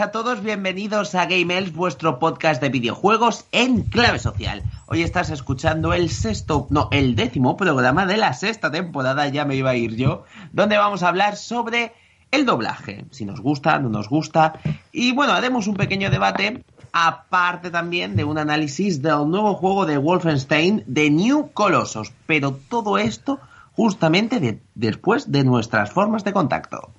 A todos, bienvenidos a Game vuestro podcast de videojuegos en clave social. Hoy estás escuchando el sexto, no, el décimo programa de la sexta temporada, ya me iba a ir yo, donde vamos a hablar sobre el doblaje, si nos gusta, no nos gusta, y bueno, haremos un pequeño debate, aparte también de un análisis del nuevo juego de Wolfenstein, The New Colossus, pero todo esto justamente de- después de nuestras formas de contacto.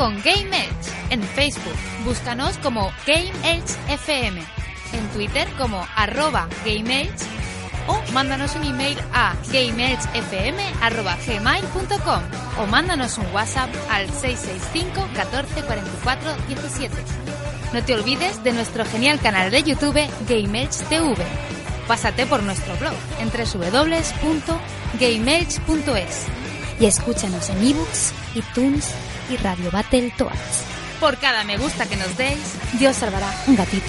Con Game Edge en Facebook. Búscanos como Game Edge FM. En Twitter como arroba Game Edge. O mándanos un email a gameedgefm.gmail.com o mándanos un WhatsApp al 665 14 44 17. No te olvides de nuestro genial canal de YouTube Game Edge TV. Pásate por nuestro blog en www.gameedge.es y escúchanos en ebooks, iTunes y Radio Battle Toads. Por cada me gusta que nos deis, Dios salvará un gatito.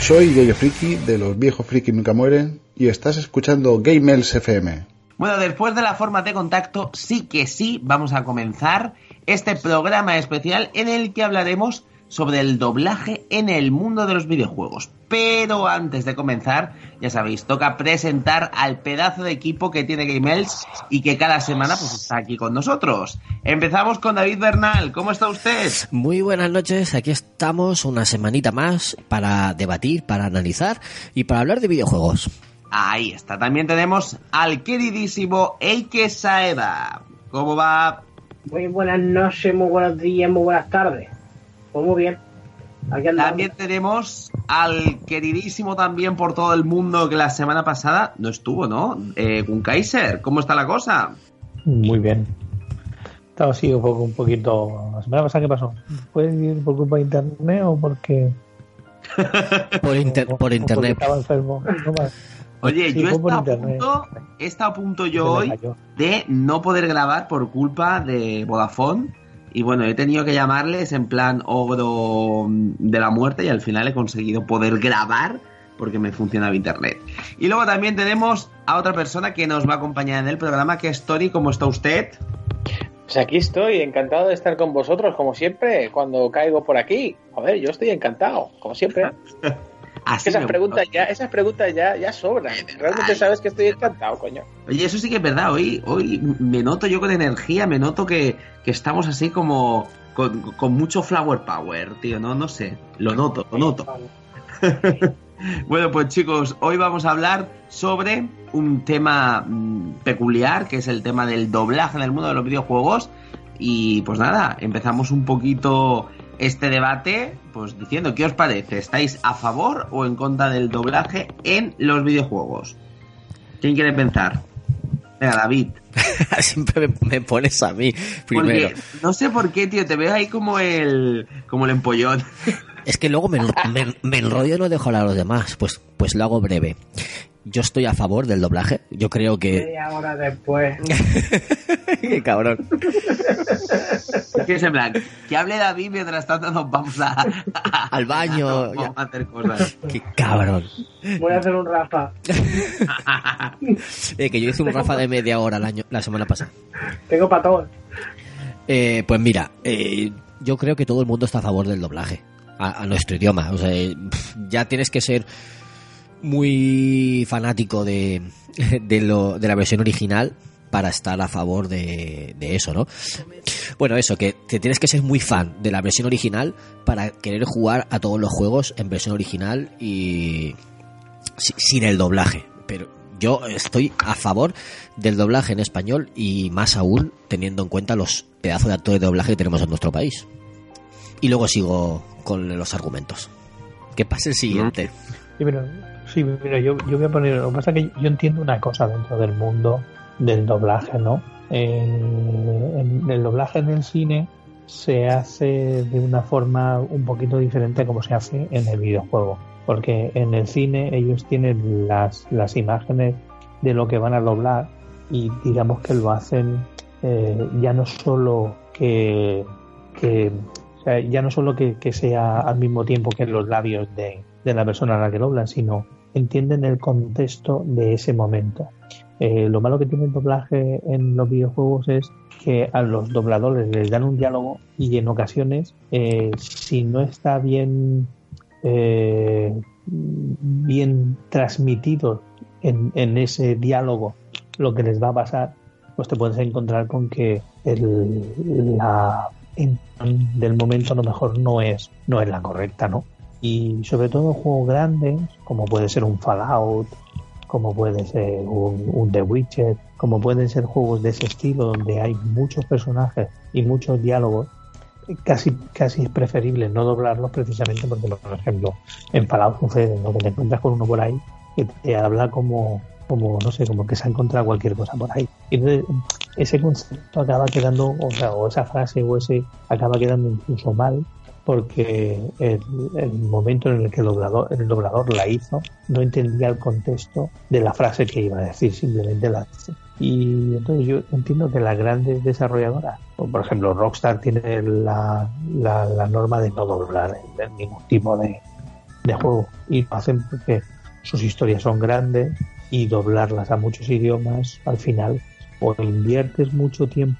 Soy Yoyo Friki de los viejos friki nunca mueren y estás escuchando Game Els FM. Bueno, después de la forma de contacto, sí que sí, vamos a comenzar este programa especial en el que hablaremos sobre el doblaje en el mundo de los videojuegos. Pero antes de comenzar, ya sabéis, toca presentar al pedazo de equipo que tiene Gamels y que cada semana pues está aquí con nosotros. Empezamos con David Bernal, ¿cómo está usted? Muy buenas noches, aquí estamos una semanita más para debatir, para analizar y para hablar de videojuegos. Ahí está, también tenemos al queridísimo Eike Saeva. ¿Cómo va? Muy buenas noches, muy buenos días, muy buenas tardes. Pues muy bien. Aquí. También tenemos al queridísimo también por todo el mundo que la semana pasada no estuvo, ¿no? Eh, un Kaiser, ¿cómo está la cosa? Muy bien. Estaba así un poco, un poquito. La semana pasada, ¿qué pasó? ¿Puede ir por culpa de internet o porque.? Por, inter- o- por internet. Porque estaba enfermo. No más. Oye, Sí, yo punto, he estado a punto yo hoy de no poder grabar por culpa de Vodafone. Y bueno, he tenido que llamarles en plan ogro de la muerte y al final he conseguido poder grabar porque me funcionaba internet. Y luego también tenemos a otra persona que nos va a acompañar en el programa, que es Tori, ¿cómo está usted? Pues aquí estoy, encantado de estar con vosotros, como siempre, cuando caigo por aquí. A ver, yo estoy encantado, como siempre. Así esas preguntas ya, esas preguntas ya, ya sobran. Realmente sabes que estoy encantado, coño. Oye, eso sí que es verdad. Hoy, hoy me noto yo con energía, me noto que, que estamos así como con, con mucho flower power, tío. No, no sé. Lo noto, lo noto. Bueno, pues chicos, hoy vamos a hablar sobre un tema mm, peculiar, que es el tema del doblaje en el mundo de los videojuegos. Y pues nada, empezamos un poquito este debate, pues diciendo, ¿qué os parece? ¿Estáis a favor o en contra del doblaje en los videojuegos? ¿Quién quiere pensar? Venga, David. Siempre me, pones a mí primero. Porque no sé por qué, tío, te veo ahí como el como el empollón. Es que luego me, me, me enrollo y no dejo hablar a los demás. Pues, pues lo hago breve. Yo estoy a favor del doblaje. Yo creo que. Media hora después. Qué cabrón. que es en plan, que hable David mientras tanto nos vamos a, a- Al baño, Vamos a hacer cosas. Qué cabrón. Voy a hacer un Rafa. Eh, que yo hice un Rafa de media hora el año, la semana pasada. Tengo para todos. Eh, pues mira, eh, yo creo que todo el mundo está a favor del doblaje a, a nuestro idioma. O sea, eh, ya tienes que ser muy fanático de, de, lo, de la versión original para estar a favor de, de eso, ¿no? Bueno, eso, que te tienes que ser muy fan de la versión original para querer jugar a todos los juegos en versión original y si- sin el doblaje. Pero yo estoy a favor del doblaje en español y más aún teniendo en cuenta los pedazos de actores de doblaje que tenemos en nuestro país. Y luego sigo con los argumentos. Que pase el siguiente. Sí, mira, yo, voy a poner. Lo que pasa que yo entiendo una cosa dentro del mundo del doblaje, ¿no? Eh, en- el doblaje en el cine se hace de una forma un poquito diferente como se hace en el videojuego. Porque en el cine ellos tienen las, las imágenes de lo que van a doblar y digamos que lo hacen eh, ya no solo que, que sea, ya no solo que, que sea al mismo tiempo que los labios de, de la persona a la que doblan, sino entienden el contexto de ese momento. Eh, lo malo que tiene el doblaje en los videojuegos es que a los dobladores les dan un diálogo y en ocasiones, eh, si no está bien, eh, bien transmitido en, en ese diálogo lo que les va a pasar, pues te puedes encontrar con que el, la del momento a lo mejor no es, no es la correcta, ¿no? Y sobre todo juegos grandes, como puede ser un Fallout, como puede ser un, un The Witcher, como pueden ser juegos de ese estilo donde hay muchos personajes y muchos diálogos, casi casi es preferible no doblarlos precisamente porque, por ejemplo, en Fallout sucede, ¿no? que te encuentras con uno por ahí que te habla como, como no sé, como que se ha encontrado cualquier cosa por ahí. Y entonces ese concepto acaba quedando, o sea, o esa frase o ese acaba quedando incluso mal porque el, momento en el que el doblador, la hizo no entendía el contexto de la frase que iba a decir, simplemente la. Y entonces yo entiendo que las grandes desarrolladoras, por ejemplo Rockstar tiene la, norma de no doblar en ningún tipo de, de juego y lo hacen porque sus historias son grandes y doblarlas a muchos idiomas al final o inviertes mucho tiempo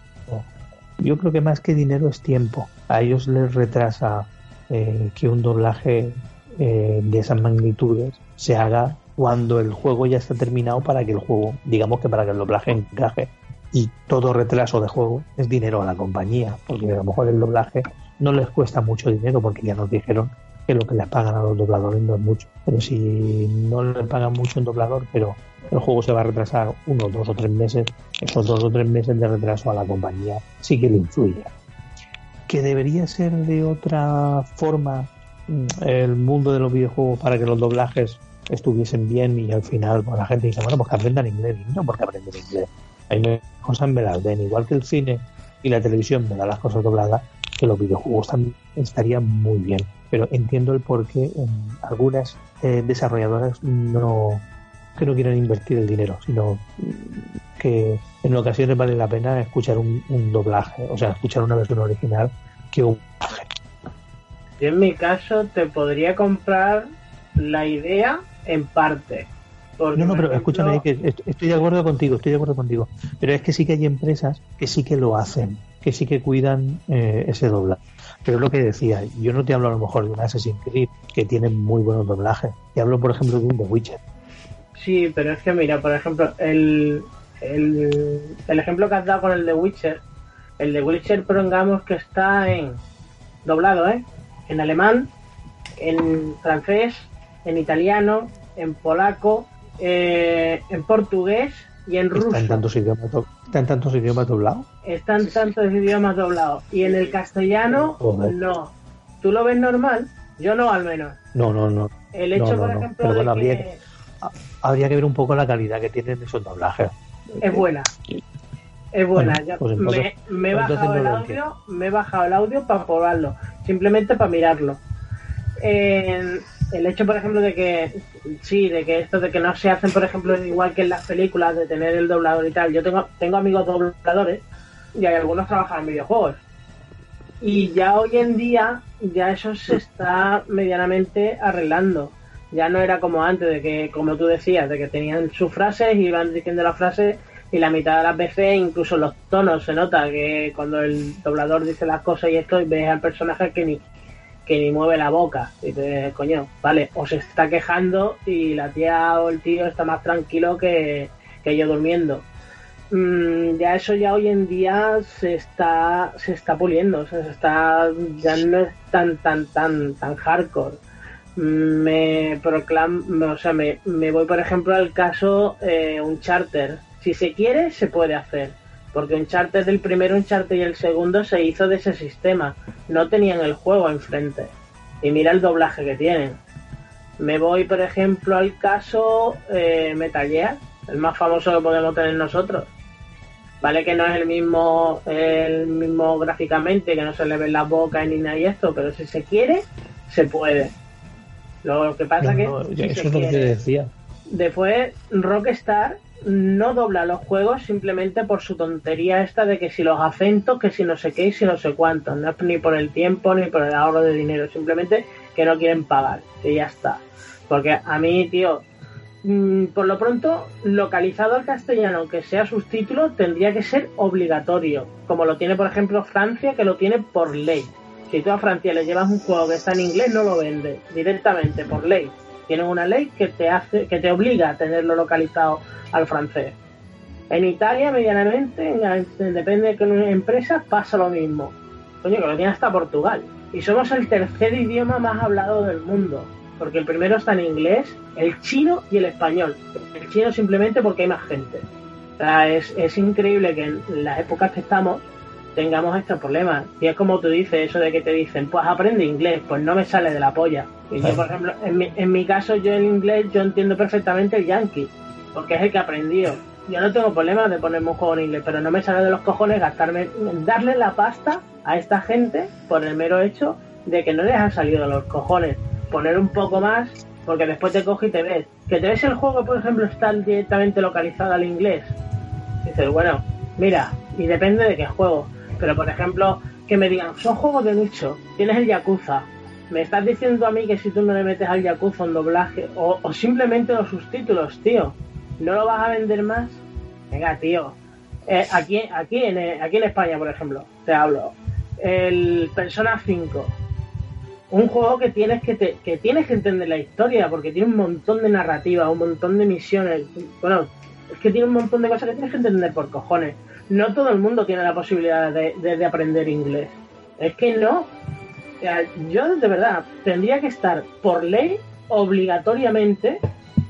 yo creo que más que dinero es tiempo a ellos les retrasa eh, que un doblaje eh, de esas magnitudes se haga cuando el juego ya está terminado para que el juego digamos que para que el doblaje encaje y todo retraso de juego es dinero a la compañía porque a lo mejor el doblaje no les cuesta mucho dinero porque ya nos dijeron que lo que les pagan a los dobladores no es mucho. Pero si no le pagan mucho en doblador, pero el juego se va a retrasar uno, dos o tres meses, esos dos o tres meses de retraso a la compañía sí que le influye. Que debería ser de otra forma mm, el mundo de los videojuegos para que los doblajes estuviesen bien y al final pues, la gente dice, bueno, pues que aprendan inglés. No porque aprender inglés. Hay cosas me las den, igual que el cine y la televisión me dan las cosas dobladas, que los videojuegos también estarían muy bien pero entiendo el por qué algunas eh, desarrolladoras no que no quieran invertir el dinero, sino que en ocasiones vale la pena escuchar un, un doblaje, o sea, escuchar una versión original que un doblaje. Yo en mi caso te podría comprar la idea en parte. Porque, No, no, pero ejemplo, escúchame, que est- estoy de acuerdo contigo, estoy de acuerdo contigo. Pero es que sí que hay empresas que sí que lo hacen, que sí que cuidan eh, ese doblaje. Pero es lo que decía, yo no te hablo a lo mejor de un Assassin's Creed que tiene muy buenos doblajes. Te hablo, por ejemplo, de un The Witcher. Sí, pero es que mira, por ejemplo, el, el, el ejemplo que has dado con el de Witcher, el de Witcher prolongamos que está en doblado, ¿eh? En alemán, en francés, en italiano, en polaco, eh, en portugués y en ruso. Está en tantos idiomas, do- está en tantos idiomas doblados. Están tantos idiomas doblados. Y en el castellano, Joder. no. ¿Tú lo ves normal? Yo no, al menos. No, no, no. El hecho, No, no, por no. ejemplo, bueno, de que Habría que ver un poco la calidad que tienen esos doblajes. es buena. Es buena. Bueno, Ya- pues entonces- me, me he bajado el audio, me he bajado el audio para probarlo, simplemente para mirarlo. Eh, el hecho, por ejemplo, de que sí, de que esto de que no se hacen, por ejemplo, igual que en las películas de tener el doblador y tal. Yo tengo tengo amigos dobladores y hay algunos que trabajan en videojuegos. Y ya hoy en día ya eso se está medianamente arreglando. Ya no era como antes, de que, como tú decías, de que tenían sus frases y iban diciendo las frases y la mitad de las veces, incluso los tonos, se nota que cuando el doblador dice las cosas y esto, y ves al personaje que ni, que ni mueve la boca. Y te coño, vale, o se está quejando y la tía o el tío está más tranquilo que, que yo durmiendo. Mm, ya eso ya hoy en día se está se está puliendo, o sea, se está ya no es tan tan tan tan hardcore. Me proclamo, o sea, me, me voy por ejemplo al caso eh, un charter. Si se quiere, se puede hacer. Porque un charter del primero, un charter y el segundo se hizo de ese sistema. No tenían el juego enfrente. Y mira el doblaje que tienen. Me voy, por ejemplo, al caso eh, Metal Gear, el más famoso que podemos tener nosotros. Vale que no es el mismo, el mismo gráficamente, que no se le ve la boca ni nada y esto, pero si se quiere, se puede. Lo que pasa No, que no, si eso es lo que te decía. Después, Rockstar no dobla los juegos simplemente por su tontería esta de que si los acentos, que si no sé qué y si no sé cuántos. No es ni por el tiempo ni por el ahorro de dinero, simplemente que no quieren pagar, que ya está. Porque a mí, tío, mm, por lo pronto, localizado al castellano, que sea subtítulo, tendría que ser obligatorio. Como lo tiene, por ejemplo, Francia, que lo tiene por ley. Si tú a Francia le llevas un juego que está en inglés, no lo vende directamente por ley. Tienen una ley que te hace, que te obliga a tenerlo localizado al francés. En Italia, medianamente, en- depende de qué empresa, pasa lo mismo. Coño, que lo tiene hasta Portugal. Y somos el tercer idioma más hablado del mundo. Porque el primero está en inglés, el chino y el español. El chino simplemente porque hay más gente. O sea, es, es increíble que en las épocas que estamos tengamos estos problemas. Y es como tú dices, eso de que te dicen, pues aprende inglés, pues no me sale de la polla. Y yo, por ejemplo, en mi, en mi caso, yo en inglés, yo entiendo perfectamente el yankee, porque es el que he aprendido. Yo no tengo problemas de ponerme un juego en inglés, pero no me sale de los cojones gastarme, darle la pasta a esta gente por el mero hecho de que no les han salido de los cojones. Poner un poco más, porque después te coge y te ves. Que te ves el juego, por ejemplo, está directamente localizado al inglés. Dices, bueno, mira, y depende de qué juego. Pero por ejemplo, que me digan, son juegos de nicho, tienes el Yakuza. Me estás diciendo a mí que si tú no le metes al Yakuza un doblaje, o, o simplemente los subtítulos, tío, ¿no lo vas a vender más? Venga, tío. Eh, aquí, aquí, en, aquí en España, por ejemplo, te hablo. El Persona 5. Un juego que tienes que, te- que tienes que entender la historia, porque tiene un montón de narrativa, un montón de misiones. Bueno, es que tiene un montón de cosas que tienes que entender por cojones. No todo el mundo tiene la posibilidad de, de- de aprender inglés. Es que no. Yo de verdad tendría que estar por ley obligatoriamente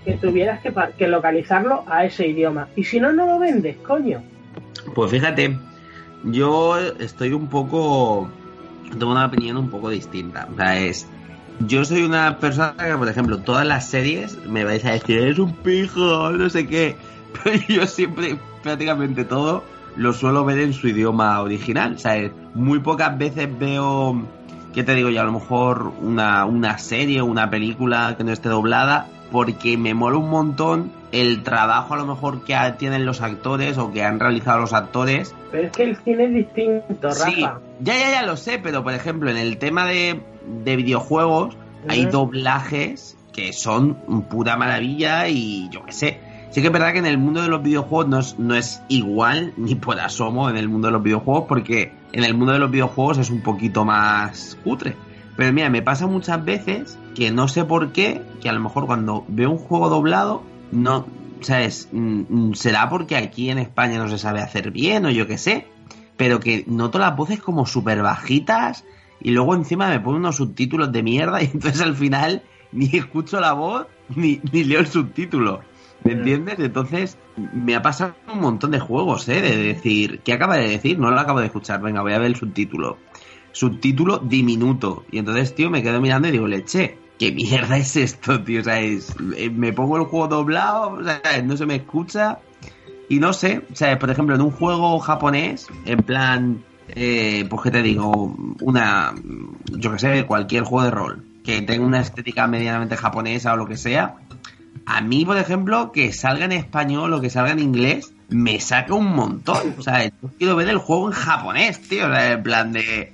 que tuvieras que, que localizarlo a ese idioma. Y si no, no lo vendes, coño. Pues fíjate, yo estoy un poco. Tengo una opinión un poco distinta. O sea, es. Yo soy una persona que, por ejemplo, todas las series me vais a decir, eres un pijo, no sé qué. Pero yo siempre, prácticamente todo, lo suelo ver en su idioma original. O sea, muy pocas veces veo, ¿qué te digo yo? A lo mejor una, una serie o una película que no esté doblada, porque me mola un montón el trabajo a lo mejor que tienen los actores o que han realizado los actores. Pero es que el cine es distinto, Rafa. Sí, ya, ya, ya lo sé, pero por ejemplo, en el tema de, de videojuegos hay doblajes que son pura maravilla y yo qué sé. Sí que es verdad que en el mundo de los videojuegos no es, no es igual ni por asomo en el mundo de los videojuegos porque en el mundo de los videojuegos es un poquito más cutre. Pero mira, me pasa muchas veces que no sé por qué, que a lo mejor cuando veo un juego doblado, no, ¿sabes? Mm, mm, Será porque aquí en España no se sabe hacer bien o yo qué sé, pero que noto las voces como súper bajitas y luego encima me ponen unos subtítulos de mierda y entonces al final ni escucho la voz ni, ni leo el subtítulo. ¿Me entiendes? Entonces me ha pasado un montón de juegos, ¿eh? De decir, ¿qué acaba de decir? No lo acabo de escuchar, venga, voy a ver el subtítulo. Subtítulo diminuto. Y entonces, tío, me quedo mirando y digo, leche, ¿qué mierda es esto, tío? O sea, es- eh, me pongo el juego doblado, o sea, no se me escucha. Y no sé, o sea, por ejemplo, en un juego japonés, en plan, eh, pues que te digo, una, yo que sé, cualquier juego de rol, que tenga una estética medianamente japonesa o lo que sea, a mí, por ejemplo, que salga en español o que salga en inglés, me saca un montón. O sea, yo quiero ver el juego en japonés, tío, o sea, en plan de...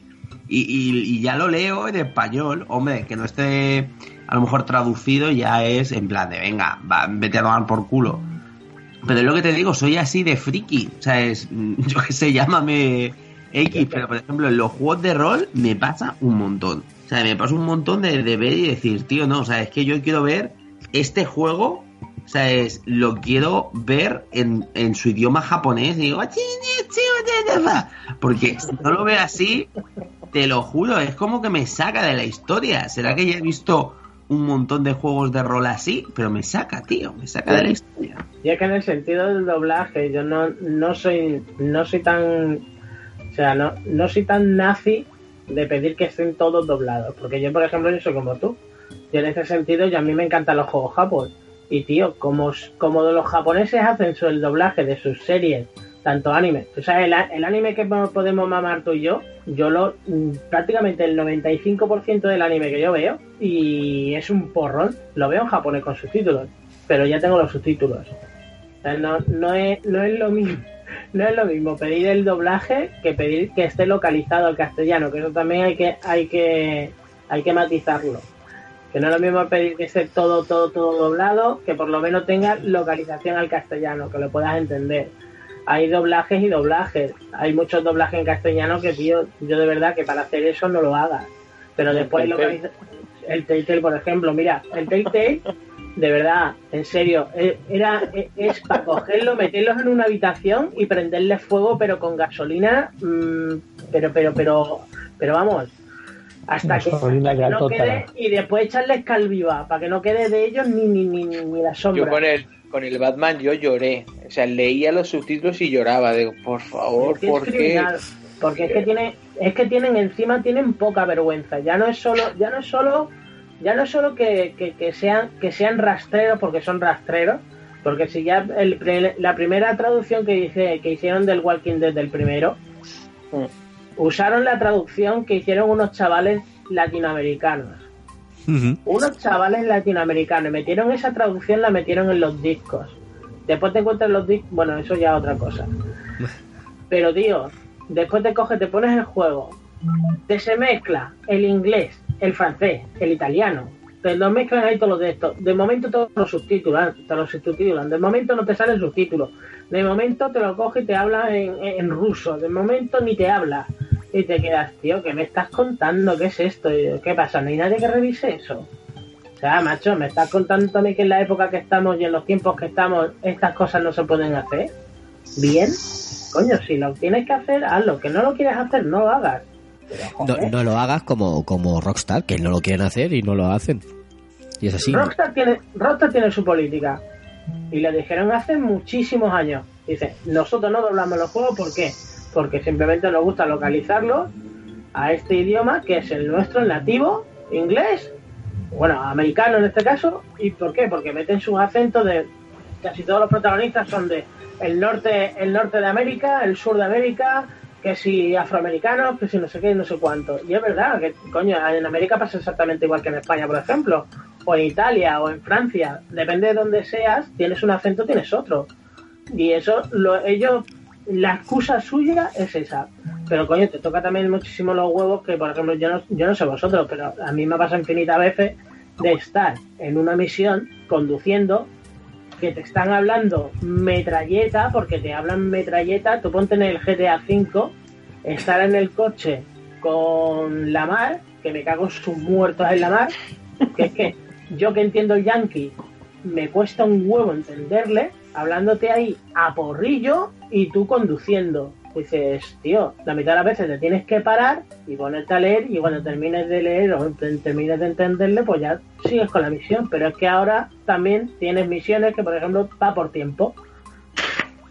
Y, y- y ya lo leo en español, hombre, que no esté a lo mejor traducido ya es en plan de, venga, va, vete a tomar por culo. Pero es lo que te digo, soy así de friki. O sea, es, yo que sé, llámame X, pero por ejemplo, en los juegos de rol me pasa un montón. O sea, me pasa un montón de, de ver y decir, tío, no, o sea, es que yo quiero ver este juego, o sea, es, lo quiero ver en, en su idioma japonés. Y digo, porque si no lo veo así, te lo juro, es como que me saca de la historia. ¿Será que ya he visto un montón de juegos de rol así? Pero me saca, tío, me saca de la historia. Y es que en el sentido del doblaje, yo no, no soy no soy tan o sea, no, no soy tan nazi de pedir que estén todos doblados. Porque yo, por ejemplo, yo soy como tú. Y en ese sentido, yo a mí me encantan los juegos japón. Y tío, como, como los japoneses hacen el doblaje de sus series tanto anime. Tú sabes, el, el anime que po- podemos mamar tú y yo, yo lo mm, prácticamente el 95% del anime que yo veo y es un porrón, lo veo en japonés con subtítulos, pero ya tengo los subtítulos. O sea, no, no, es, no es lo mismo. No es lo mismo pedir el doblaje que pedir que esté localizado al castellano, que eso también hay que, hay que, hay que matizarlo. Que no es lo mismo pedir que esté todo, todo, todo doblado, que por lo menos tenga localización al castellano, que lo puedas entender. Hay doblajes y doblajes. Hay muchos doblajes en castellano que, tío, yo de verdad que para hacer eso no lo hagas. Pero después localiza... El Telltale, por ejemplo, mira, el Telltale, de verdad, en serio, eh, era, eh, es para cogerlo, meterlos en una habitación y prenderles fuego, pero con gasolina, mm, pero, pero, pero, pero vamos, hasta que, no quede, y después echarles cal viva, para que no quede de ellos ni, ni, ni, ni, ni la sombra. Yo con el, con el Batman yo lloré. O sea, leía los subtítulos y lloraba. Digo, por favor, Es ¿por qué? Porque es que tiene, es que tienen encima tienen poca vergüenza. Ya no es solo, ya no es solo, ya no es solo que, que, que sean que sean rastreros porque son rastreros. Porque si ya el, pre- la primera traducción que hice, que hicieron del Walking Dead del primero, Mm. Usaron la traducción que hicieron unos chavales latinoamericanos. Unos chavales latinoamericanos metieron esa traducción, la metieron en los discos. Después te encuentras los discos, bueno, eso ya es otra cosa. Pero tío, después te coges, te pones el juego, te se mezcla el inglés, el francés, el italiano, te lo mezclan ahí todos los de estos. De momento todos los subtitulan, te los subtitulan. De momento no te sale el subtítulo. De momento te lo coge y te habla en, en ruso. De momento ni te habla. Y te quedas, tío, ¿qué me estás contando? ¿Qué es esto? Yo, ¿Qué pasa? ¿No hay nadie que revise eso? O sea, macho, ¿me estás contando también que en la época que estamos y en los tiempos que estamos, estas cosas no se pueden hacer? ¿Bien? Coño, si lo tienes que hacer, hazlo. Que no lo quieres hacer, no lo hagas. No, no lo hagas como, como Rockstar, que no lo quieren hacer y no lo hacen. Y es así. Rockstar tiene, Rockstar tiene su política. Y lo dijeron hace muchísimos años. Dice, nosotros no doblamos los juegos, ¿por qué? Porque simplemente nos gusta localizarlos a este idioma que es el nuestro, el nativo, inglés, bueno, americano en este caso. ¿Y por qué? Porque meten sus acentos de... Casi todos los protagonistas son de el norte, el norte de América, el sur de América, que si afroamericanos, que si no sé qué, no sé cuánto. Y es verdad que, coño, en América pasa exactamente igual que en España, por ejemplo, o en Italia, o en Francia. Depende de dónde seas, tienes un acento, tienes otro. Y eso, lo, ellos, la excusa suya es esa. Pero coño, te toca también muchísimo los huevos, que por ejemplo, yo no, yo no sé vosotros, pero a mí me pasa infinitas veces de estar en una misión conduciendo que te están hablando metralleta, porque te hablan metralleta, tú ponte en el GTA V, estar en el coche con la mar, que me cago en sus muertos en la mar, que es que yo que entiendo el yankee, me cuesta un huevo entenderle, hablándote ahí a porrillo y tú conduciendo. Dices, tío, la mitad de las veces te tienes que parar y ponerte a leer y cuando termines de leer o te- termines de entenderle, pues ya sigues con la misión. Pero es que ahora también tienes misiones que, por ejemplo, va por tiempo.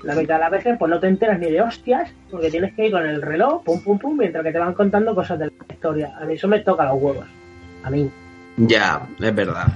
La mitad de las veces pues no te enteras ni de hostias porque tienes que ir con el reloj, pum, pum, pum, mientras que te van contando cosas de la historia. A mí eso me toca los huevos. A mí. Ya, es verdad.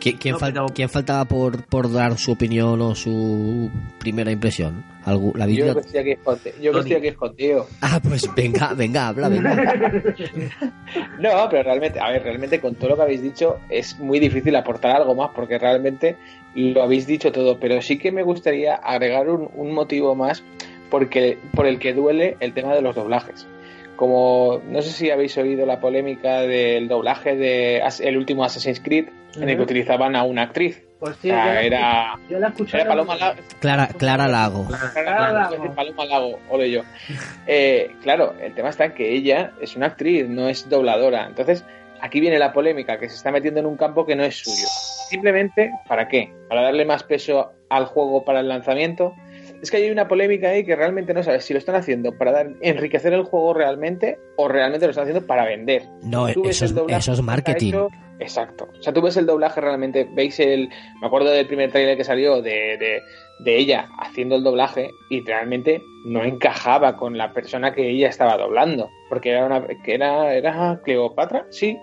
¿Quién, quién No, fal- pero- quién faltaba por, por dar su opinión o su primera impresión? ¿Algu- ¿La habéis Yo que estoy aquí escondido. Yo que Tony. estoy aquí escondido. Ah, pues venga, venga, habla, venga. No, pero realmente, a ver, realmente con todo lo que habéis dicho es muy difícil aportar algo más porque realmente lo habéis dicho todo, pero sí que me gustaría agregar un, un motivo más porque, por el que duele el tema de los doblajes. Como no sé si habéis oído la polémica del doblaje de As- el último Assassin's Creed en el que utilizaban a una actriz. Pues O sí, sea, yo la- era, yo la escuché. era Paloma Lago. Clara, Clara Lago. Clara Lago. Es decir, Paloma Lago, ole yo. Eh, claro, el tema está en que ella es una actriz, no es dobladora. Entonces, aquí viene la polémica que se está metiendo en un campo que no es suyo. Simplemente, ¿para qué? ¿Para darle más peso al juego para el lanzamiento? Es que hay una polémica ahí que realmente no sabes si lo están haciendo para dar, enriquecer el juego realmente o realmente lo están haciendo para vender. No, Tú ves eso es, el doblaje eso es marketing. hecho- exacto. O sea, tú ves el doblaje realmente, veis el... Me acuerdo del primer trailer que salió de, de, de ella haciendo el doblaje y realmente no encajaba con la persona que ella estaba doblando. Porque era una... que era, era Cleopatra, sí.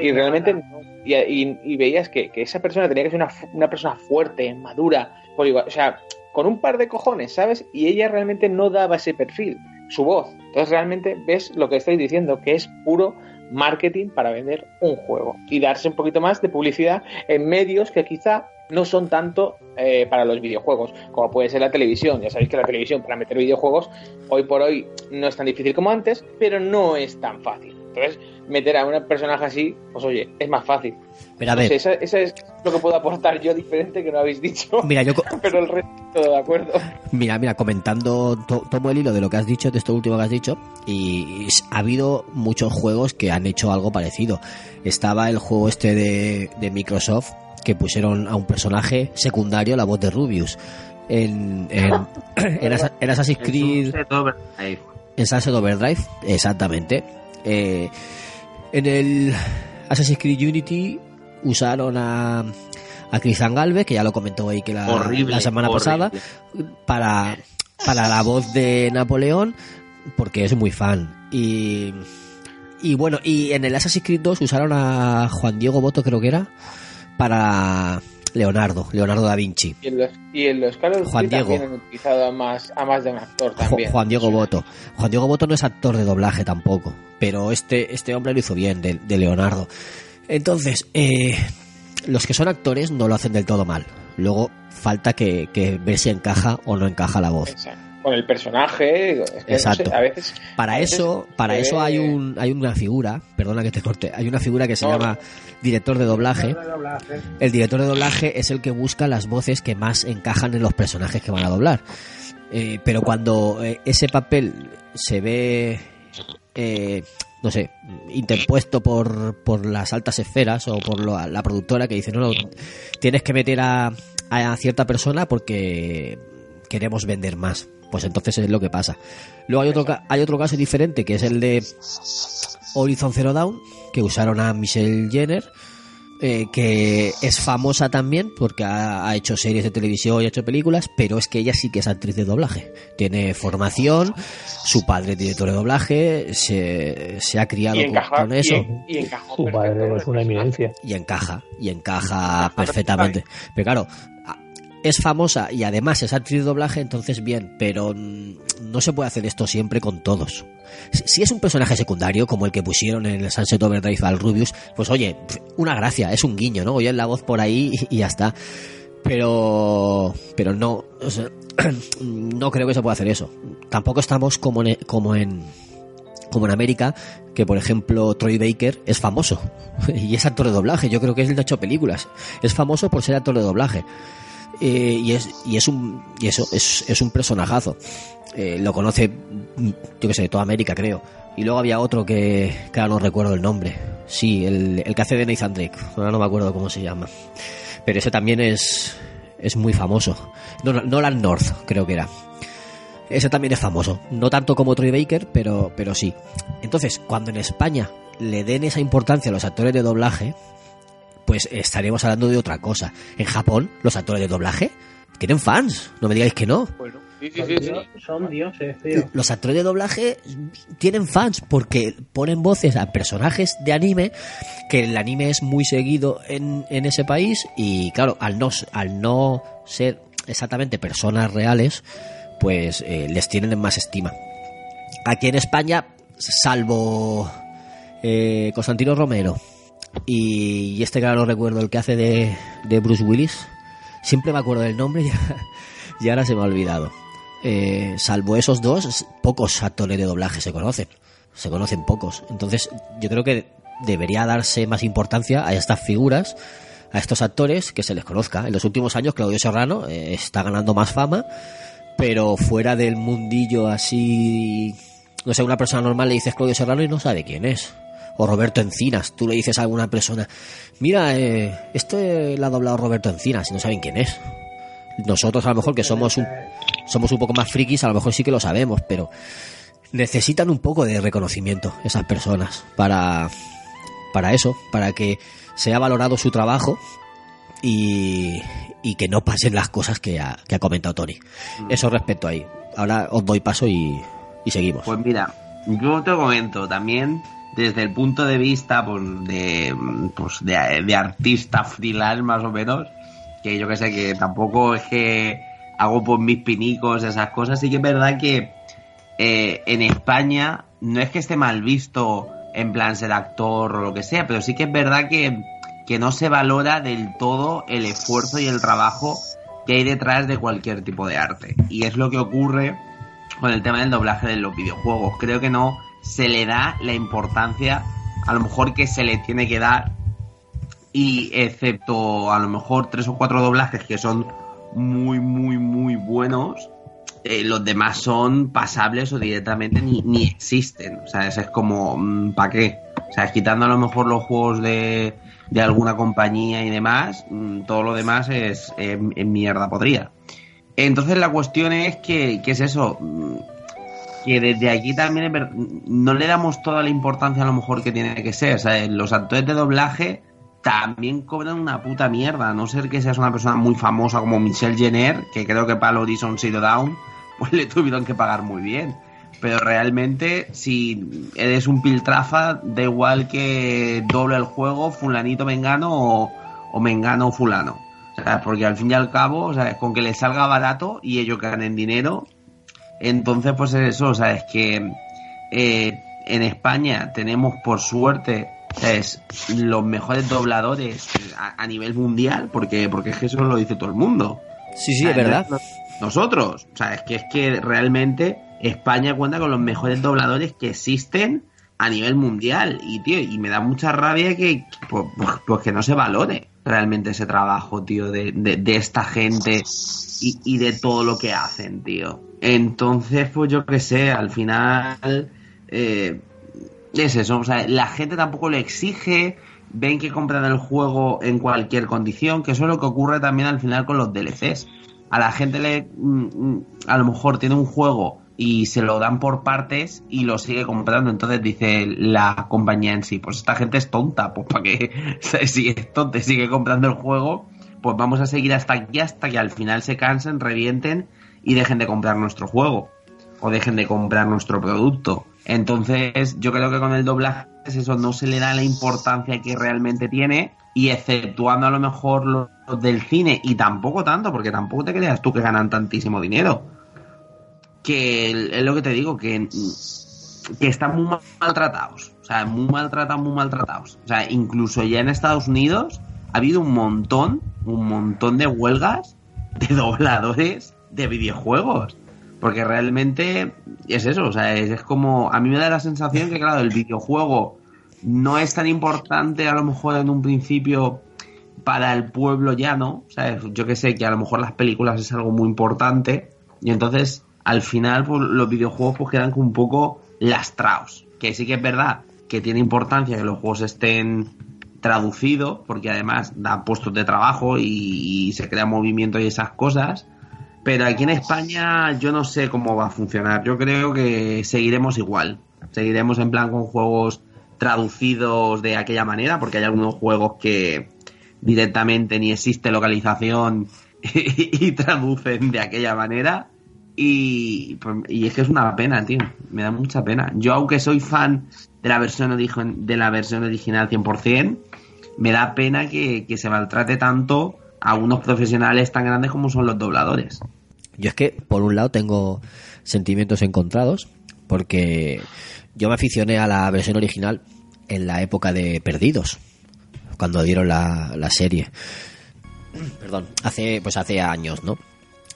y realmente no. Y, y- y veías que, que esa persona tenía que ser una, una persona fuerte, madura, por igual. O sea, con un par de cojones, ¿sabes? Y ella realmente no daba ese perfil, su voz. Entonces realmente ves lo que estoy diciendo, que es puro marketing para vender un juego y darse un poquito más de publicidad en medios que quizá no son tanto eh, para los videojuegos, como puede ser la televisión. Ya sabéis que la televisión para meter videojuegos hoy por hoy no es tan difícil como antes, pero no es tan fácil. Entonces, meter a un personaje así, pues oye, es más fácil. Pero a No ver, sé, eso, es lo que puedo aportar yo diferente que no habéis dicho. mira, yo co- Pero el resto todo de acuerdo. Mira, mira, comentando, to- tomo el hilo de lo que has dicho, de esto último que has dicho, y ha habido muchos juegos que han hecho algo parecido. Estaba el juego este de, de Microsoft, que pusieron a un personaje secundario la voz de Rubius. En, en, en, en Assassin's Creed, en Sunset Overdrive, exactamente. Eh, en el Assassin's Creed Unity usaron a, a Cristian Galvez, que ya lo comentó ahí que la, Horrible, la semana horrible. pasada, para, para la voz de Napoleón, porque es muy fan. Y, y bueno, y en el Assassin's Creed 2 usaron a Juan Diego Boto, creo que era, para Leonardo, Leonardo da Vinci. Y en los, y en los Call of Juan también Diego. han utilizado a más, a más de un actor también. Juan Diego Boto. Juan Diego Boto no es actor de doblaje tampoco, pero este, este hombre lo hizo bien, de, de Leonardo. Entonces, eh, los que son actores no lo hacen del todo mal. Luego falta que, que ver si encaja o no encaja la voz. Exacto. Con el personaje, es que no sé, Exacto. a veces Para a veces eso, para eso hay un, hay una figura, perdona que te corte, hay una figura que se No. llama director de doblaje. El director de doblaje es el que busca las voces que más encajan en los personajes que van a doblar. Eh, pero cuando eh, ese papel se ve, eh, no sé, interpuesto por, por las altas esferas o por lo- la productora que dice, no, no, tienes que meter a, a cierta persona porque queremos vender más. Pues entonces es lo que pasa. Luego hay otro, ca- hay otro caso diferente que es el de Horizon Zero Dawn, que usaron a Michelle Jenner, eh, que es famosa también porque ha, ha hecho series de televisión y ha hecho películas, pero es que ella sí que es actriz de doblaje. Tiene formación, su padre es director de doblaje, se, se ha criado y con, encaja, con eso y, y encajó Su padre es una eminencia. y encaja, y encaja perfectamente. Pero claro, es famosa y además es actriz de doblaje, entonces bien, pero mm, no se puede hacer esto siempre con todos. Si es un personaje secundario, como el que pusieron en el Sunset Overdrive al Rubius, pues oye, una gracia, es un guiño, ¿no? Oye la voz por ahí y, ya está. Pero, pero no, no creo que se pueda hacer eso. Tampoco estamos como en, como en, como en América, que por ejemplo Troy Baker es famoso y es actor de doblaje. Yo creo que es el de hecho películas. Es famoso por ser actor de doblaje. Eh, y es y es un y eso es, es un personajazo. Eh, lo conoce, yo que sé, toda América creo. Y luego había otro que, ahora no recuerdo el nombre. Sí, el, el que hace de Nathan Drake. Ahora no me acuerdo cómo se llama. Pero ese también es, es muy famoso. No- Nolan North, creo que era. Ese también es famoso. No tanto como Troy Baker, pero, pero sí. Entonces, cuando en España le den esa importancia a los actores de doblaje, pues estaremos hablando de otra cosa. En Japón, los actores de doblaje tienen fans. No me digáis que no. Bueno, sí, sí, Son, sí, sí. dios- son dioses, tío. Los actores de doblaje tienen fans porque ponen voces a personajes de anime que el anime es muy seguido en, en ese país y claro, al no, al no ser exactamente personas reales, pues eh, les tienen en más estima. Aquí en España, salvo eh, Constantino Romero y, y este que ahora no recuerdo, el que hace de, de Bruce Willis, siempre me acuerdo del nombre y, y ahora se me ha olvidado. Eh, salvo esos dos, pocos actores de doblaje se conocen. Se conocen pocos. Entonces, yo creo que debería darse más importancia a estas figuras, a estos actores, que se les conozca. En los últimos años, Claudio Serrano eh, está ganando más fama, pero fuera del mundillo así. No sé, una persona normal le dices Claudio Serrano y no sabe quién es. O Roberto Encinas. Tú le dices a alguna persona, mira, eh, esto eh, lo ha doblado Roberto Encinas y no saben quién es. Nosotros a lo mejor que somos un, somos un poco más frikis, a lo mejor sí que lo sabemos, pero necesitan un poco de reconocimiento esas personas para, para eso, para que sea valorado su trabajo y, y que no pasen las cosas que ha, que ha comentado Tony. Eso respecto ahí. Ahora os doy paso y, y seguimos. Pues mira, yo te comento también desde el punto de vista pues, de, pues, de, de artista freelance más o menos, que yo que sé que tampoco es que hago pues mis pinicos, esas cosas. Sí que es verdad que eh, en España no es que esté mal visto en plan ser actor o lo que sea, pero sí que es verdad que, que no se valora del todo el esfuerzo y el trabajo que hay detrás de cualquier tipo de arte. Y es lo que ocurre con el tema del doblaje de los videojuegos. Creo que no se le da la importancia a lo mejor que se le tiene que dar y excepto a lo mejor tres o cuatro doblajes que son muy muy muy buenos eh, los demás son pasables o directamente ni, ni existen o sea es como mm, ¿para qué? o sea quitando a lo mejor los juegos de, de alguna compañía y demás mm, todo lo demás es mierda podría entonces la cuestión es que, que es eso mm, que desde aquí también no le damos toda la importancia a lo mejor que tiene que ser. O sea, los actores de doblaje también cobran una puta mierda, a no ser que seas una persona muy famosa como Michelle Jenner, que creo que para el Horizon Zero Down, pues le tuvieron que pagar muy bien. Pero realmente, si eres un piltrafa, da igual que doble el juego, fulanito mengano o, o mengano fulano. O sea, porque al fin y al cabo, o sea, con que le salga barato y ellos ganen dinero, entonces, pues es eso, o sea, es que eh, en España tenemos, por suerte, es los mejores dobladores a, a nivel mundial, porque, porque es que eso lo dice todo el mundo. Sí, sí, es verdad. no- Nosotros, o sea, es que es que realmente España cuenta con los mejores dobladores que existen a nivel mundial. Y, tío, y me da mucha rabia que, pues que no se valore realmente ese trabajo, tío, de, de, de esta gente y, y de todo lo que hacen, tío. Entonces, pues yo qué sé, al final eh, es eso, o sea, la gente tampoco le exige, ven que compran el juego en cualquier condición, que eso es lo que ocurre también al final con los DLCs. A la gente le, mm, mm, a lo mejor tiene un juego y se lo dan por partes y lo sigue comprando, entonces dice la compañía en sí, pues esta gente es tonta, pues para que si es tonta sigue comprando el juego, pues vamos a seguir hasta aquí hasta que al final se cansen, revienten y dejen de comprar nuestro juego o dejen de comprar nuestro producto. Entonces, yo creo que con el doblaje es eso no se le da la importancia que realmente tiene y exceptuando a lo mejor los del cine y tampoco tanto, porque tampoco te creas tú que ganan tantísimo dinero. Que es lo que te digo, que, que están muy mal- maltratados. O sea, muy maltratados, muy maltratados. O sea, incluso ya en Estados Unidos ha habido un montón, un montón de huelgas de dobladores de videojuegos. Porque realmente es eso, o sea, es, como. A mí me da la sensación que, claro, el videojuego no es tan importante a lo mejor en un principio para el pueblo llano. Sea, yo que sé, que a lo mejor las películas es algo muy importante. Y entonces, al final, pues, los videojuegos pues quedan un poco lastrados. Que sí que es verdad que tiene importancia que los juegos estén traducidos, porque además da puestos de trabajo y, y se crea movimiento y esas cosas. Pero aquí en España yo no sé cómo va a funcionar. Yo creo que seguiremos igual. Seguiremos en plan con juegos traducidos de aquella manera, porque hay algunos juegos que directamente ni existe localización y, traducen de aquella manera. Y, pues, y es que es una pena, tío. Me da mucha pena. Yo, aunque soy fan de la versión, de la versión original 100%, me da pena que, que se maltrate tanto a unos profesionales tan grandes como son los dobladores. Yo es que, por un lado, tengo sentimientos encontrados, porque yo me aficioné a la versión original en la época de Perdidos, cuando dieron la, la serie. Perdón, hace, pues hace años, ¿no?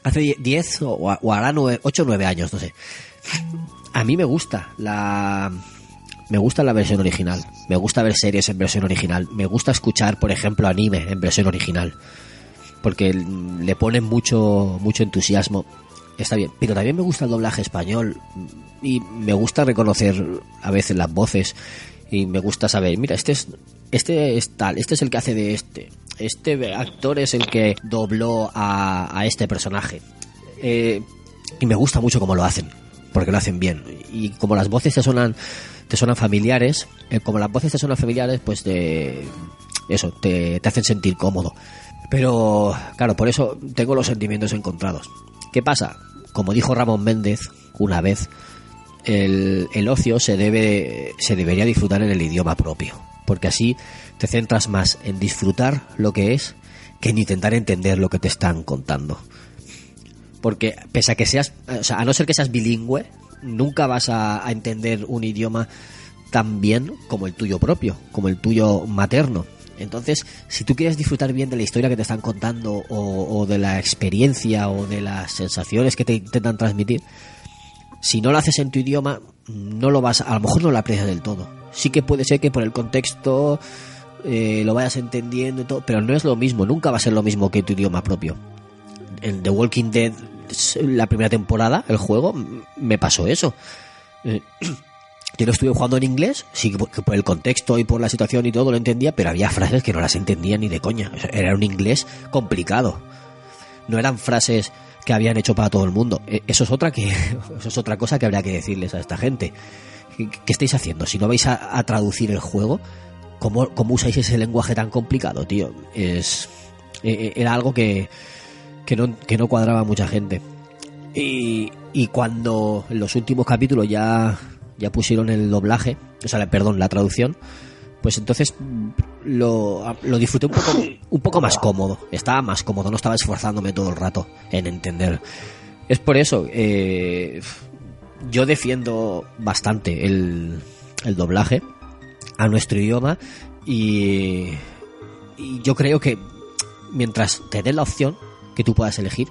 Hace die- 10 o, o hará 8 o 9 años, no sé. A mí me gusta la... Me gusta la versión original. Me gusta ver series en versión original. Me gusta escuchar, por ejemplo, anime en versión original porque le ponen mucho mucho entusiasmo. Está bien pero también me gusta el doblaje español y me gusta reconocer a veces las voces y me gusta saber mira este es este es tal este es el que hace de este este actor es el que dobló a, este personaje Eh, y me gusta mucho cómo lo hacen porque lo hacen bien. Y como las voces te suenan te suenan familiares eh, como las voces te suenan familiares pues de eso te, te hacen sentir cómodo pero, claro, por eso tengo los sentimientos encontrados. ¿Qué pasa? Como dijo Ramón Méndez una vez, el, el ocio se debe se debería disfrutar en el idioma propio, porque así te centras más en disfrutar lo que es que en intentar entender lo que te están contando. Porque pese a que seas, o sea, a no ser que seas bilingüe, nunca vas a, a entender un idioma tan bien como el tuyo propio, como el tuyo materno. Entonces, si tú quieres disfrutar bien de la historia que te están contando o, de la experiencia o de las sensaciones que te intentan transmitir, si no lo haces en tu idioma, no lo vas, a lo mejor no lo aprecias del todo. Sí que puede ser que por el contexto eh, lo vayas entendiendo y todo, pero no es lo mismo, nunca va a ser lo mismo que tu idioma propio. En The Walking Dead, la primera temporada, el juego, me pasó eso. Eh, yo lo estuve jugando en inglés, sí que por el contexto y por la situación y todo lo entendía, pero había frases que no las entendía ni de coña. Era un inglés complicado. No eran frases que habían hecho para todo el mundo. Eh, Eso es otra que eso es otra cosa que habría que decirles a esta gente. ¿Qué, estáis haciendo? Si no vais a, traducir el juego, ¿cómo, ¿cómo usáis ese lenguaje tan complicado, tío? Es eh, eh, era algo que que no, que no cuadraba a mucha gente. Y, y cuando en los últimos capítulos ya, ya pusieron el doblaje, o sea, perdón, la traducción, pues entonces mm, lo, lo disfruté un poco, un poco más cómodo. Estaba más cómodo, no estaba esforzándome todo el rato en entender. Es por eso, eh, yo defiendo bastante el, el doblaje a nuestro idioma y, y yo creo que mientras te den la opción que tú puedas elegir,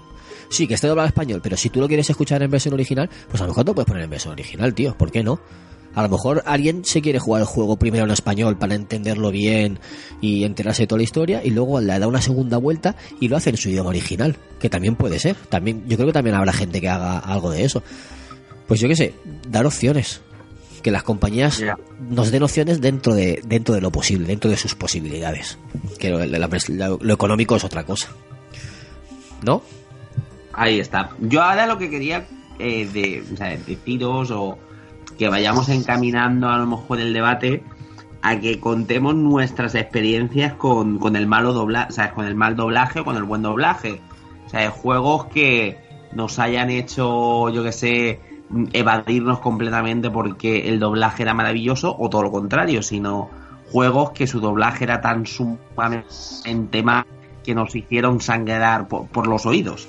sí, que esté doblado español, pero si tú lo quieres escuchar en versión original, pues a lo mejor te puedes poner en versión original, tío, ¿por qué no? A lo mejor alguien se quiere jugar el juego primero en español para entenderlo bien y enterarse de toda la historia y luego le da una segunda vuelta y lo hace en su idioma original, que también puede ser. También yo creo que también habrá gente que haga algo de eso. Pues yo qué sé, dar opciones. Que las compañías nos den opciones dentro de dentro de lo posible, dentro de sus posibilidades. Que lo económico es otra cosa. ¿No? Ahí está. Yo ahora lo que quería eh, de, o sea, deciros o que vayamos encaminando a lo mejor el debate a que contemos nuestras experiencias con, con el malo doblaje, ¿sabes? Con el mal doblaje o con el buen doblaje. O sea, de juegos que nos hayan hecho, yo que sé, evadirnos completamente porque el doblaje era maravilloso o todo lo contrario, sino juegos que su doblaje era tan sumamente mal que nos hicieron sangrar por los oídos.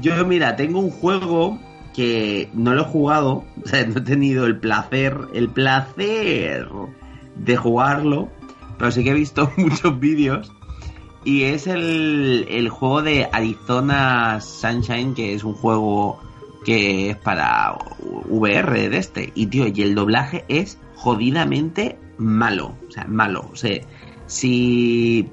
Yo, mira, tengo un juego que no lo he jugado, o sea, no he tenido el placer, el placer de jugarlo, pero sí que he visto muchos vídeos. Y es el, el juego de Arizona Sunshine, que es un juego que es para VR de este. Y tío, y el doblaje es jodidamente malo. O sea, malo. O sea, si,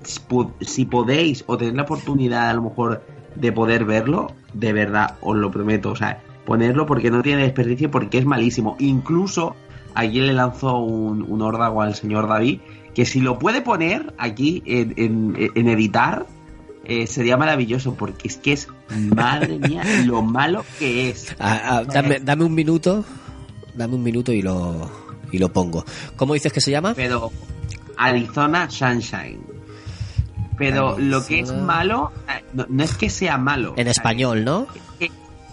si podéis o tenéis la oportunidad a lo mejor de poder verlo, de verdad, os lo prometo. O sea, ponerlo porque no tiene desperdicio, porque es malísimo. Incluso ayer le lanzó un, un órdago al señor David, que si lo puede poner aquí en, en, en editar, eh, sería maravilloso, porque es que es, madre mía, lo malo que es. Ah, ah, dame, dame un minuto, dame un minuto y lo, y lo pongo. ¿Cómo dices que se llama? Pero Arizona Sunshine. Pero lo que es malo, eh, no, no es que sea malo. En español, ¿no?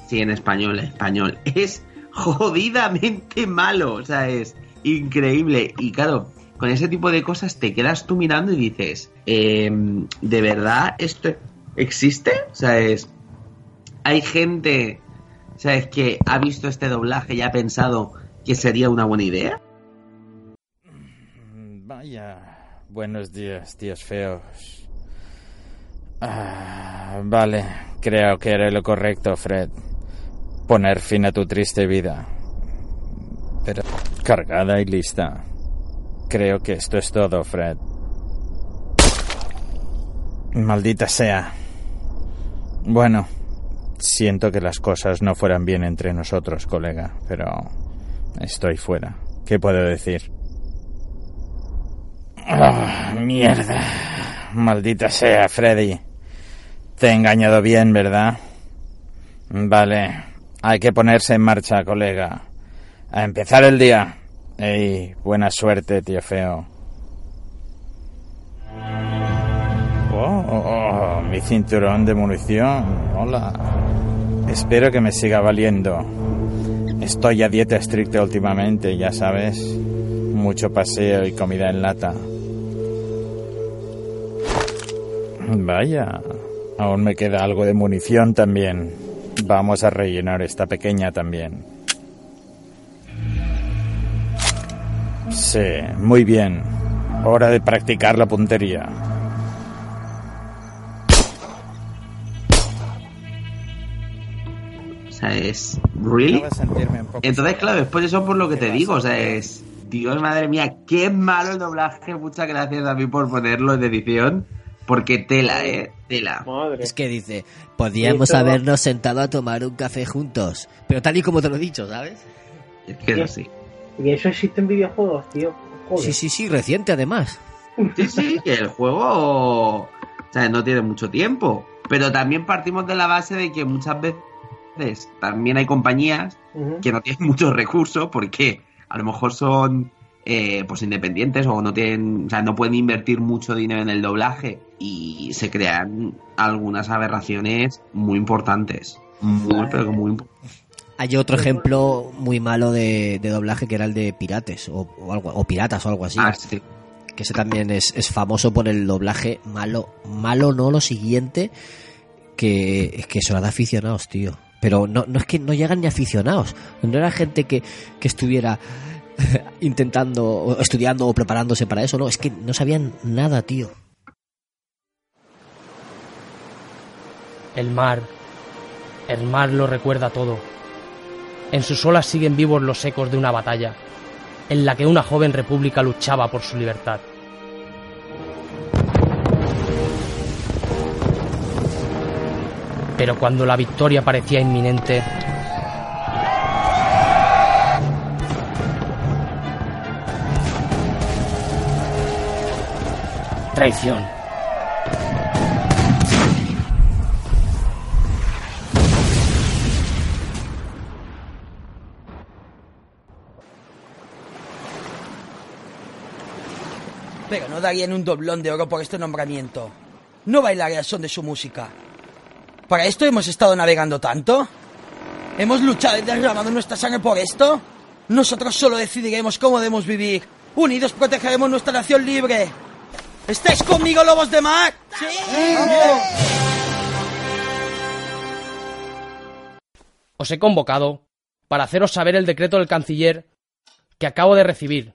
Sí, en español, en español. Es jodidamente malo, o sea, es increíble. Y claro, con ese tipo de cosas te quedas tú mirando y dices, eh, ¿de verdad esto existe? O sea, es... Hay gente, ¿sabes? Que ha visto este doblaje y ha pensado que sería una buena idea. Vaya, buenos días, tíos feos. Ah, vale, creo que era lo correcto, Fred. Poner fin a tu triste vida. Pero cargada y lista. Creo que esto es todo, Fred. Maldita sea. Bueno, siento que las cosas no fueran bien entre nosotros, colega, pero estoy fuera. ¿Qué puedo decir? Ah, mierda. Maldita sea, Freddy. Te he engañado bien, ¿verdad? Vale. Hay que ponerse en marcha, colega. A empezar el día. Ey, buena suerte, tío feo. Oh, oh, oh, mi cinturón de munición. Hola. Espero que me siga valiendo. Estoy a dieta estricta últimamente, ya sabes. Mucho paseo y comida en lata. Vaya, aún me queda algo de munición también. Vamos a rellenar esta pequeña también. Sí, muy bien. Hora de practicar la puntería. O sea, es. ¿Really? Entonces, claro, después eso por lo que ¿Qué te digo, o sea, es. Dios, madre mía, qué malo el doblaje. Muchas gracias a mí por ponerlo en edición. Porque tela, eh, tela. Madre. Es que dice, podríamos Eso- habernos sentado a tomar un café juntos. Pero tal y como te lo he dicho, ¿sabes? Es que es así. Y eso existe en videojuegos, tío. Joder. Sí, sí, sí, reciente además. Sí, sí, que el juego. O sea, no tiene mucho tiempo. Pero también partimos de la base de que muchas veces también hay compañías que no tienen muchos recursos porque a lo mejor son eh, pues independientes o no tienen, o sea, no pueden invertir mucho dinero en el doblaje y se crean algunas aberraciones muy importantes. Muy, pero que muy importantes. Hay otro ejemplo muy malo de, de doblaje que era el de Pirates o, o algo, o Piratas o algo así. Ah, sí. Que ese también es, es famoso por el doblaje malo. Malo no lo siguiente, que es que eso era de aficionados, tío. Pero no, no es que no llegan ni aficionados. No era gente que, que estuviera intentando, estudiando o preparándose para eso, no. Es que no sabían nada, tío. El mar. El mar lo recuerda todo. En sus olas siguen vivos los ecos de una batalla, en la que una joven república luchaba por su libertad. Pero cuando la victoria parecía inminente, Pero no darían un doblón de oro por este nombramiento. No bailaré al son de su música. ¿Para esto hemos estado navegando tanto? ¿Hemos luchado y derramado nuestra sangre por esto? Nosotros solo decidiremos cómo debemos vivir. Unidos protegeremos nuestra nación libre. ¿Estáis conmigo, lobos de mar? ¡Sí! Os he convocado para haceros saber el decreto del canciller que acabo de recibir.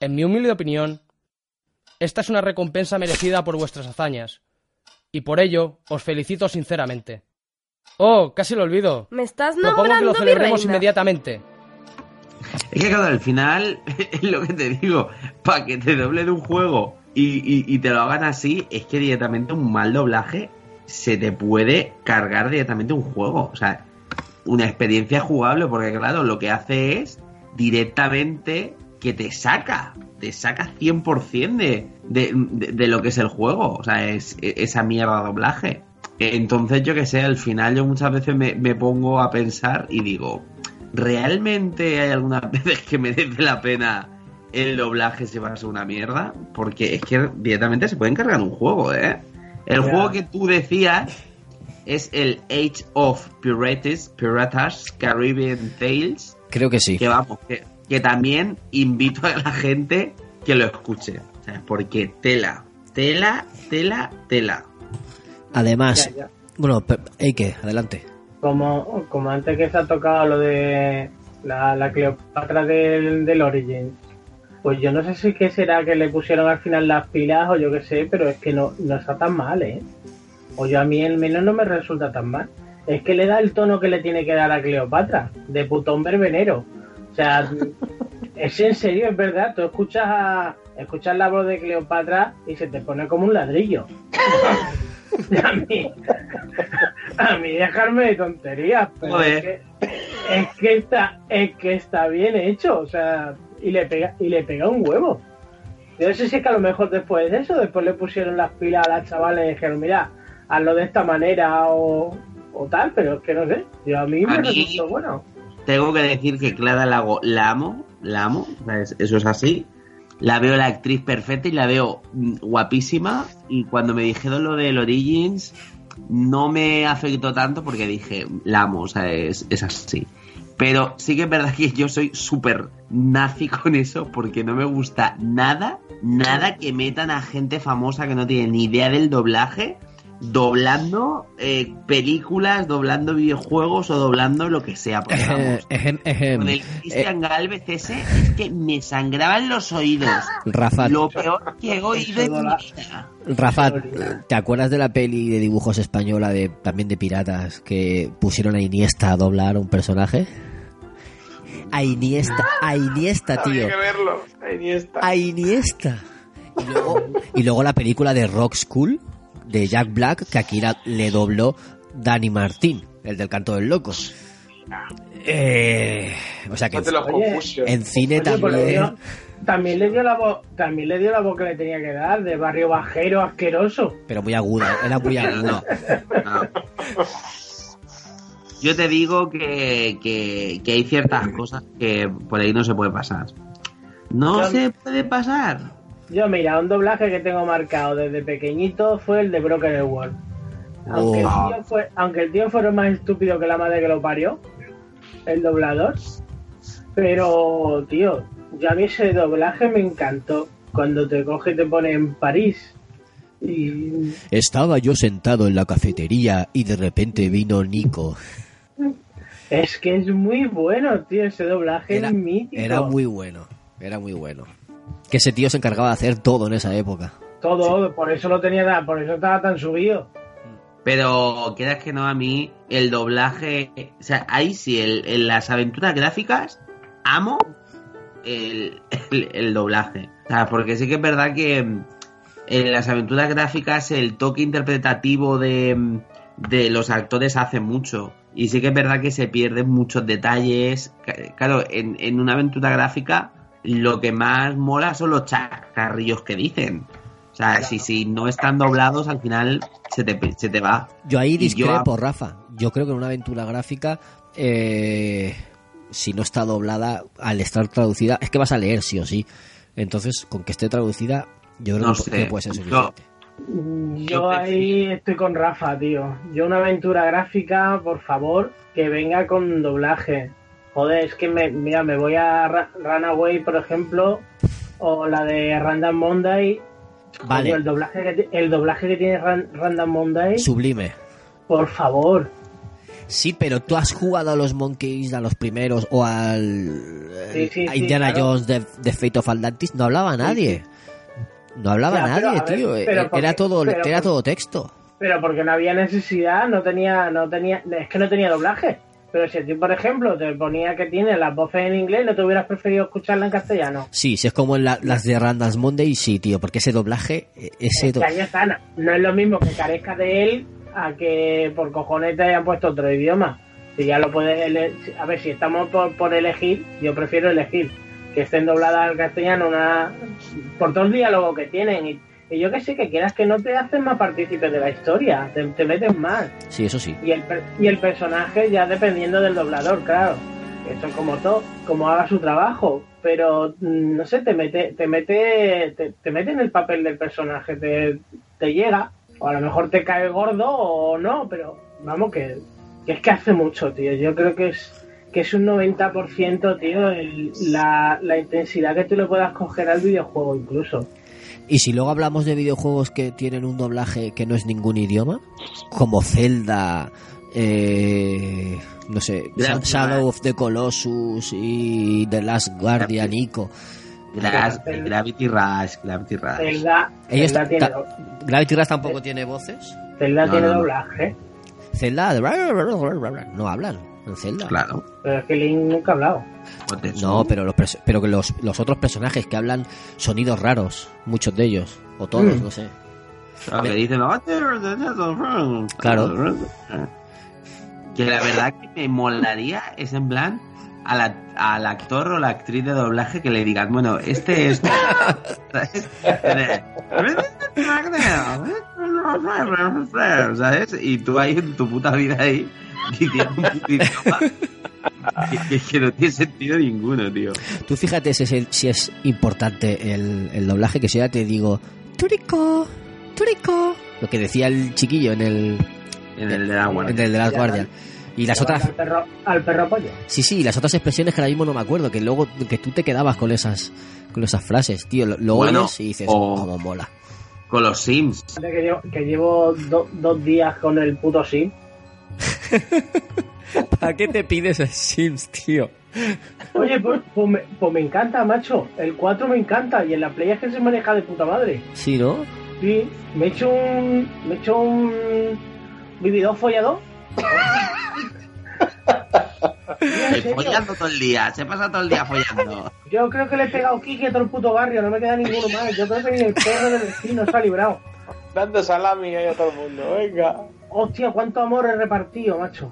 En mi humilde opinión, esta es una recompensa merecida por vuestras hazañas, y por ello os felicito sinceramente. Oh, casi lo olvido. Me estás Propongo que lo mi celebremos reina. inmediatamente. Es que claro, al final, es lo que te digo, para que te doblen un juego y, y- y te lo hagan así, es que directamente un mal doblaje se te puede cargar directamente un juego. O sea, una experiencia jugable, porque claro, lo que hace es directamente que te saca, te saca 100% de, de, de, de lo que es el juego. O sea, es e- esa mierda doblaje. Entonces, yo que sé, al final yo muchas veces me, me pongo a pensar y digo, ¿realmente hay algunas veces que merece la pena el doblaje si va a ser una mierda? Porque es que directamente se puede encargar un juego, ¿eh? El juego que tú decías es el Age of Pirates, Piratas Caribbean Tales, Creo que sí. que vamos, que, que también invito a la gente que lo escuche. O sea, porque tela, tela, tela, tela. Además, Ya, ya. bueno, pe- Eike, adelante. Como, como antes que se ha tocado lo de la, la Cleopatra del, del Origins, pues yo no sé si qué será que le pusieron al final las pilas o yo qué sé, pero es que no, no está tan mal, ¿eh? O yo a mí al menos no me resulta tan mal. Es que le da el tono que le tiene que dar a Cleopatra, de putón verbenero. O sea, es en serio, es verdad. Tú escuchas, a, escuchas la voz de Cleopatra y se te pone como un ladrillo. A mí, a mí dejarme de tonterías, pero es que, es que está, es que está bien hecho, o sea, y le pega, y le pega un huevo. Yo no sé si es que a lo mejor después de eso, después le pusieron las pilas a las chavales y dijeron, mira, hazlo de esta manera o, o tal, pero es que no sé, yo a mí me A mí- resultó bueno. Tengo que decir que Clara Lago la amo, la amo, eso es así. La veo la actriz perfecta y la veo mm, guapísima. Y cuando me dijeron lo del Origins, no me afectó tanto porque dije, la amo, o sea, es, es así. Pero sí que es verdad que yo soy súper nazi con eso porque no me gusta nada, nada que metan a gente famosa que no tiene ni idea del doblaje doblando eh, películas, doblando videojuegos o doblando lo que sea. Porque, vamos, Ejem, ejem. con el Cristian Galvez ese es que me sangraban los oídos. Rafa, Lo peor que he oído en mi vida. Rafa, ¿te acuerdas de la peli de dibujos española de también de piratas que pusieron a Iniesta a doblar un personaje? A Iniesta, a Iniesta, tío. Hay que verlo. Ahí está. A Iniesta. Y luego, y luego la película de Rock School de Jack Black que aquí la- le dobló Danny Martín, el del canto del loco. Eh, o sea que No te los Oye, confusión. en cine Oye, le también. dio- también le dio la voz, también le dio la voz que le tenía que dar, de barrio bajero asqueroso. Pero muy aguda, era muy aguda. No. Yo te digo que, que, que hay ciertas cosas que por ahí no se puede pasar. No Yo- se puede pasar. Yo, mira, un doblaje que tengo marcado desde pequeñito fue el de Broken World. Aunque, Oh. el tío fue, aunque el tío fuera más estúpido que la madre que lo parió, el doblador. Pero, tío, yo a mí ese doblaje me encantó. Cuando te coge y te pone en París. Y Estaba yo sentado en la cafetería y de repente vino Nico. Es que es muy bueno, tío, ese doblaje Era, es mítico. era muy bueno, era muy bueno. Que ese tío se encargaba de hacer todo en esa época. Todo, por eso lo tenía, tan- por eso estaba tan subido. Pero quieras que no, a mí el doblaje. O sea, ahí sí, el- en las aventuras gráficas, amo el, el- el doblaje. O sea, porque sí que es verdad que en las aventuras gráficas el toque interpretativo de, de los actores hace mucho. Y sí que es verdad que se pierden muchos detalles. Claro, en, en una aventura gráfica lo que más mola son los chacarrillos que dicen. O sea, si, si no están doblados, al final se te, se te va. Yo ahí yo discrepo, Rafa. Yo creo que en una aventura gráfica, eh, si no está doblada, al estar traducida, es que vas a leer sí o sí. Entonces, con que esté traducida, yo creo No que, sé. que puede ser suficiente. Yo Yo ahí estoy con Rafa, tío. Yo una aventura gráfica, por favor, que venga con doblaje. Joder, es que me, mira, me voy a Ra- Runaway, por ejemplo, o la de Random Monday. Vale. El doblaje que, ti- el doblaje que tiene Ran- Random Monday, Sublime. por favor. Sí, pero tú has jugado a los Monkeys, a los primeros, o al Sí, sí, a sí, Indiana claro. Jones de, de Fate of Atlantis. No hablaba nadie. No hablaba Ya, nadie, ver, tío. era porque- todo, pero era todo texto. Pero porque no había necesidad, no tenía, no tenía, es que no tenía doblaje. Pero si a ti, por ejemplo, te ponía que tiene las voces en inglés, ¿no te hubieras preferido escucharla en castellano? Sí, si es como en la- las de Randall's Monday, sí, tío, porque ese doblaje, eh, ese Es do- no, no es lo mismo que carezca de él a que por cojones te hayan puesto otro idioma. Si ya lo puedes A ver, si estamos por, por elegir, yo prefiero elegir que estén dobladas al castellano una por todo el diálogo que tienen. Y, y yo que sé, que quieras que no te hacen más partícipes de la historia, te, te meten más. Sí, eso sí. Y el, y el personaje ya dependiendo del doblador, claro. Eso es como todo, como haga su trabajo. Pero, mm, no sé, te mete, te mete, te, te mete en el papel del personaje, te, te llega. O a lo mejor te cae gordo o no, pero vamos que, que es que hace mucho, tío. Yo creo que es que es un 90%, tío, el- la, la intensidad que tú le puedas coger al videojuego incluso. Y si luego hablamos de videojuegos que tienen un doblaje que no es ningún idioma, como Zelda, eh, no sé, Gran Shadow of the Colossus y The Last Guardian, Ico. Gra- Gravity Rush, Gravity Rush. Zelda, Ellos Zelda tiene, ta- Gravity Rush tampoco tiene voces. Zelda No, tiene no, no. Zelda no hablan en Zelda. Claro. Pero es que Link nunca ha hablado. Pues. No, pero los pers- pero que los, los otros personajes que hablan sonidos raros, muchos de ellos, o todos, Mm. no sé. Lo que dicen, "Oh, Claro. Que la verdad que me molaría es en plan la- al actor o la actriz de doblaje que le digan, bueno, este es. ¿Sabes? Y tú ahí en tu puta vida ahí diciendo un puto idioma que, que- que no tiene sentido ninguno, tío. Tú fíjate si es, si es importante el, el doblaje, que si ya te digo, Turico, Turico, lo que decía el chiquillo en el, En el de la en el de las Ya, Guardian. Y las otras, Al perro, al perro pollo. sí, sí, y las otras expresiones que ahora mismo no me acuerdo, que luego, que tú te quedabas con esas, con esas frases, tío, lo, lo Bueno, oyes y dices, o- como mola. Con los Sims. Que llevo, que llevo do- dos días con el puto sim. ¿Para qué te pides el Sims, tío? Oye, pues, pues me, pues me encanta, macho. El 4 me encanta y en la play es que se maneja de puta madre. Sí, ¿no? Sí, me he hecho un. Me he hecho un. Vividor follador. Follando todo el día, se pasa todo el día follando. Yo creo que le he pegado Kiki a todo el puto barrio, no me queda ninguno más. Yo creo que ni el perro del vecino se ha librado. Dando salami ahí a todo el mundo, venga. Hostia, cuánto amor he repartido, macho.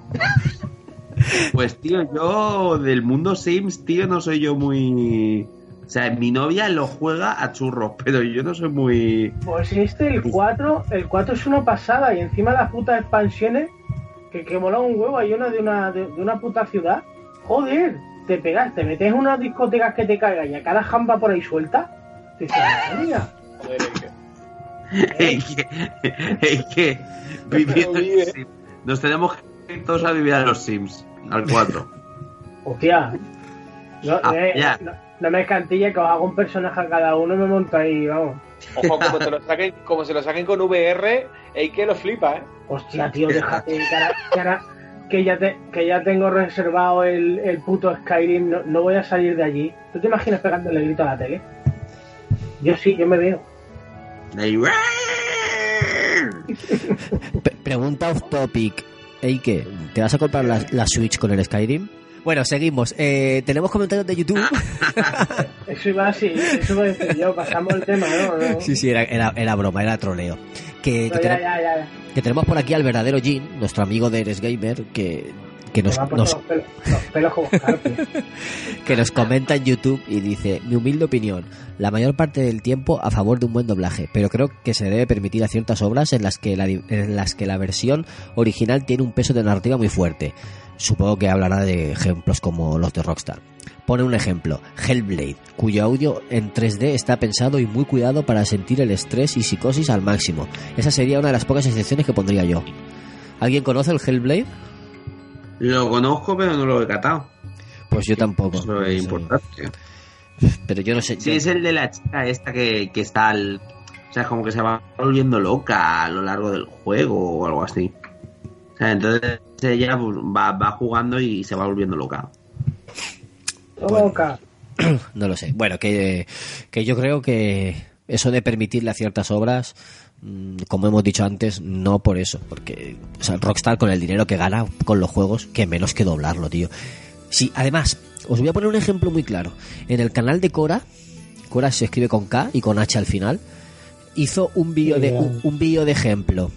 Pues tío, yo del mundo Sims, tío, no soy yo muy... O sea, mi novia lo juega a churros, pero yo no soy muy... Pues este, el 4, el 4 es una pasada y encima las putas expansiones que, que mola un huevo. Hay una de una, de, de una puta ciudad. Joder, te pegas, te metes en unas discotecas que te caigan y a cada jamba por ahí suelta. Dices, madre mía. Es que... Es que... Viviendo en Sims. Nos tenemos que ir todos a vivir a los Sims, al 4. Hostia. No, Ah, eh, ya. no, no me escantilla que os hago un personaje a cada uno y me monto ahí, vamos. Ojo, como, te lo saquen, como se lo saquen con VR, que lo flipa, ¿eh? Hostia, tío, déjate, que ahora, que ahora- que ya, te, que ya tengo reservado el, el puto Skyrim, no, no voy a salir de allí. ¿Tú te imaginas pegándole grito a la tele? Yo sí, yo me veo. Pregunta off topic. Ey, ¿qué? ¿Te vas a comprar la, la Switch con el Skyrim? Bueno, seguimos. Eh, tenemos comentarios de YouTube. Eso iba así, eso iba a decir yo, pasamos el tema, ¿no? No. sí, sí, era, era, era broma, era troleo. Que, que, No, ya, tene- ya, ya. que tenemos por aquí al verdadero Jin, nuestro amigo de Eres Gamer, que, que nos, nos, los pelos, los pelos como que nos comenta en YouTube y dice, mi humilde opinión, la mayor parte del tiempo a favor de un buen doblaje, pero creo que se debe permitir a ciertas obras en las que la, en las que la versión original tiene un peso de narrativa muy fuerte. Supongo que hablará de ejemplos como los de Rockstar. Pone un ejemplo, Hellblade, cuyo audio en 3D está pensado y muy cuidado para sentir el estrés y psicosis al máximo. Esa sería una de las pocas excepciones que pondría yo. ¿Alguien conoce el Hellblade? Lo conozco, pero no lo he catado. Pues yo tampoco. Eso es importante. Pero yo no sé. Sí, yo- es el de la chica esta que, que está al... O sea, como que se va volviendo loca a lo largo del juego o algo así. O sea, entonces ella pues, va, va jugando y se va volviendo loca. Boca. No lo sé. Bueno, que, que yo creo que eso de permitirle a ciertas obras, mm, como hemos dicho antes, no por eso. Porque o sea, Rockstar con el dinero que gana con los juegos, que menos que doblarlo, tío. Sí, además, os voy a poner un ejemplo muy claro. En el canal de Cora, Cora se escribe con K y con H al final, hizo un vídeo de, un, un vídeo de ejemplo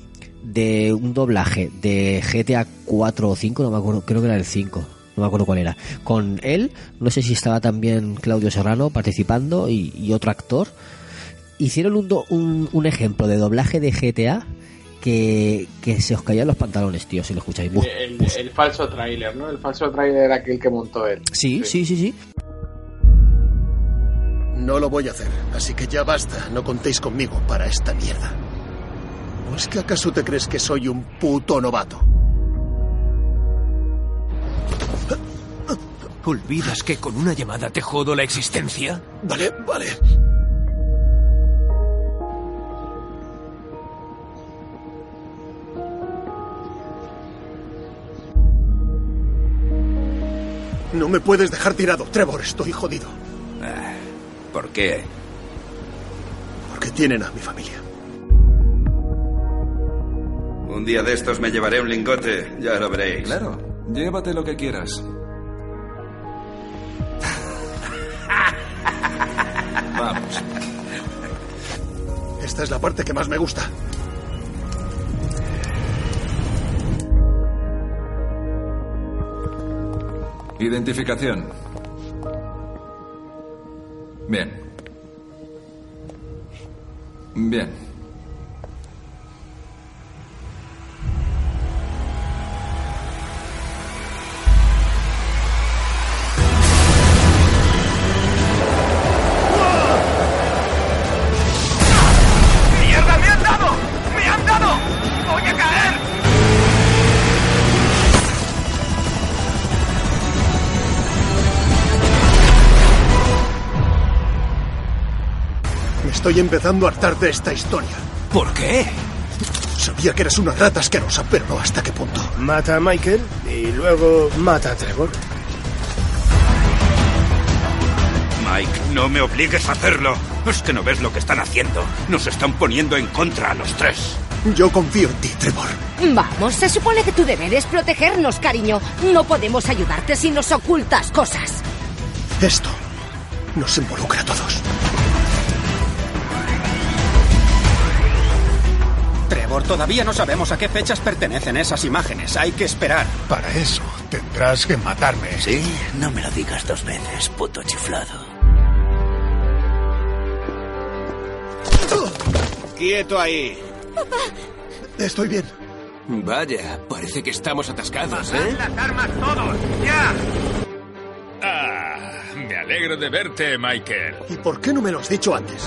de un doblaje de GTA 4 o 5, no me acuerdo, creo que era el 5, no me acuerdo cuál era. Con él, no sé si estaba también Claudio Serrano participando y, y otro actor. Hicieron un, do- un, un ejemplo de doblaje de GTA que, que se os caían los pantalones, tío, si lo escucháis. Buf. El, el falso tráiler, ¿no? El falso tráiler aquel que montó él. Sí, sí, sí, sí. No lo voy a hacer, así que ya basta. No contéis conmigo para esta mierda. ¿O es que acaso te crees que soy un puto novato? ¿Olvidas que con una llamada te jodo la existencia? Vale, vale. No me puedes dejar tirado, Trevor. Estoy jodido. ¿Por qué? Porque tienen a mi familia. Un día de estos me llevaré un lingote, ya lo veréis. Claro, llévate lo que quieras. Vamos. Esta es la parte que más me gusta. Identificación. Bien. Bien. Estoy empezando a hartar de esta historia. ¿Por qué? Sabía que eres una rata asquerosa, pero no hasta qué punto. Mata a Michael y luego mata a Trevor. Mike, no me obligues a hacerlo. Es que no ves lo que están haciendo. Nos están poniendo en contra a los tres. Yo confío en ti, Trevor. Vamos, se supone que tu deber es protegernos, cariño. No podemos ayudarte si nos ocultas cosas. Esto nos involucra a todos. Todavía no sabemos a qué fechas pertenecen esas imágenes. Hay que esperar. Para eso tendrás que matarme. Sí, no me lo digas dos veces, puto chiflado. Quieto ahí. Papá. Estoy bien. Vaya, parece que estamos atascados, ¿eh? las armas todos! ¡Ya! Ah, me alegro de verte, Michael. ¿Y por qué no me lo has dicho antes?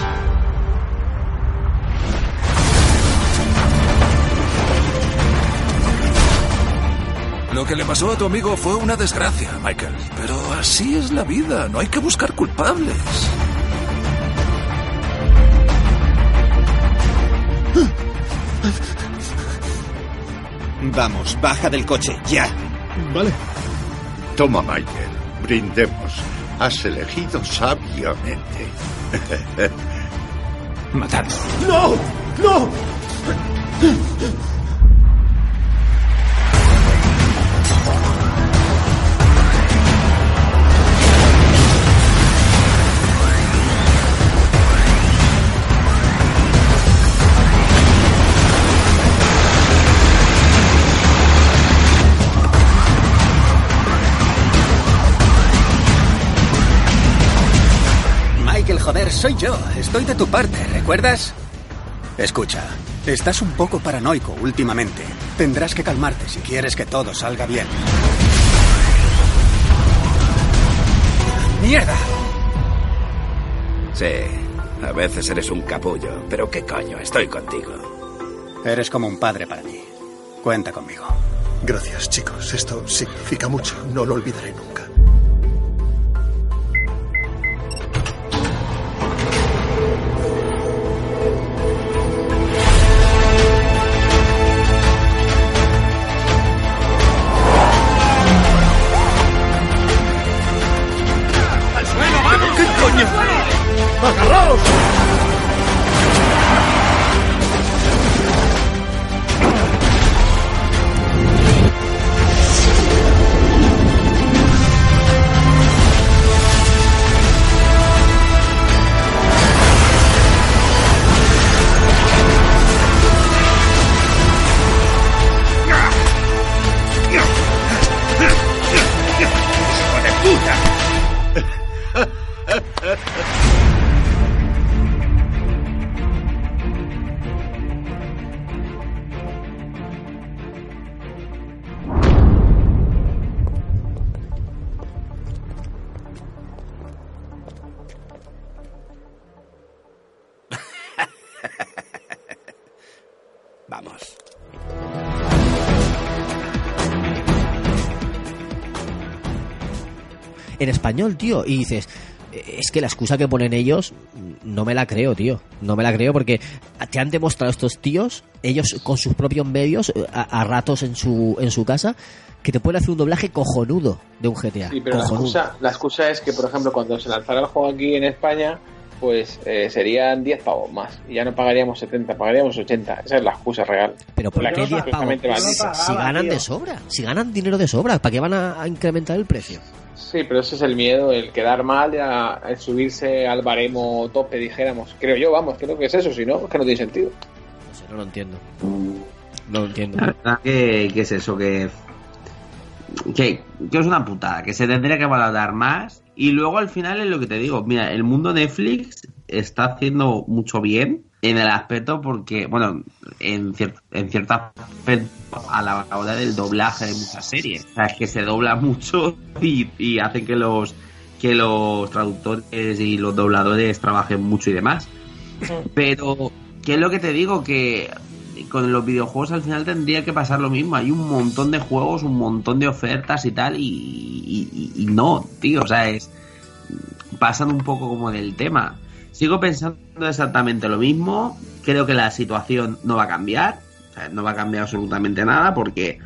Lo que le pasó a tu amigo fue una desgracia, Michael. Pero así es la vida, no hay que buscar culpables. Vamos, baja del coche, ya. Vale. Toma, Michael. Brindemos. Has elegido sabiamente. Matarlo. ¡No! ¡No! Joder, soy yo. Estoy de tu parte, ¿recuerdas? Escucha, estás un poco paranoico últimamente. Tendrás que calmarte si quieres que todo salga bien. ¡Mierda! Sí, a veces eres un capullo, pero qué coño, estoy contigo. Eres como un padre para mí. Cuenta conmigo. Gracias, chicos. Esto significa mucho. No lo olvidaré nunca. Español, tío, y dices, "Eh, es que la excusa que ponen ellos no me la creo, tío. No me la creo porque te han demostrado estos tíos, ellos con sus propios medios, a, a ratos en su, en su casa, que te pueden hacer un doblaje cojonudo de un GTA. Sí, pero la excusa, la excusa es que, por ejemplo, cuando se lanzara el juego aquí en España, pues eh, serían 10 pavos más. Y ya no pagaríamos 70, pagaríamos 80. Esa es la excusa real. Pero ¿por qué que 10 pavos? Si ganan de sobra, si ganan dinero de sobra, ¿para qué van a, a incrementar el precio? Sí, pero ese es el miedo, el quedar mal, a- el subirse al baremo tope, dijéramos. Creo yo, vamos, creo que es eso, si no, es que no tiene sentido. No sé, no lo entiendo. No lo entiendo. La verdad que, que es eso, que, que, que es una putada, que se tendría que valorar más. Y luego al final es lo que te digo, mira, el mundo Netflix está haciendo mucho bien en el aspecto porque, bueno, en, cier- en cierto aspecto a la hora del doblaje de muchas series. O sea, es que se dobla mucho y, y hacen que los que los traductores y los dobladores trabajen mucho y demás. Pero, ¿qué es lo que te digo? Que con los videojuegos al final tendría que pasar lo mismo. Hay un montón de juegos, un montón de ofertas y tal, y, y- y- y no, tío. O sea, es. Pasan un poco como del tema. Sigo pensando exactamente lo mismo. Creo que la situación no va a cambiar. O sea, no va a cambiar absolutamente nada porque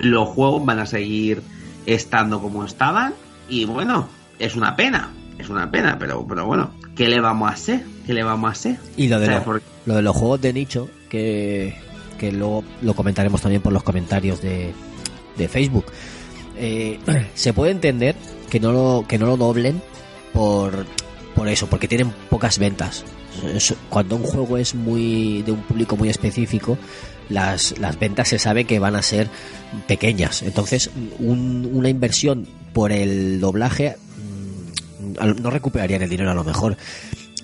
los juegos van a seguir estando como estaban. Y bueno, es una pena. Es una pena, pero, pero bueno, ¿qué le vamos a hacer? ¿Qué le vamos a hacer? Y lo de, O sea, lo- porque- lo de los juegos de nicho, que, que luego lo comentaremos también por los comentarios de, de Facebook. Eh, se puede entender que no lo, que no lo doblen por, por eso, porque tienen pocas ventas. Cuando un juego es muy de un público muy específico, las, las ventas se sabe que van a ser pequeñas. Entonces, un- una inversión por el doblaje mm, no recuperarían el dinero a lo mejor.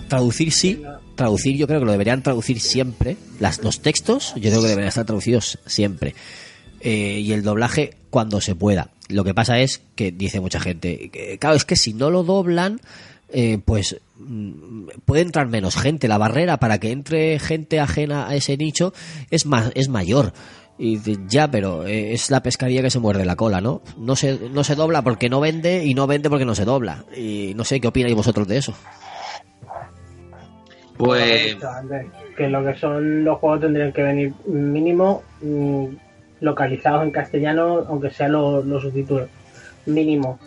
Traducir sí, traducir yo creo que lo deberían traducir siempre. Las, los textos yo creo que deberían estar traducidos siempre. Eh, y el doblaje cuando se pueda. Lo que pasa es que dice mucha gente, que, claro, es que si no lo doblan, eh, pues mm, puede entrar menos gente. La barrera para que entre gente ajena a ese nicho es más, es mayor. Y ya, pero eh, es la pescadilla que se muerde la cola, ¿no? No se, no se dobla porque no vende y no vende porque no se dobla. Y no sé qué opináis vosotros de eso. Pues que lo que son los juegos tendrían que venir mínimo mm, localizados en castellano, aunque sea los los subtítulos. Mínimo.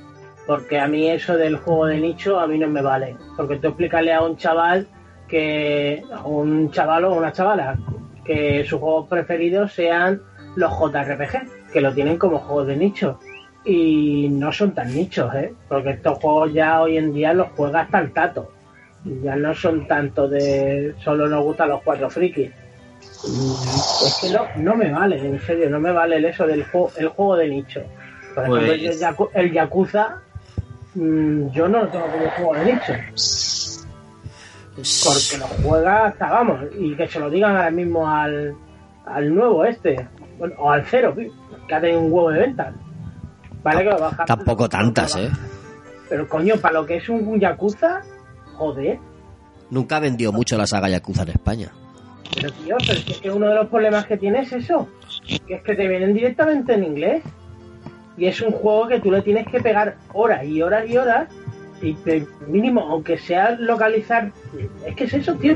Porque a mí eso del juego de nicho a mí no me vale. Porque tú explicarle a un chaval que, a un chaval o una chavala, que sus juegos preferidos sean los JRPG, que lo tienen como juegos de nicho. Y no son tan nichos, ¿eh? Porque estos juegos ya hoy en día los juega hasta el tato ya no son tanto de solo nos gustan los cuatro frikis. Es que no, no me vale, en serio, no me vale el eso del juego, el juego de nicho. Por ejemplo, Pues- el, Yaku- el Yakuza, yo no lo tengo como juego de nicho. Porque lo juega hasta, vamos, y que se lo digan ahora mismo al, al nuevo este, bueno, o al cero, que ha tenido un huevo de ventas. Vale que lo baja. Tampoco tantas, ¿eh? Pero coño, para lo que es un Yakuza, joder. Nunca vendió mucho la saga Yakuza en España. Pero tío, pero es que uno de los problemas que tiene es eso, que es que te vienen directamente en inglés. Y es un juego que tú le tienes que pegar horas y horas y horas. Y mínimo, aunque sea localizar, es que es eso, tío.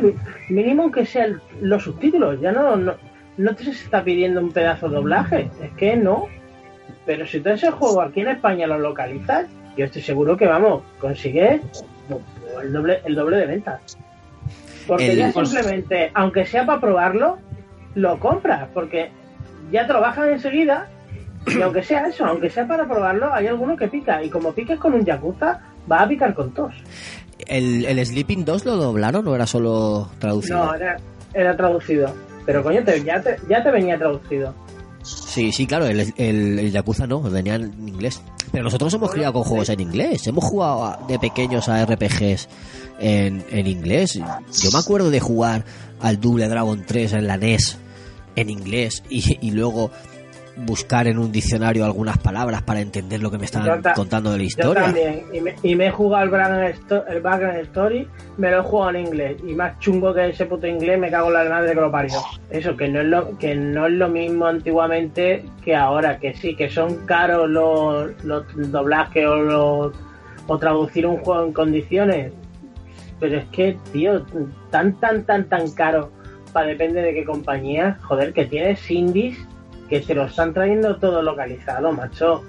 Mínimo aunque sean los subtítulos. Ya no, no, no te se está pidiendo un pedazo de doblaje. Es que no. Pero si tú ese juego aquí en España lo localizas, yo estoy seguro que vamos, consigues el doble, el doble de ventas. Porque El- ya simplemente, aunque sea para probarlo, lo compras, porque ya te lo bajan enseguida, y aunque sea eso, aunque sea para probarlo, hay alguno que pica, y como piques con un Yakuza, va a picar con tos. ¿El, el Sleeping 2 lo doblaron o era solo traducido? No, era, era traducido. Pero coño, te- ya, te, ya te venía traducido. Sí, sí, claro, el, el, el Yakuza no, venía en inglés. Pero nosotros hemos criado con juegos en inglés, hemos jugado a- de pequeños a RPGs en, en inglés. Yo me acuerdo de jugar al Double Dragon 3 en la NES en inglés y, y luego buscar en un diccionario algunas palabras para entender lo que me Yo ta- contando de la Yo historia. también, y me, y me he jugado el background, el background Story, me lo he jugado en inglés, y más chungo que ese puto inglés, me cago en la madre que lo parió. Eso, que no es lo, que no es lo mismo antiguamente que ahora, que sí, que son caros los, los doblajes o, los, o traducir un juego en condiciones, pero es que, tío, tan, tan, tan, tan caro, para depende de qué compañía, joder, que tienes indies que se lo están trayendo todo localizado, macho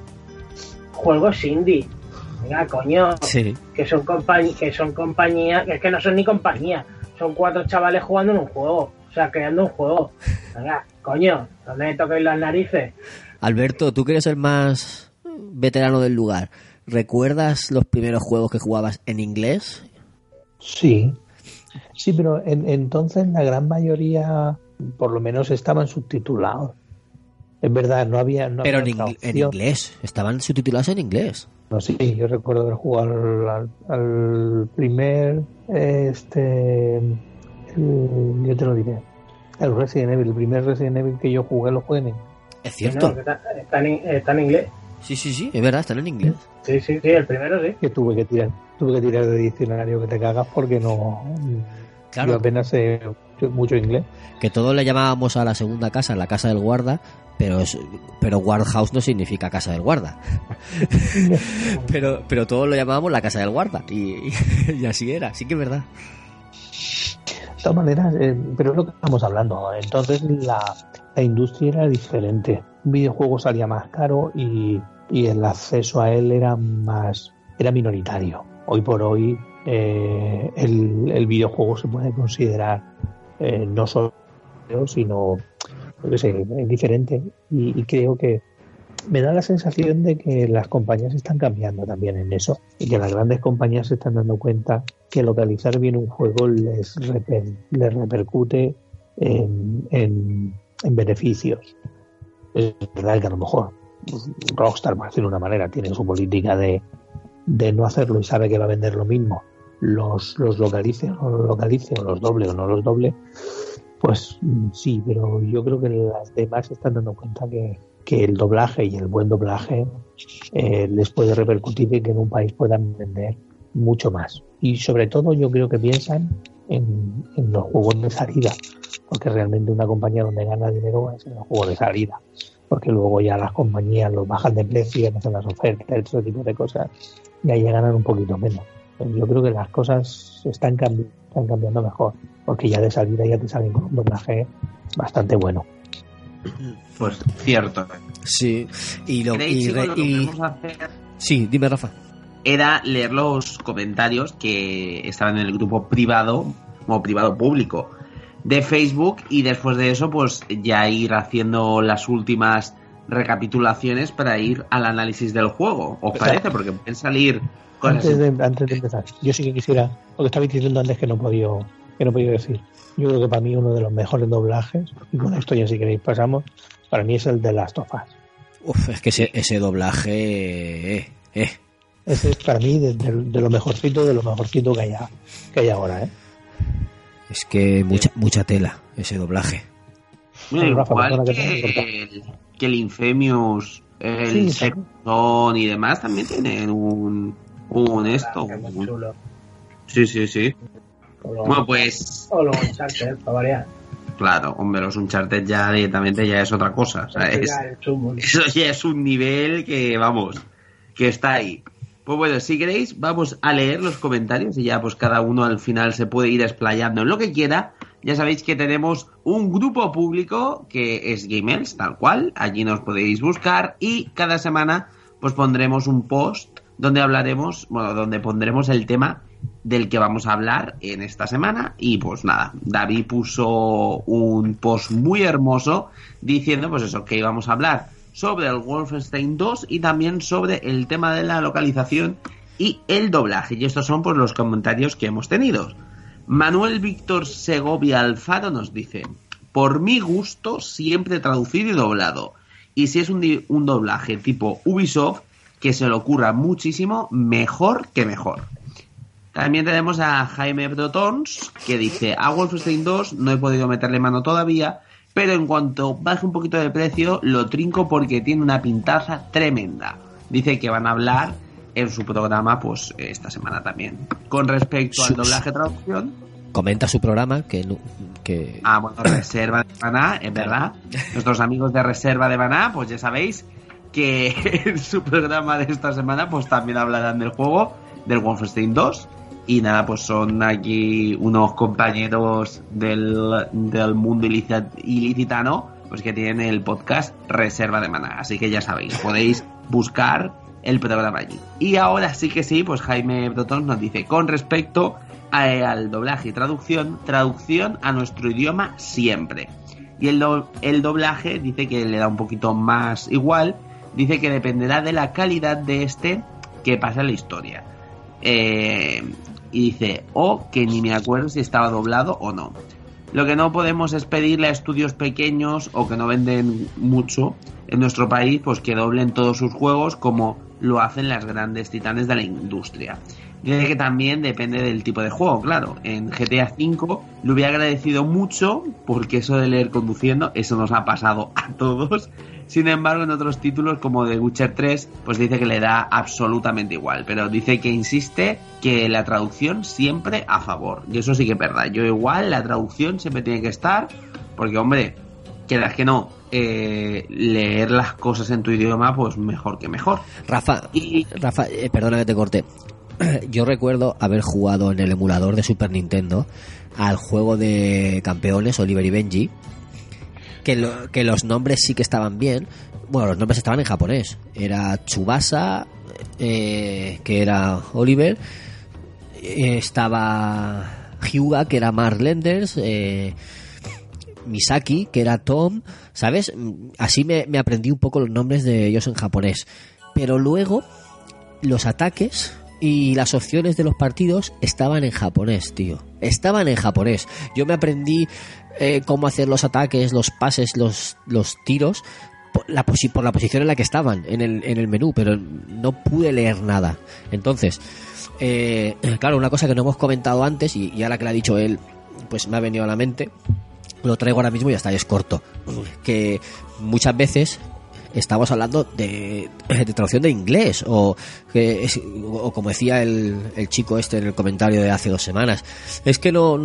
juegos indie. Venga, coño. Sí. Que son compañías, que son compañías, que es que no son ni compañía. Son cuatro chavales jugando en un juego. O sea, creando un juego. Venga, coño, no me toquéis las narices. Alberto, tú que eres el más veterano del lugar, ¿recuerdas los primeros juegos que jugabas en inglés? Sí. Sí, pero en- entonces la gran mayoría, por lo menos, estaban subtitulados. Es verdad, no había. No Pero en, había en inglés, estaban subtitulados en inglés. No, sí, yo recuerdo haber jugado al, al- al primer. Este. el- yo te lo diré. El Resident Evil, el primer Resident Evil que yo jugué lo jugué en inglés. Es No, cierto. que está, está en, está en inglés. Sí, sí, sí, es verdad, están en inglés. Sí, sí, sí, el primero sí. Que tuve que tirar, tuve que tirar de diccionario que te cagas porque no. Claro. Yo apenas sé mucho inglés. Que todos le llamábamos a la segunda casa la casa del guarda, pero es, pero guardhouse no significa casa del guarda. pero, pero todos lo llamábamos la casa del guarda. Y, y así era, sí que es verdad. De todas maneras, eh, pero es lo que estamos hablando. Entonces la, la industria era diferente. Un videojuego salía más caro y, y el acceso a él era más era minoritario. Hoy por hoy eh, el, el videojuego se puede considerar eh, no solo sino qué sé, diferente y, y creo que me da la sensación de que las compañías están cambiando también en eso y que las grandes compañías se están dando cuenta que localizar bien un juego les, les repercute en, en- en beneficios. Es verdad que a lo mejor Rockstar, por decirlo de una manera, tiene su política de, de no hacerlo y sabe que va a vender lo mismo, los, los localice o los localice, o los doble o no los doble, pues mm, sí, pero yo creo que las demás están dando cuenta que, que el doblaje y el buen doblaje eh, les puede repercutir y que en un país puedan vender mucho más. Y sobre todo yo creo que piensan en, en los juegos de salida, porque realmente una compañía donde gana dinero es en el juego de salida, porque luego ya las compañías los bajan de precio, hacen las ofertas, ese tipo de cosas, y ahí ya ganan un poquito menos. Yo creo que las cosas están, cambi- están cambiando mejor, porque ya de salida ya te salen con un doblaje bastante bueno. Pues cierto. Sí, y lo, ¿Queréis, y chicos, lo que y- hacer Sí, dime, Rafa. era leer los comentarios que estaban en el grupo privado, o privado público, de Facebook y después de eso pues ya ir haciendo las últimas recapitulaciones para ir al análisis del juego. ¿Os parece? Porque pueden salir. Antes de, antes de empezar, yo sí que quisiera, lo que estabais diciendo antes que no he podido, que no he podido decir. Yo creo que para mí uno de los mejores doblajes, y con esto ya si queréis pasamos, para mí es el de Last of Us. Uf, es que ese, ese doblaje... Eh, eh. Ese es para mí de, de- de lo mejorcito, de lo mejorcito que hay, que hay ahora, ¿eh? Es que mucha, mucha tela ese doblaje. Mira, Bueno, Rafa, igual que el, que el Infamous, el Sí, y demás también tienen un, un esto. un- Sí, sí, sí. Bueno, pues O los Uncharted, para variar. claro, hombre, los Uncharted ya directamente ya es otra cosa. o sea, Eso es- ya es un- eso ya es un nivel que, vamos, que está ahí. Pues bueno, si queréis, vamos a leer los comentarios y ya pues cada uno al final se puede ir explayando en lo que quiera. Ya sabéis que tenemos un grupo público que es Gamers, tal cual. Allí nos podéis buscar y cada semana pues pondremos un post donde hablaremos, bueno, donde pondremos el tema del que vamos a hablar en esta semana. Y pues nada, David puso un post muy hermoso diciendo pues eso, que íbamos a hablar sobre el Wolfenstein 2 y también sobre el tema de la localización y el doblaje. Y estos son pues los comentarios que hemos tenido. Manuel Víctor Segovia Alfaro nos dice, por mi gusto siempre traducido y doblado. Y si es un, un doblaje tipo Ubisoft, que se le ocurra muchísimo, mejor que mejor. También tenemos a Jaime Brotons, que dice, a Wolfenstein 2 no he podido meterle mano todavía, pero en cuanto baje un poquito de precio, lo trinco porque tiene una pintaza tremenda. Dice que van a hablar en su programa, pues, esta semana también. Con respecto al doblaje traducción, Comenta su programa que... que... Ah, bueno, Reserva de Maná, es verdad. Nuestros amigos de Reserva de Maná, pues ya sabéis que en su programa de esta semana, pues también hablarán del juego, del Wolfenstein 2. Y nada, pues son aquí unos compañeros del, del mundo ilicit- ilicitano, pues que tienen el podcast Reserva de Maná. Así que ya sabéis, podéis buscar el programa allí. Y ahora sí que sí, pues Jaime Brotón nos dice, con respecto al doblaje y traducción, traducción a nuestro idioma siempre. Y el, do- el doblaje dice que le da un poquito más igual, dice que dependerá de la calidad de este que pasa la historia. Eh, y dice, o que ni me acuerdo si estaba doblado o no. Lo que no podemos es pedirle a estudios pequeños o que no venden mucho en nuestro país, pues que doblen todos sus juegos como lo hacen las grandes titanes de la industria. Dice que también depende del tipo de juego, claro. En GTA V le hubiera agradecido mucho, porque eso de leer conduciendo, eso nos ha pasado a todos. Sin embargo, en otros títulos como The Witcher 3, pues dice que le da absolutamente igual. Pero dice que insiste que la traducción siempre a favor. Y eso sí que es verdad. Yo igual, la traducción siempre tiene que estar, porque hombre, quieras que no, eh, leer las cosas en tu idioma, pues mejor que mejor. Rafa, Rafa, eh, perdona que te corte. yo recuerdo haber jugado en el emulador de Super Nintendo al juego de campeones Oliver y Benji, que, lo- que los nombres sí que estaban bien. Bueno, los nombres estaban en japonés. Era Chubasa, eh, que era Oliver, eh, estaba Hyuga, que era Mark Lenders, eh, Misaki, que era Tom, ¿sabes? Así me aprendí un poco los nombres de ellos en japonés. Pero luego los ataques y las opciones de los partidos estaban en japonés, tío. Estaban en japonés. Yo me aprendí eh, cómo hacer los ataques, los pases, los, los tiros por la, por la posición en la que estaban en el, en el menú, pero no pude leer nada. Entonces, eh, claro, una cosa que no hemos comentado antes y, y ahora que la ha dicho él, pues me ha venido a la mente, lo traigo ahora mismo y y es corto. Que muchas veces estamos hablando de, de traducción de inglés o, o como decía el, el chico este en el comentario de hace dos semanas es que no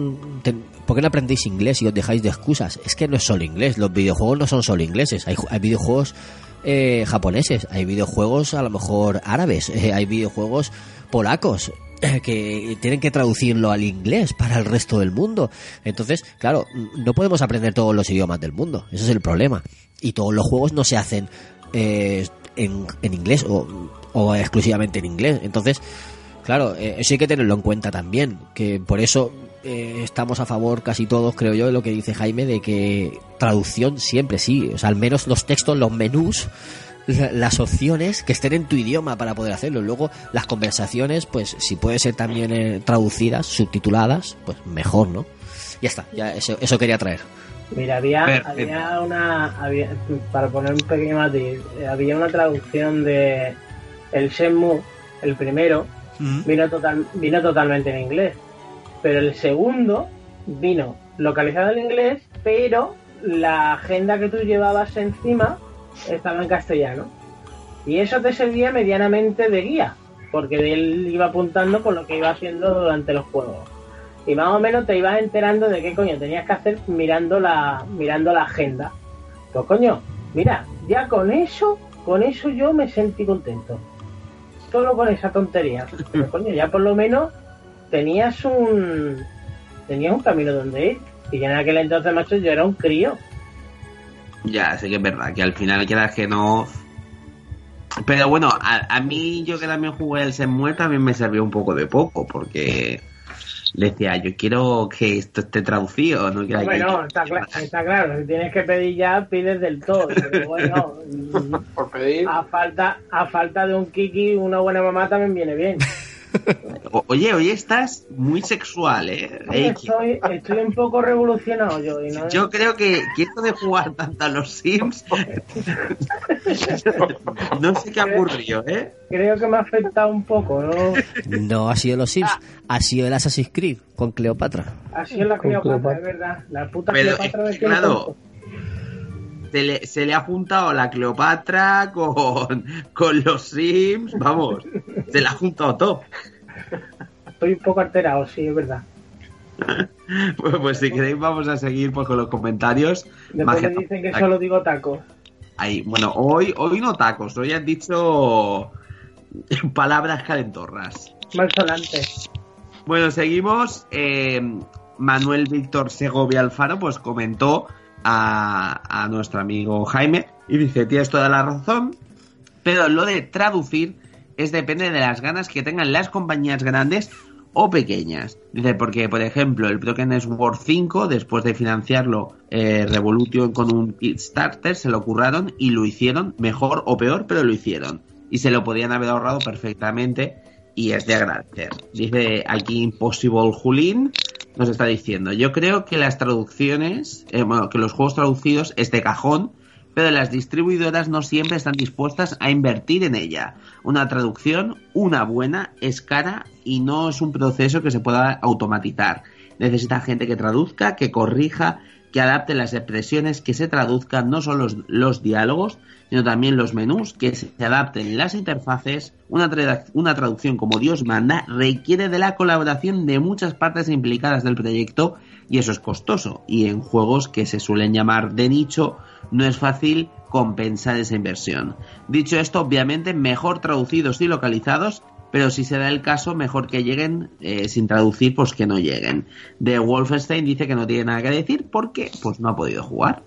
¿por qué no aprendéis inglés y os dejáis de excusas? es que no es solo inglés los videojuegos no son solo ingleses hay, hay videojuegos eh, japoneses hay videojuegos a lo mejor árabes eh, hay videojuegos polacos eh, que tienen que traducirlo al inglés para el resto del mundo. Entonces, claro, no podemos aprender todos los idiomas del mundo. Ese es el problema. Y todos los juegos no se hacen eh, en, en inglés o, o exclusivamente en inglés. Entonces, claro, eso hay que tenerlo en cuenta también. Que por eso eh, estamos a favor casi todos, creo yo, de lo que dice Jaime, de que traducción siempre sí. O sea, al menos los textos, los menús la- las opciones que estén en tu idioma para poder hacerlo. Luego, las conversaciones, pues si puede ser también eh, traducidas, subtituladas, pues mejor, ¿no? Ya está, ya eso, eso quería traer. Mira, había, había una. Había, para poner un pequeño matiz, eh, había una traducción de. El Shenmue, el primero, vino, total, vino totalmente en inglés. Pero el segundo vino localizado en inglés, pero la agenda que tú llevabas encima estaba en castellano. Y eso te servía medianamente de guía, porque él iba apuntando por lo que iba haciendo durante los juegos. Y más o menos te ibas enterando de qué coño tenías que hacer mirando la, mirando la agenda. Pues coño, mira, ya con eso, con eso yo me sentí contento. Solo con esa tontería. Coño, ya por lo menos tenías un tenías un camino donde ir. Y ya en aquel entonces, macho, yo era un crío. Ya, sé que es verdad, que al final quieras que no. Pero bueno, a, a mí yo que también jugué el Shenmue también me sirvió un poco de poco, porque decía, yo quiero que esto esté traducido, no quiero Hombre, que- no, está, cla- está claro, si tienes que pedir ya, pides del todo. Pero bueno, Por pedir. a falta, a falta de un kiki, una buena mamá también viene bien. O- Oye, hoy estás muy sexual, ¿eh? Estoy, estoy un poco revolucionado yo. Y no, yo creo que, que esto de jugar tanto a los Sims, no sé qué ha ocurrido, ¿eh? creo que me ha afectado un poco, ¿no? No ha sido los Sims, ha sido el Assassin's Creed con Cleopatra. Ha sido la Cleopatra, Cleopatra. es verdad. La puta Pero, Cleopatra de claro, se le, se le ha juntado la Cleopatra con, con los Sims, vamos, se le ha juntado todo. Estoy un poco alterado, sí, es verdad. Pues, pues si queréis vamos a seguir pues, con los comentarios. Después Magia- me dicen que solo digo tacos. Ahí, bueno, hoy, hoy no tacos, hoy has dicho palabras calentorras. Malsonantes. Bueno, seguimos. Eh, Manuel Víctor Segovia Alfaro pues comentó a, nuestro amigo Jaime y dice, tienes toda la razón, pero lo de traducir es depende de las ganas que tengan las compañías grandes o pequeñas. Dice, porque por ejemplo el Broken Sword 5, después de financiarlo eh, Revolution con un Kickstarter, se lo curraron y lo hicieron mejor o peor, pero lo hicieron. Y se lo podían haber ahorrado perfectamente y es de agradecer. Dice aquí Impossible Julín, nos está diciendo, yo creo que las traducciones, eh, bueno, que los juegos traducidos es de cajón, pero las distribuidoras no siempre están dispuestas a invertir en ella. Una traducción, una buena, es cara y no es un proceso que se pueda automatizar. Necesita gente que traduzca, que corrija, que adapte las expresiones, que se traduzcan no solo los, diálogos, sino también los menús, que se adapten las interfaces. Una traducción como Dios manda requiere de la colaboración de muchas partes implicadas del proyecto y eso es costoso. Y en juegos que se suelen llamar de nicho, no es fácil compensar esa inversión. Dicho esto, obviamente mejor traducidos y localizados, pero si se da el caso, mejor que lleguen eh, sin traducir, pues que no lleguen. De Wolfenstein dice que no tiene nada que decir porque pues no ha podido jugar.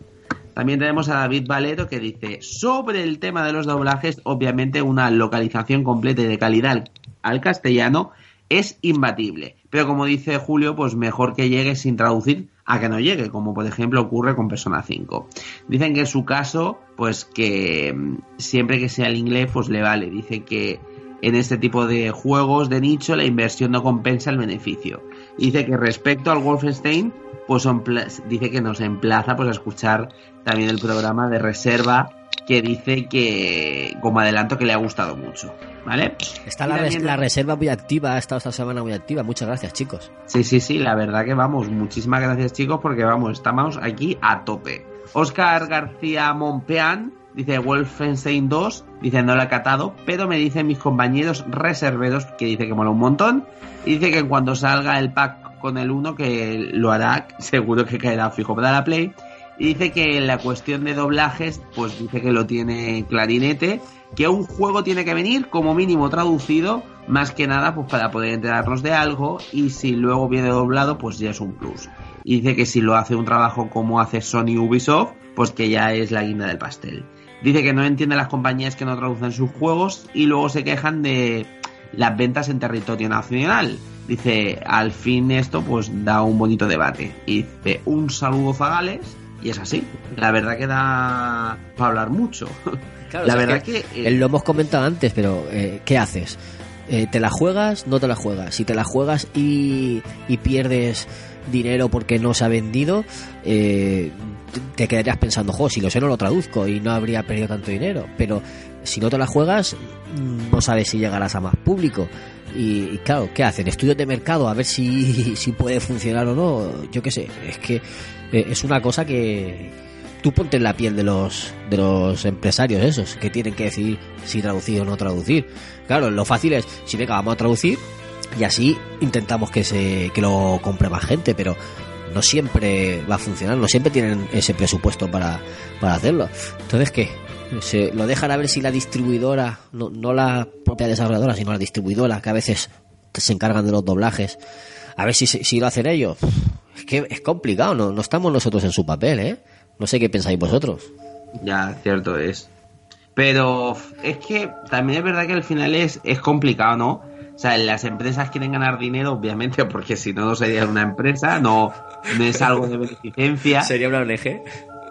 También tenemos a David Valero que dice, sobre el tema de los doblajes, obviamente una localización completa y de calidad al, castellano es imbatible. Pero como dice Julio, pues mejor que llegue sin traducir a que no llegue, como por ejemplo ocurre con Persona 5. Dicen que en su caso, pues que mm, siempre que sea el inglés, pues le vale. Dice que en este tipo de juegos de nicho la inversión no compensa el beneficio. Dice que respecto al Wolfenstein, pues dice que nos emplaza pues a escuchar también el programa de reserva que dice que como adelanto que le ha gustado mucho, ¿vale? Está res- la reserva muy activa, ha estado esta semana muy activa. Muchas gracias, chicos. Sí, sí, sí, la verdad que vamos, muchísimas gracias chicos porque vamos, estamos aquí a tope. Oscar García Monpeán dice Wolfenstein 2, dice no lo he catado, pero me dicen mis compañeros reserveros que dice que mola un montón y dice que cuando salga el pack con el 1 que lo hará, seguro que caerá fijo para la Play. Y dice que en la cuestión de doblajes, pues dice que lo tiene clarinete, que un juego tiene que venir como mínimo traducido, más que nada pues para poder enterarnos de algo, y si luego viene doblado, pues ya es un plus. Y dice que si lo hace un trabajo como hace Sony Ubisoft, pues que ya es la guinda del pastel. Dice que no entiende las compañías que no traducen sus juegos y luego se quejan de las ventas en territorio nacional. Dice, al fin esto pues da un bonito debate. Y dice, un saludo Zagales. Y es así. La verdad que da para hablar mucho. Claro, la o sea, verdad que... eh, Lo hemos comentado antes, pero eh, ¿qué haces? Eh, ¿Te la juegas? No te la juegas. Si te la juegas y, y pierdes dinero porque no se ha vendido, eh, te- quedarías pensando, jo, si lo sé no lo traduzco y no habría perdido tanto dinero. Pero si no te la juegas, mm, no sabes si llegarás a más público. Y, y claro, ¿qué hacen? Estudios de mercado a ver si, si puede funcionar o no. Yo qué sé, es que eh, es una cosa que, tú ponte en la piel de los de los empresarios esos que tienen que decidir si traducir o no traducir. Claro, lo fácil es si venga vamos a traducir y así intentamos que se que lo compre más gente, pero no siempre va a funcionar, no siempre tienen ese presupuesto para, para hacerlo. Entonces, ¿qué? Se lo dejan a ver si la distribuidora, no, no la propia desarrolladora, sino la distribuidora, que a veces se encargan de los doblajes, a ver si, si lo hacen ellos. Es que es complicado, no, no estamos nosotros en su papel, ¿eh? No sé qué pensáis vosotros. Ya, cierto es. Pero es que también es verdad que al final es, es complicado, ¿no? O sea, las empresas quieren ganar dinero, obviamente, porque si no, no sería una empresa, no, no es algo de beneficencia. Sería una ONG.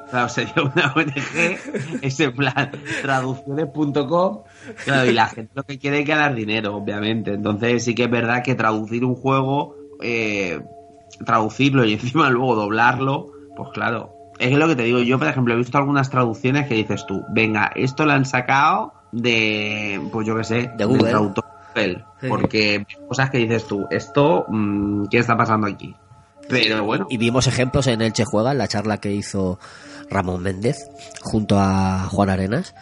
Claro, sería una ONG, es en plan traducciones.com, claro, y la gente lo que quiere es ganar dinero, obviamente. Entonces sí que es verdad que traducir un juego, eh, traducirlo y encima luego doblarlo, pues claro, es lo que te digo, yo por ejemplo he visto algunas traducciones que dices tú, venga, esto lo han sacado de, pues yo qué sé, De Google. del traductor Sí. porque cosas que dices tú, esto, mm, ¿qué está pasando aquí? Pero bueno. Y vimos ejemplos en Elche Juega, en la charla que hizo Ramón Méndez junto a Juan Arenas,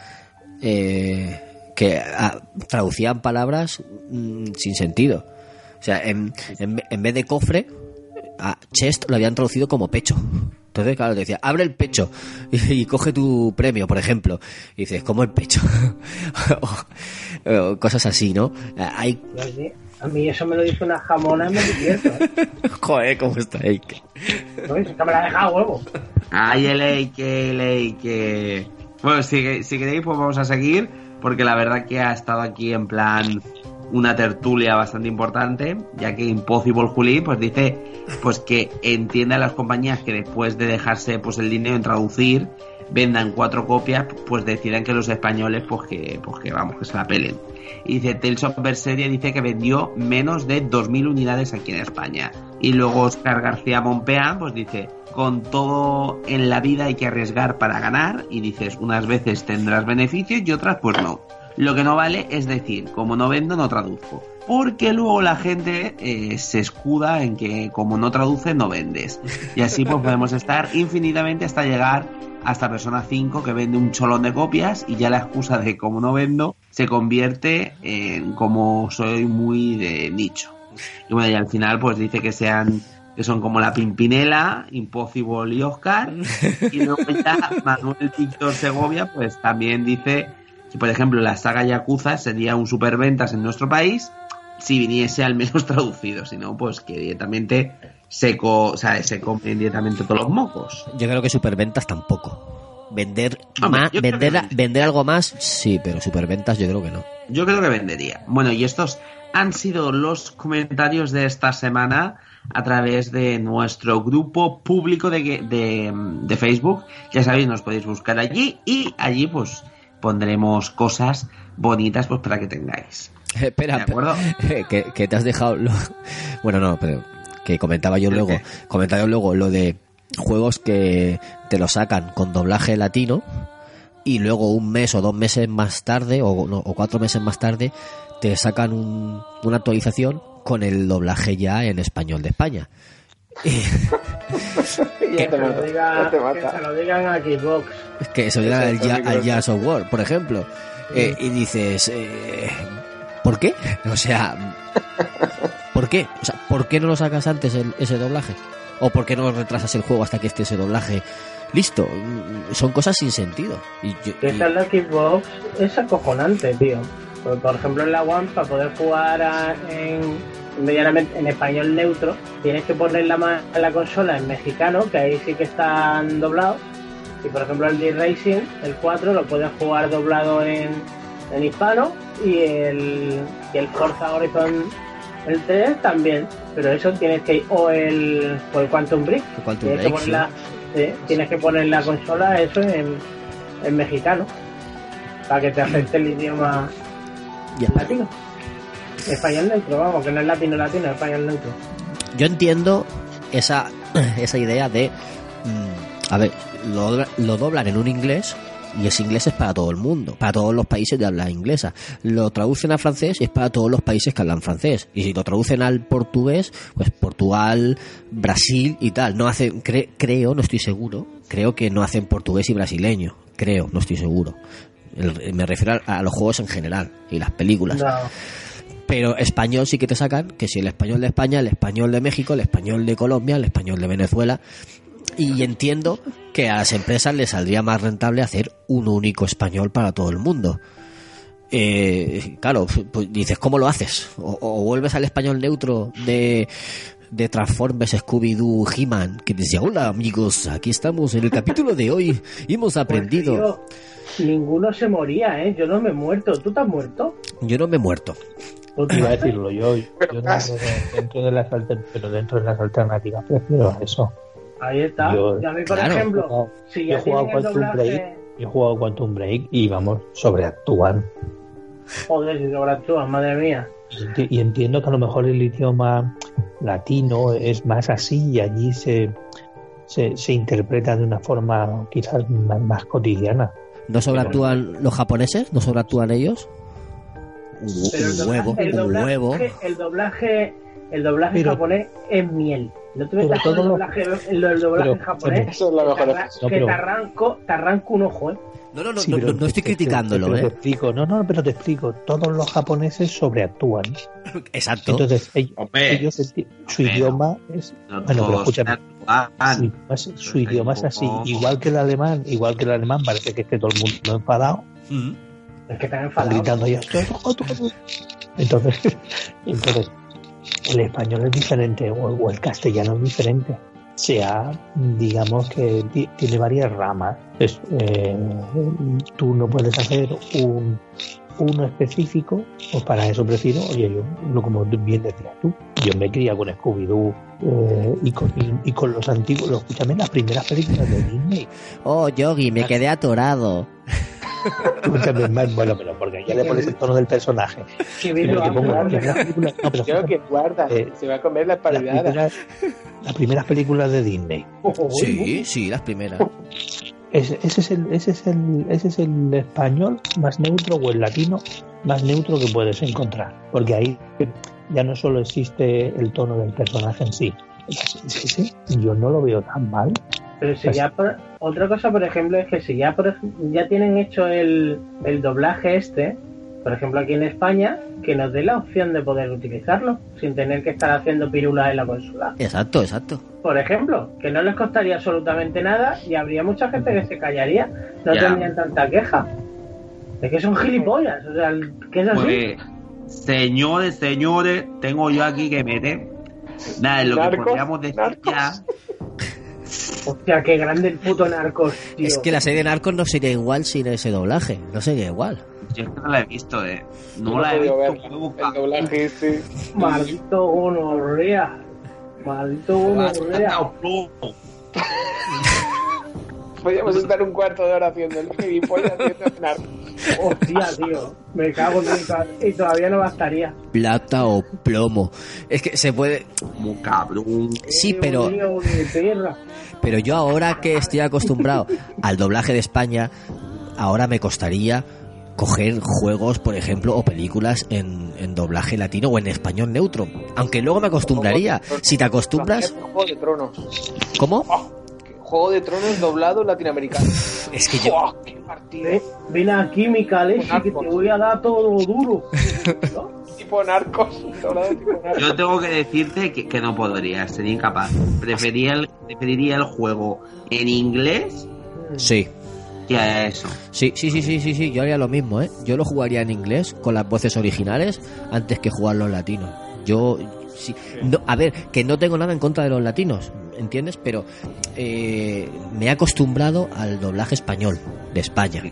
eh, que ah, traducían palabras mm, sin sentido. O sea, en, en, en vez de cofre, a chest lo habían traducido como pecho. Entonces, claro, te decía, abre el pecho y, y coge tu premio, por ejemplo. Y dices, ¿cómo el pecho? o, o cosas así, ¿no? Hay... A mí- A mí eso me lo dice una jamona me divierto. ¿eh? Joder, ¿cómo está ahí? No, es que me la ha dejado a huevo. Ay, el que, el que. Bueno, si, si queréis, pues vamos a seguir, porque la verdad que ha estado aquí en plan una tertulia bastante importante, ya que Impossible Juli pues dice pues que entiende a las compañías que después de dejarse pues el dinero en traducir vendan cuatro copias, pues decidan que los españoles pues que pues que vamos, que se la pelen. Y dice Tales of Berseria dice que vendió menos de 2.000 unidades aquí en España. Y luego Oscar García Monpeán pues dice, con todo en la vida hay que arriesgar para ganar y dices, unas veces tendrás beneficios y otras pues no. Lo que no vale es decir, como no vendo, no traduzco. Porque luego la gente eh, se escuda en que como no traduce, no vendes. Y así pues podemos estar infinitamente hasta llegar hasta Persona 5 que vende un cholón de copias y ya la excusa de como no vendo se convierte en como soy muy de nicho. Y bueno, y al final pues dice que sean que son como la Pimpinela, Impossible y Oscar. Y luego ya Manuel Víctor Segovia pues también dice por ejemplo la saga Yakuza sería un superventas en nuestro país si viniese al menos traducido, si no, pues que directamente se, co o sea, se comen directamente todos los mocos. Yo creo que superventas tampoco. Vender, Hombre, más, vender, que- vender algo más, sí, pero superventas yo creo que no. Yo creo que vendería. Bueno, y estos han sido los comentarios de esta semana a través de nuestro grupo público de, de, de Facebook. Ya sabéis, nos podéis buscar allí y allí pues pondremos cosas bonitas pues para que tengáis. Espera, ¿De acuerdo? que, que te has dejado lo... Bueno, no, pero que comentaba yo ¿El luego, qué? comentaba yo luego lo de juegos que te lo sacan con doblaje latino y luego un mes o dos meses más tarde o, no, o cuatro meses más tarde te sacan un- una actualización con el doblaje ya en español de España. Te Que, lo mata, diga- ya te que mata. se lo digan a Xbox. que llega al, Exacto, Ya- sí, al creo Jazz of War, por ejemplo. Eh, y dices, eh, ¿por qué? O sea, ¿por qué? O sea, ¿por qué no lo sacas antes el- ese doblaje? ¿O por qué no retrasas el juego hasta que esté ese doblaje listo? Son cosas sin sentido. Y yo- Que y- esa es la Xbox es acojonante, tío. Por ejemplo, en la One, para poder jugar a- en, medianamente en español neutro, tienes que poner la, la consola en mexicano, que ahí sí que están doblados. Y, por ejemplo, el D-Racing, el 4, lo puedes jugar doblado en, en hispano. Y el, y el Forza Horizon, el 3, también. Pero eso tienes que... O el, o el Quantum Break. El Quantum tienes, que poner la, sí, tienes que poner la consola, eso en, en mexicano para que te acepte el idioma Ya. latino. Español neutro, vamos, que no es latino latino, es español neutro. yo entiendo esa, esa idea de, mm, a ver, lo, lo doblan en un inglés y ese inglés es para todo el mundo, para todos los países de habla inglesa. Lo traducen a francés y es para todos los países que hablan francés. Y si lo traducen al portugués, pues Portugal, Brasil y tal. No hacen, cre- creo, no estoy seguro, creo que no hacen portugués y brasileño. Creo, no estoy seguro. El- me refiero a, a los juegos en general y las películas. No. Pero español sí que te sacan, que si el español de España, el español de México, el español de Colombia, el español de Venezuela. Y entiendo que a las empresas les saldría más rentable hacer un único español para todo el mundo. Eh, claro, pues dices, ¿cómo lo haces? O, o vuelves al español neutro de, de Transformers, Scooby-Doo, He-Man, que decía, hola amigos, aquí estamos en el capítulo de hoy hemos aprendido. Tío, ninguno se moría, ¿eh? Yo no me he muerto. ¿Tú te has muerto? Yo no me he muerto. Iba a decirlo yo, yo dentro, de, dentro de las alter- pero dentro de las alternativas prefiero eso. Ahí está. Yo- y a mí, por claro. ejemplo, si Yo ya he jugado Quantum Break, doblaje... yo he jugado Quantum Break y vamos, sobreactúan. Joder, si sobreactúas, madre mía. Y entiendo que a lo mejor el idioma latino es más así y allí se, se, se interpreta de una forma quizás más, más cotidiana. ¿No sobreactúan los japoneses? ¿No sobreactúan ellos? Un, Pero el huevo, doblaje- el un doblaje, huevo. El doblaje, el doblaje Pero- japonés es miel. No te metas con el doblaje, el, el doblaje pero- japonés. Eso es la mejor que te te arranco, te arranco un ojo, ¿eh? No, no, no, Sí, no, pero no- no estoy te- te- criticándolo, Te ¿eh? explico, no, no, pero te explico. Todos los japoneses sobreactúan. Exacto. Entonces, ellos, Hombre, ellos enti- su hombre, idioma es. No Bueno, pero todos escúchame. actúan. Su idioma es, su idioma es así, igual que el alemán, igual que el alemán, parece que esté todo el mundo enfadado, Mm. Es que están enfadados. gritando ya. Entonces, entonces, el español es diferente, o, o el castellano es diferente. Sea, digamos que ti- tiene varias ramas. Es, eh, tú no puedes hacer un uno específico, pues para eso prefiero, oye, yo, no como bien decías tú, yo me cría con Scooby-Doo eh, y, con, y, y con los antiguos, escúchame, las primeras películas de Disney, Oh, Yogi, me quedé atorado. Escúchame, más, bueno, pero porque ya le pones el tono del personaje. Las películas, no, pero Creo que guarda, Eh, se va a comer las las paliadas. primeras, las primeras películas de Disney. Sí, sí, las primeras. Ese, ese es el, ese es el, ese es el español más neutro o el latino más neutro que puedes encontrar. Porque ahí ya no solo existe el tono del personaje en sí. Sí, sí, yo no lo veo tan mal. Pero si Pues- ya por- otra cosa, por ejemplo, es que si ya por ya tienen hecho el, el doblaje este, por ejemplo aquí en España, que nos dé la opción de poder utilizarlo sin tener que estar haciendo pirulas en la consola. Exacto, exacto. Por ejemplo, que no les costaría absolutamente nada y habría mucha gente que se callaría, no Ya. tendrían tanta queja. Es que son gilipollas, o sea, que es así. Pues, Señores, señores, tengo yo aquí que meter. Nada, lo que podríamos decir ya. Hostia, qué grande el puto narcos, tío. Es que la serie de Narcos no sería igual sin ese doblaje. No sería igual. Yo es que no la he visto, eh. No, No la he visto. buscar. El doblaje, sí. Maldito gonorrea. Maldito gonorrea. Podríamos estar un cuarto de hora haciendo el gilipollas haciendo narcos. Hostia, tío. Me cago en mi- y todavía no bastaría. Plata o plomo. Es que se puede. Como cabrón. Sí, pero, pero yo ahora que estoy acostumbrado al doblaje de España, ahora me costaría coger juegos, por ejemplo, o películas en, en doblaje latino o en español neutro. Aunque luego me acostumbraría. Si te acostumbras. ¿cómo? Juego de Tronos doblado latinoamericano. Es que yo. ¡Buah, qué partido! Ven, ven aquí, mi Kaleshi, que te voy a dar todo duro. Tipo narcos. Doblado tipo narcos. Yo tengo que decirte que, que no podría, sería incapaz. Prefería el, preferiría el juego en inglés Sí. que eso. Sí, sí, sí, sí, sí, sí, yo haría lo mismo, ¿eh? Yo lo jugaría en inglés con las voces originales antes que jugarlo en latino. Yo, sí, no, a ver, que no tengo nada en contra de los latinos, ¿entiendes? Pero eh, me he acostumbrado al doblaje español de España.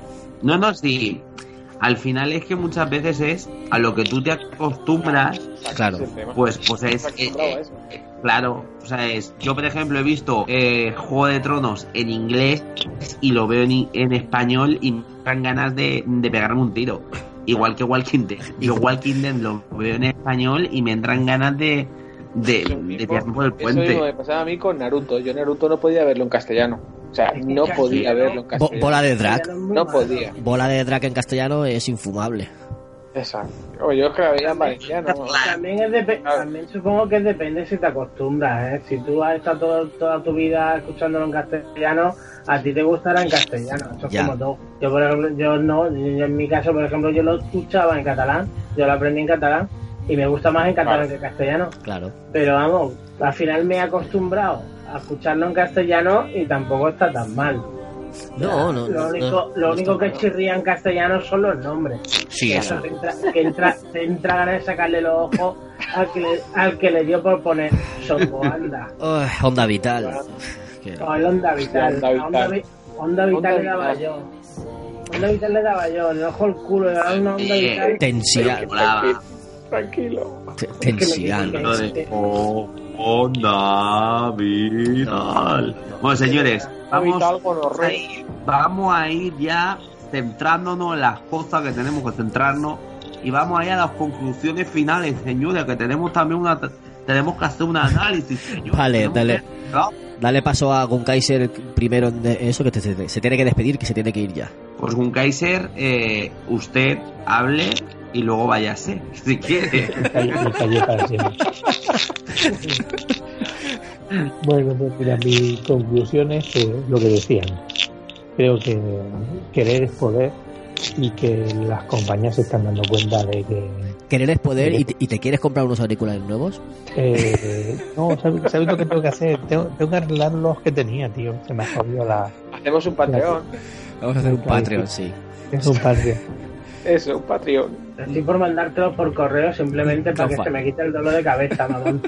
No, no, sí. Al final es que muchas veces es a lo que tú te acostumbras, Claro. pues, pues es, eh, eh, claro, o sea, es, yo por ejemplo he visto eh, Juego de Tronos en inglés y lo veo en, en español y me dan ganas de, de pegarme un tiro. Igual que Walking Dead. Yo Walking Dead lo veo en español y me entran ganas de, de, de por el Eso mismo puente. me pasaba a mí con Naruto. Yo Naruto no podía verlo en castellano. O sea, no podía verlo en Bo- castellano. bola de drag. No podía. Bola de drag en castellano es infumable. Exacto. Yo es que la veía en valenciano. También, es también supongo que depende si te acostumbras, ¿eh? Si tú has estado todo- toda tu vida escuchándolo en castellano, a ti te gustará en castellano. Eso es Ya. como todo. Yo, por ejemplo, yo no, yo- en mi caso, por ejemplo, yo lo escuchaba en catalán, yo lo aprendí en catalán y me gusta más en catalán que en castellano. Claro. Pero vamos, al final me he acostumbrado a escucharlo en castellano y tampoco está tan mal. No, no. Lo no, único, no, lo no único está que chirría en castellano son los nombres. Sí, que eso. Te entra, que entra, te entra ganas de sacarle los ojos al que le, al que le dio por poner Socoanda. Ay, onda vital. O el Onda Vital. Onda Onda, Vital. Vi- Onda Vital Onda le daba Vital. yo. Onda Vital le daba yo, el ojo el culo, le daba una Onda Eh, Vital. Tensian. Tranquilo. Te- Es que me Tensian. dicen Lo de Onda Vital. Bueno, señores, vamos a ir, vamos a ir ya centrándonos en las cosas que tenemos que centrarnos y vamos a ir a las conclusiones finales, señores, que tenemos también una tenemos que hacer un análisis, señores. Vale, Tenemos dale. que- ¿no? Dale paso a Gunkaiser primero en de- eso, que te- te- se tiene que despedir, que se tiene que ir ya. Pues un Kaiser, eh, usted hable y luego váyase, si quiere. Me callé para siempre. Bueno, pues mira, mi conclusión es que lo que decían. Creo que querer es poder y que las compañías se están dando cuenta de que Querer es poder y te, y te quieres comprar unos auriculares nuevos. eh, no, ¿sabes, sabes lo que tengo que hacer? Tengo, tengo que arreglar los que tenía, tío. Se me ha jodido la. Hacemos un Patreon. Vamos a hacer un Patreon, sí. sí. Es un Patreon. Eso, un Patreon. Estoy por mandártelo por correo simplemente para que se me quite el dolor de cabeza, mamón.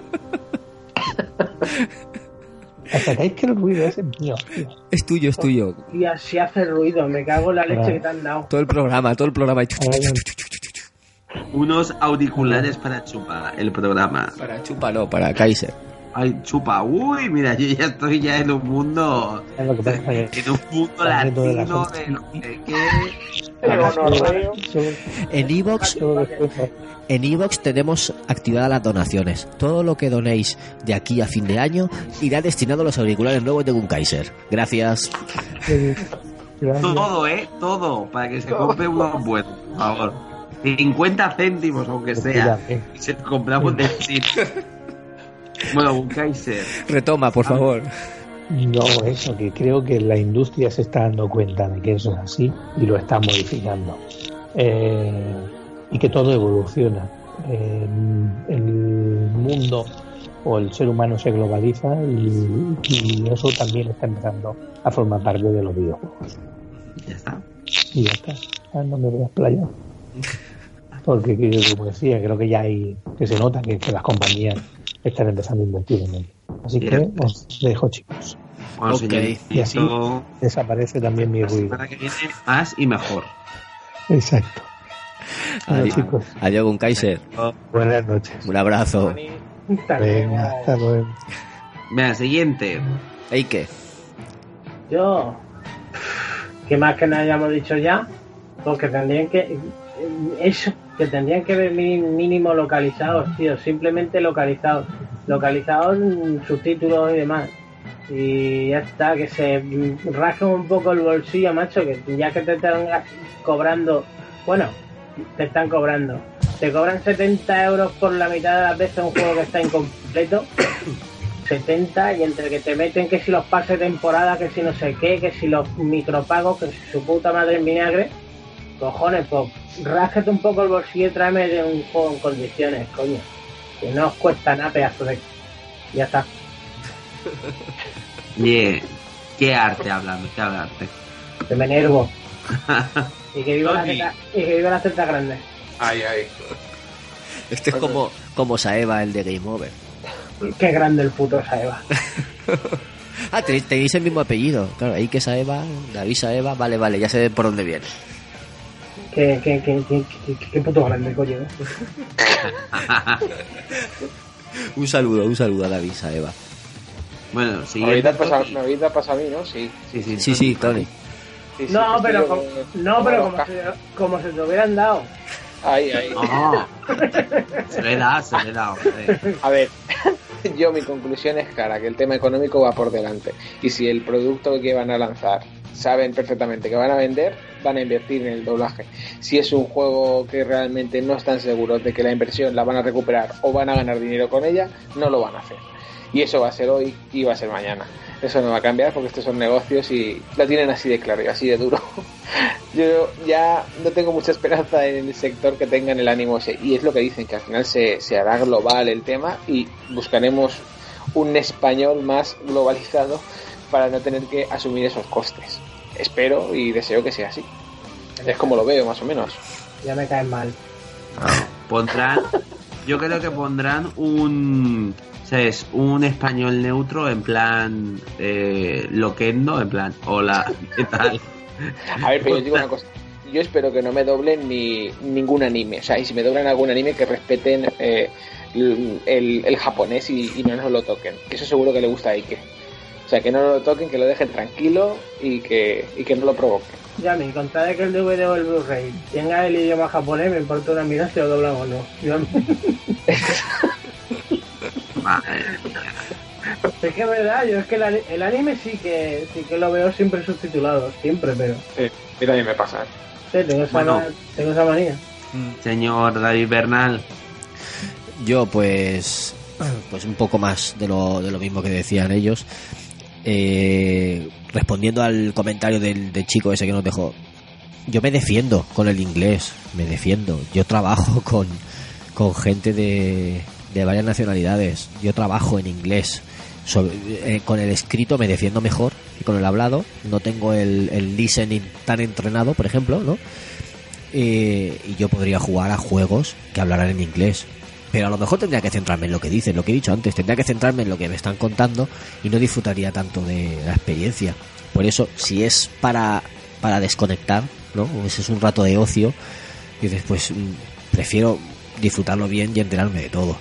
Hasta que el ruido ese es mío, tío. Es tuyo, es tuyo. Y así hace ruido, me cago en la leche que te han dado. Todo el programa, todo el programa. Unos auriculares para chupar el programa. Para chupa, no, para Kaiser. Ay, chupa. Uy, mira, yo ya estoy ya en un mundo. Es lo que pasa es que En un mundo latino de qué. Pero no, En Evox, en Evox tenemos activadas las donaciones. Todo lo que donéis de aquí a fin de año irá destinado a los auriculares nuevos de Gunkaiser. Gracias. Gracias. Todo, ¿eh? Todo. Para que se compre unos buenos, por favor. 50 céntimos, aunque sea. Eh. Se compramos de sitio. Bueno, un Kaiser. Retoma, por favor. No, eso, que creo que la industria se está dando cuenta de que eso es así y lo está modificando. Eh, y que todo evoluciona. Eh, el mundo o el ser humano se globaliza y, y eso también está empezando a formar parte de los videojuegos. Ya está. Y ya está. Ah, no me voy a explayar. porque que- como decía, creo que ya hay, que se nota que, que las compañías están empezando a invertir en ello. Así que os dejo, chicos. Bueno, Y así desaparece también mi la ruido. semana que viene más y mejor. Exacto. Bueno, Adiós, chicos, adiós, con Kaiser. buenas noches. Un abrazo. Venga, hasta luego. Venga, siguiente. Eike. Yo, que más que no hayamos dicho ya, porque tendrían que, eso, que tendrían que ver mínimo localizados, tío, simplemente localizados, localizados, subtítulos y demás. Y ya está, que se rasquen un poco el bolsillo, macho, que ya que te están cobrando, bueno, te están cobrando, te cobran 70 euros por la mitad de las veces un juego que está incompleto. 70 y entre que te meten que si los pases de temporada, que si no sé qué, que si los micropagos, que si su puta madre en vinagre, cojones, pues ráscate un poco el bolsillo y tráeme de un juego en condiciones, coño. Que no os cuesta nada, pedazo de... Ya está. Bien. Qué arte hablando, qué arte. Que me enervo. Y que viva la teta, y que viva la teta grande. Ay, ay. Este es como, como Saeva, el de Game Over. Qué grande el puto Saeva. Ah, tenéis, tenéis el mismo apellido. Claro, ahí que Saeva, David Saeva. Vale, vale, ya sé por dónde viene. Qué, qué, qué, qué, qué- qué puto grande, coño. ¿eh? Un saludo, un saludo a David Saeva. Bueno, Me siguiente. habéis pasado, Tony. me habéis pasado a mí, ¿no? Sí. Sí, sí, Sí, sí, Tony. Sí, sí, No, pero, como, no, pero como como, se, como se te hubieran dado. Ay, ay. No. Se le da, se le da. hombre. A ver, yo mi conclusión es clara, que el tema económico va por delante. Y si el producto que van a lanzar saben perfectamente que van a vender, van a invertir en el doblaje. Si es un juego que realmente no están seguros de que la inversión la van a recuperar o van a ganar dinero con ella, no lo van a hacer. Y eso va a ser hoy y va a ser mañana. Eso no va a cambiar porque estos son negocios y lo tienen así de claro y así de duro. Yo ya no tengo mucha esperanza en el sector que tengan el ánimo ese. Y es lo que dicen, que al final se, se hará global el tema y buscaremos un español más globalizado para no tener que asumir esos costes. Espero y deseo que sea así. Es como lo veo, más o menos. Ya me caen mal. Pondrán. Yo creo que pondrán un. ¿Sabes? Un español neutro en plan. Eh, loquendo, en plan. Hola, ¿qué tal? A ver, pero yo digo una cosa. Yo espero que no me doblen ni ningún anime. O sea, y si me doblan algún anime, que respeten eh, el, el- el japonés y, y no nos lo toquen. Que eso seguro que le gusta a Ike. O sea, que no lo toquen, que lo dejen tranquilo y que, y que no lo provoquen. Ya me contra de que el DVD o el Blu-ray tenga el idioma japonés, me importa una mierda si lo doblan o no. Yo- es que es verdad, yo es que el, el anime sí que sí que lo veo siempre subtitulado, siempre, pero Eh, y también me pasa. ¿eh? sí, tengo esa, Bueno. ma- tengo esa manía. Señor David Bernal. Yo, pues, pues un poco más de lo, de lo mismo que decían ellos. Eh, respondiendo al comentario del, chico ese que nos dejó, yo me defiendo con el inglés, me defiendo. Yo trabajo con, con gente de, de varias nacionalidades, yo trabajo en inglés. Eh, con el escrito me defiendo mejor que con el hablado. No tengo el, el listening tan entrenado, por ejemplo, ¿no? Eh, y yo podría jugar a juegos que hablaran en inglés. Pero a lo mejor tendría que centrarme en lo que dicen, lo que he dicho antes, tendría que centrarme en lo que me están contando y no disfrutaría tanto de la experiencia. Por eso, si es para, para desconectar, ¿no? O ese es un rato de ocio, dices, pues mm, prefiero disfrutarlo bien y enterarme de todo.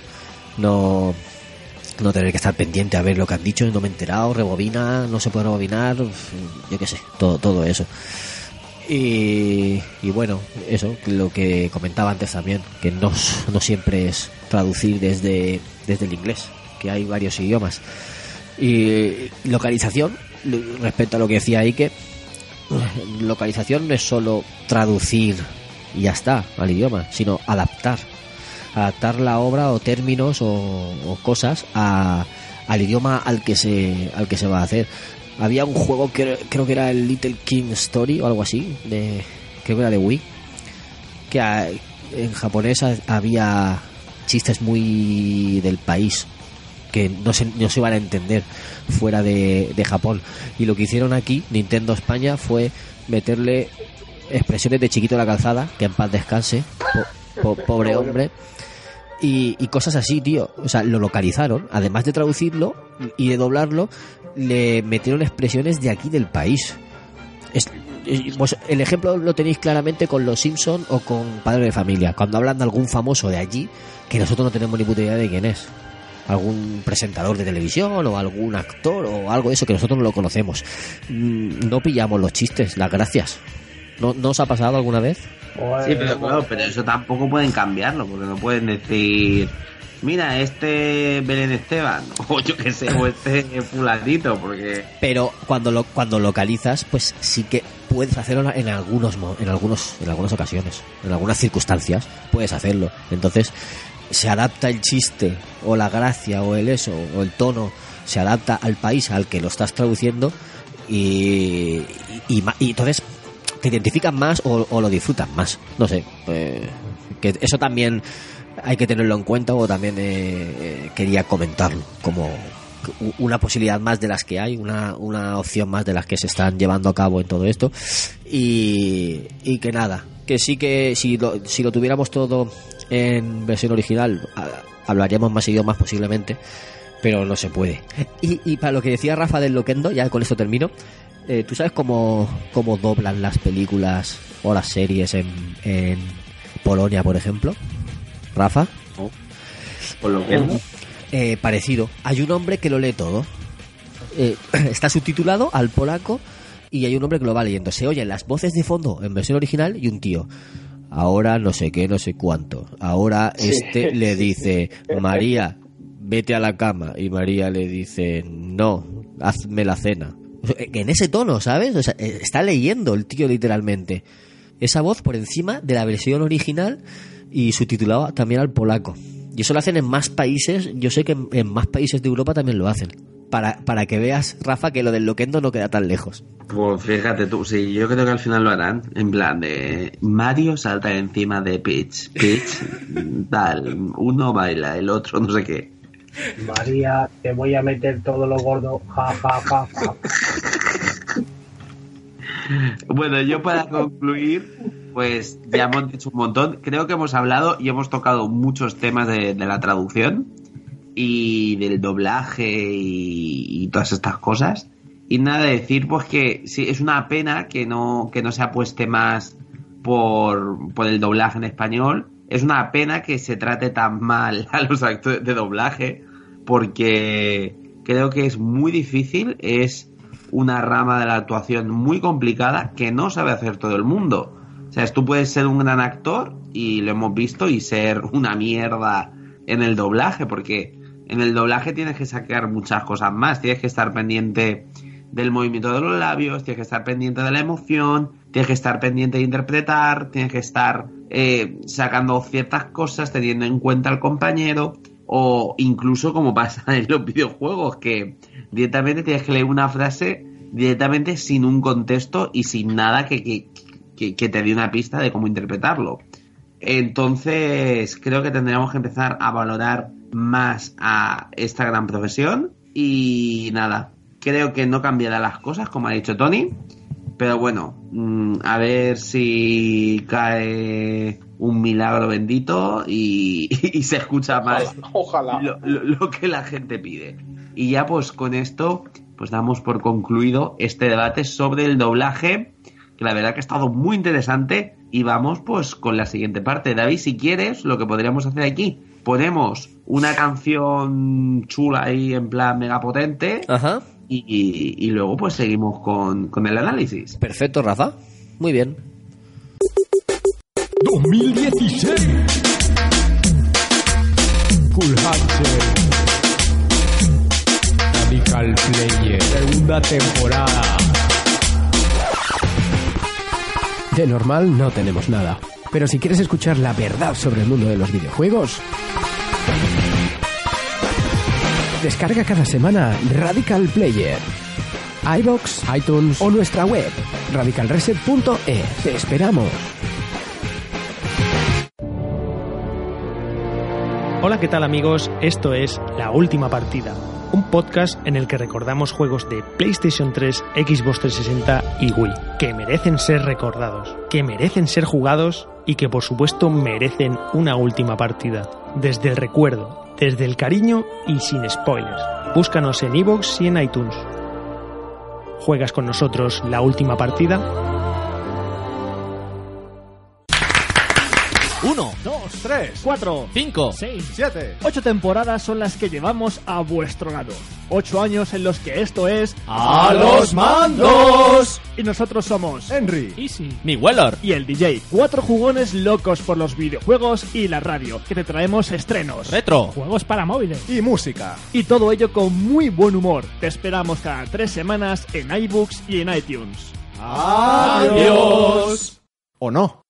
No, no tener que estar pendiente a ver lo que han dicho, no me he enterado, rebobina, no se puede rebobinar, yo qué sé, todo, todo eso. Y, y bueno, eso, lo que comentaba antes también, que no, no siempre es traducir desde, desde el inglés, que hay varios idiomas. Y localización, lo- respecto a lo que decía Ike, localización no es solo traducir y ya está al idioma, sino adaptar. Adaptar la obra o términos o, o cosas a, al idioma al que se al que se va a hacer. Había un juego que creo que era el Little King Story o algo así, de, creo que era de Wii, que a- en japonés ha- había chistes muy del país que no se, no se iban a entender fuera de, de Japón. Y lo que hicieron aquí, Nintendo España, fue meterle expresiones de chiquito de la calzada, que en paz descanse, po- Po- pobre hombre. Y, y cosas así, tío. O sea, lo localizaron. Además de traducirlo y de doblarlo, le metieron expresiones de aquí del país. Es- pues el ejemplo lo tenéis claramente con Los Simpson o con Padre de Familia. Cuando hablan de algún famoso de allí, que nosotros no tenemos ni puta idea de quién es. Algún presentador de televisión o algún actor o algo de eso que nosotros no lo conocemos. Mm, No pillamos los chistes, las gracias. ¿No, ¿No os ha pasado alguna vez? Sí, pero claro, pero eso tampoco pueden cambiarlo, porque no pueden decir, mira, este Belén Esteban, o yo qué sé, o este fulanito, porque... Pero cuando lo cuando localizas, pues sí que puedes hacerlo en algunos mo- en algunos en algunas ocasiones, en algunas circunstancias puedes hacerlo. Entonces se adapta el chiste o la gracia o el eso o el tono se adapta al país al que lo estás traduciendo y y entonces te identifican más o, lo disfrutan más. No sé, eh, que eso también hay que tenerlo en cuenta o también eh, eh, quería comentarlo como una posibilidad más de las que hay, una, una opción más de las que se están llevando a cabo en todo esto y, y que nada, que sí que si lo, si lo tuviéramos todo en versión original hablaríamos más idiomas posiblemente pero no se puede. Y, y para lo que decía Rafa del Loquendo, ya con esto termino, eh, ¿tú sabes cómo, cómo doblan las películas o las series en, en Polonia, por ejemplo? Rafa. Por lo que Eh, parecido. Hay un hombre que lo lee todo. Eh, está subtitulado al polaco y hay un hombre que lo va leyendo. Se oyen las voces de fondo en versión original y un tío. Ahora no sé qué, no sé cuánto. Ahora Sí, este le dice, María, vete a la cama. Y María le dice, no, hazme la cena. En ese tono, ¿sabes? O sea, eh, está leyendo el tío literalmente. Esa voz por encima de la versión original y subtitulado también al polaco. Y eso lo hacen en más países, yo sé que en, en más países de Europa también lo hacen. Para, para que veas, Rafa, que lo del loquendo no queda tan lejos. Pues fíjate tú, sí, yo creo que al final lo harán. En plan de Mario salta encima de Peach. Peach, tal, uno baila, el otro no sé qué. María, te voy a meter todo lo gordo. Ja, ja, ja, ja. Bueno, yo para concluir, pues ya hemos dicho un montón. Creo que hemos hablado y hemos tocado muchos temas de, de la traducción y del doblaje y, y todas estas cosas. Y nada, decir pues que sí, es una pena que no, que no se apueste más por, por el doblaje en español. Es una pena que se trate tan mal a los actores de doblaje porque creo que es muy difícil, es una rama de la actuación muy complicada que no sabe hacer todo el mundo. O sea, tú puedes ser un gran actor y lo hemos visto y ser una mierda en el doblaje porque en el doblaje tienes que sacar muchas cosas más, tienes que estar pendiente del movimiento de los labios, tienes que estar pendiente de la emoción, tienes que estar pendiente de interpretar, tienes que estar eh, sacando ciertas cosas teniendo en cuenta al compañero o incluso como pasa en los videojuegos que directamente tienes que leer una frase directamente sin un contexto y sin nada que, que, que, que te dé una pista de cómo interpretarlo. Entonces creo que tendríamos que empezar a valorar más a esta gran profesión y nada, creo que no cambiará las cosas como ha dicho Tony, pero bueno, mm, a ver si cae un milagro bendito y, y se escucha más Ojalá. Lo, lo- lo que la gente pide. Y ya pues con esto pues damos por concluido este debate sobre el doblaje, que la verdad que ha estado muy interesante y vamos pues con la siguiente parte. David, si quieres, lo que podríamos hacer aquí, ponemos una canción chula ahí en plan mega potente Ajá. Y, luego pues seguimos con, con el análisis. Perfecto, Rafa. Muy bien. 2016. Cool. Radical Player. Segunda temporada. De normal no tenemos nada. Pero si quieres escuchar la verdad sobre el mundo de los videojuegos, descarga cada semana Radical Player. iBox, iTunes o nuestra web radicalreset.es. Te esperamos. Hola, ¿qué tal amigos? Esto es La Última Partida, un podcast en el que recordamos juegos de PlayStation 3, Xbox 360 y Wii, que merecen ser recordados, que merecen ser jugados y que por supuesto merecen una última partida. Desde el recuerdo, desde el cariño y sin spoilers. Búscanos en iVoox y en iTunes. ¿Juegas con nosotros la última partida? Uno, dos, tres, cuatro, cinco, seis, siete. Ocho temporadas son las que llevamos a vuestro lado. Ocho años en los que esto es... ¡A los mandos! Y nosotros somos... Henry, Easy, Mi Weller y el DJ. Cuatro jugones locos por los videojuegos y la radio, que te traemos estrenos, Retro juegos para móviles y música. y todo ello con muy buen humor. Te esperamos cada tres semanas en iBooks y en iTunes. Adiós. ¿O no?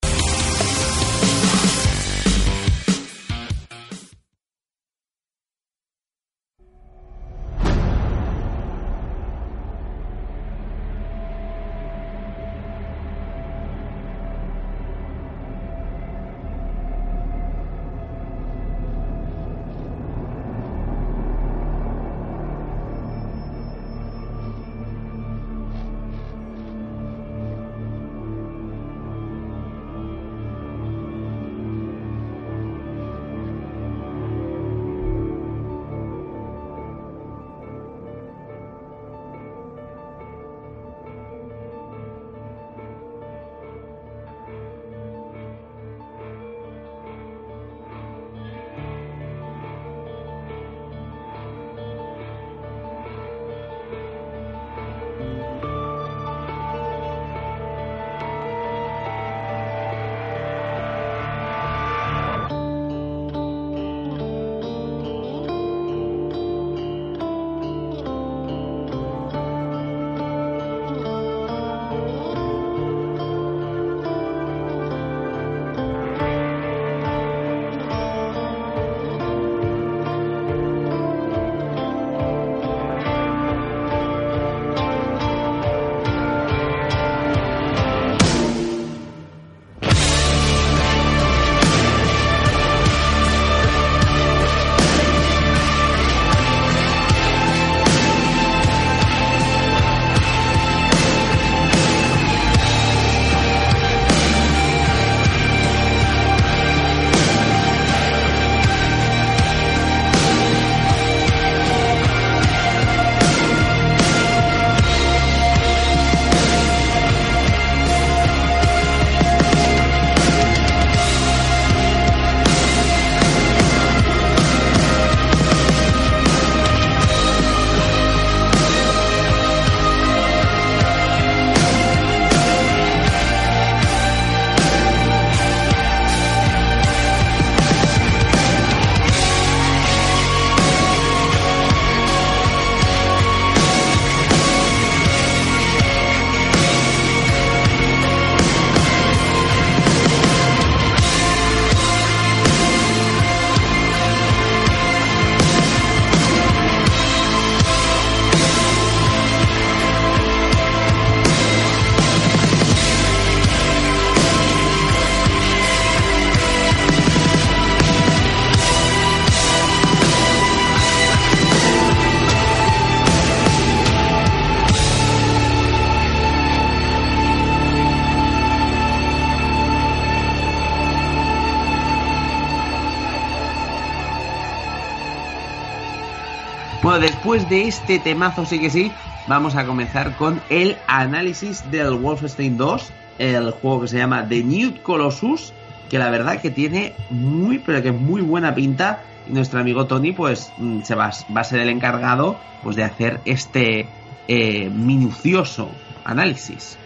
Después de este temazo, sí que sí, vamos a comenzar con el análisis del Wolfenstein 2, el juego que se llama The New Colossus, que la verdad que tiene muy, pero que muy buena pinta. Y nuestro amigo Tony, pues, mm, se va, va a ser el encargado pues, de hacer este eh, minucioso análisis.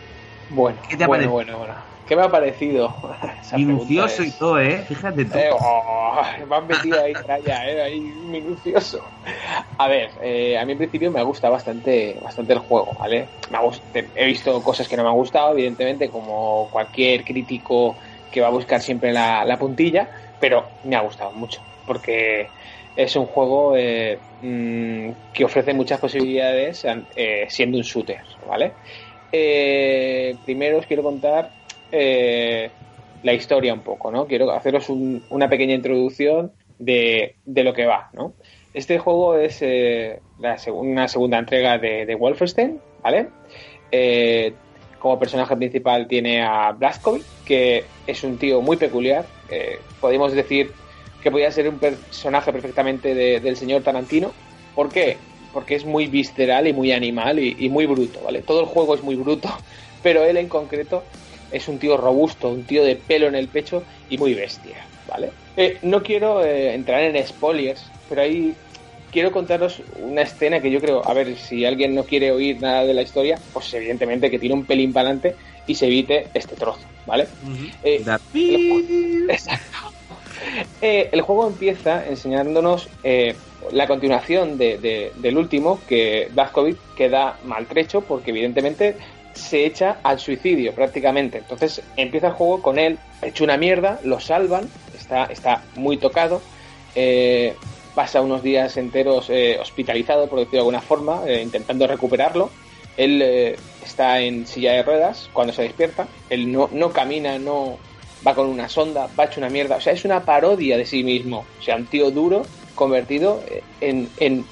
Bueno, ¿Qué te ha bueno, bueno, bueno. ¿Qué me ha parecido? Minucioso y todo, ¿eh? Fíjate tú. Eh, oh, me han metido ahí tralla, eh, ahí minucioso. A ver, eh, a mí en principio me gusta bastante, bastante el juego, ¿vale? Me ha he visto cosas que no me han gustado, evidentemente, como cualquier crítico que va a buscar siempre la, la puntilla, pero me ha gustado mucho, porque es un juego eh, mm, que ofrece muchas posibilidades eh, siendo un shooter, ¿vale? Eh, primero os quiero contar eh, la historia un poco, ¿no? Quiero haceros un- una pequeña introducción de, de lo que va, ¿no? Este juego es eh, la seg- una segunda entrega de, Wolfenstein, ¿vale? Eh, como personaje principal tiene a Blazkowicz, que es un tío muy peculiar. Eh, podemos decir que podría ser un personaje perfectamente de- del señor Tarantino. ¿Por qué? Porque es muy visceral y muy animal y, y muy bruto, ¿vale? Todo el juego es muy bruto, pero él en concreto es un tío robusto, un tío de pelo en el pecho y muy bestia, ¿vale? Eh, no quiero eh, entrar en spoilers, pero ahí quiero contaros una escena que yo creo, a ver, si alguien no quiere oír nada de la historia, pues evidentemente que tiene un pelín para adelante y se evite este trozo, ¿vale? Eh, el, Exacto. El juego empieza enseñándonos la continuación de- de- del último, que Blazkowicz queda maltrecho porque evidentemente se echa al suicidio prácticamente. Entonces empieza el juego con él hecho una mierda, lo salvan, está, está muy tocado, eh, pasa unos días enteros eh, hospitalizado, por decirlo de alguna forma, eh, intentando recuperarlo. Él eh, está en silla de ruedas cuando se despierta, él no, no camina, no va con una sonda, va hecho una mierda, o sea, es una parodia de sí mismo, o sea, un tío duro convertido en, en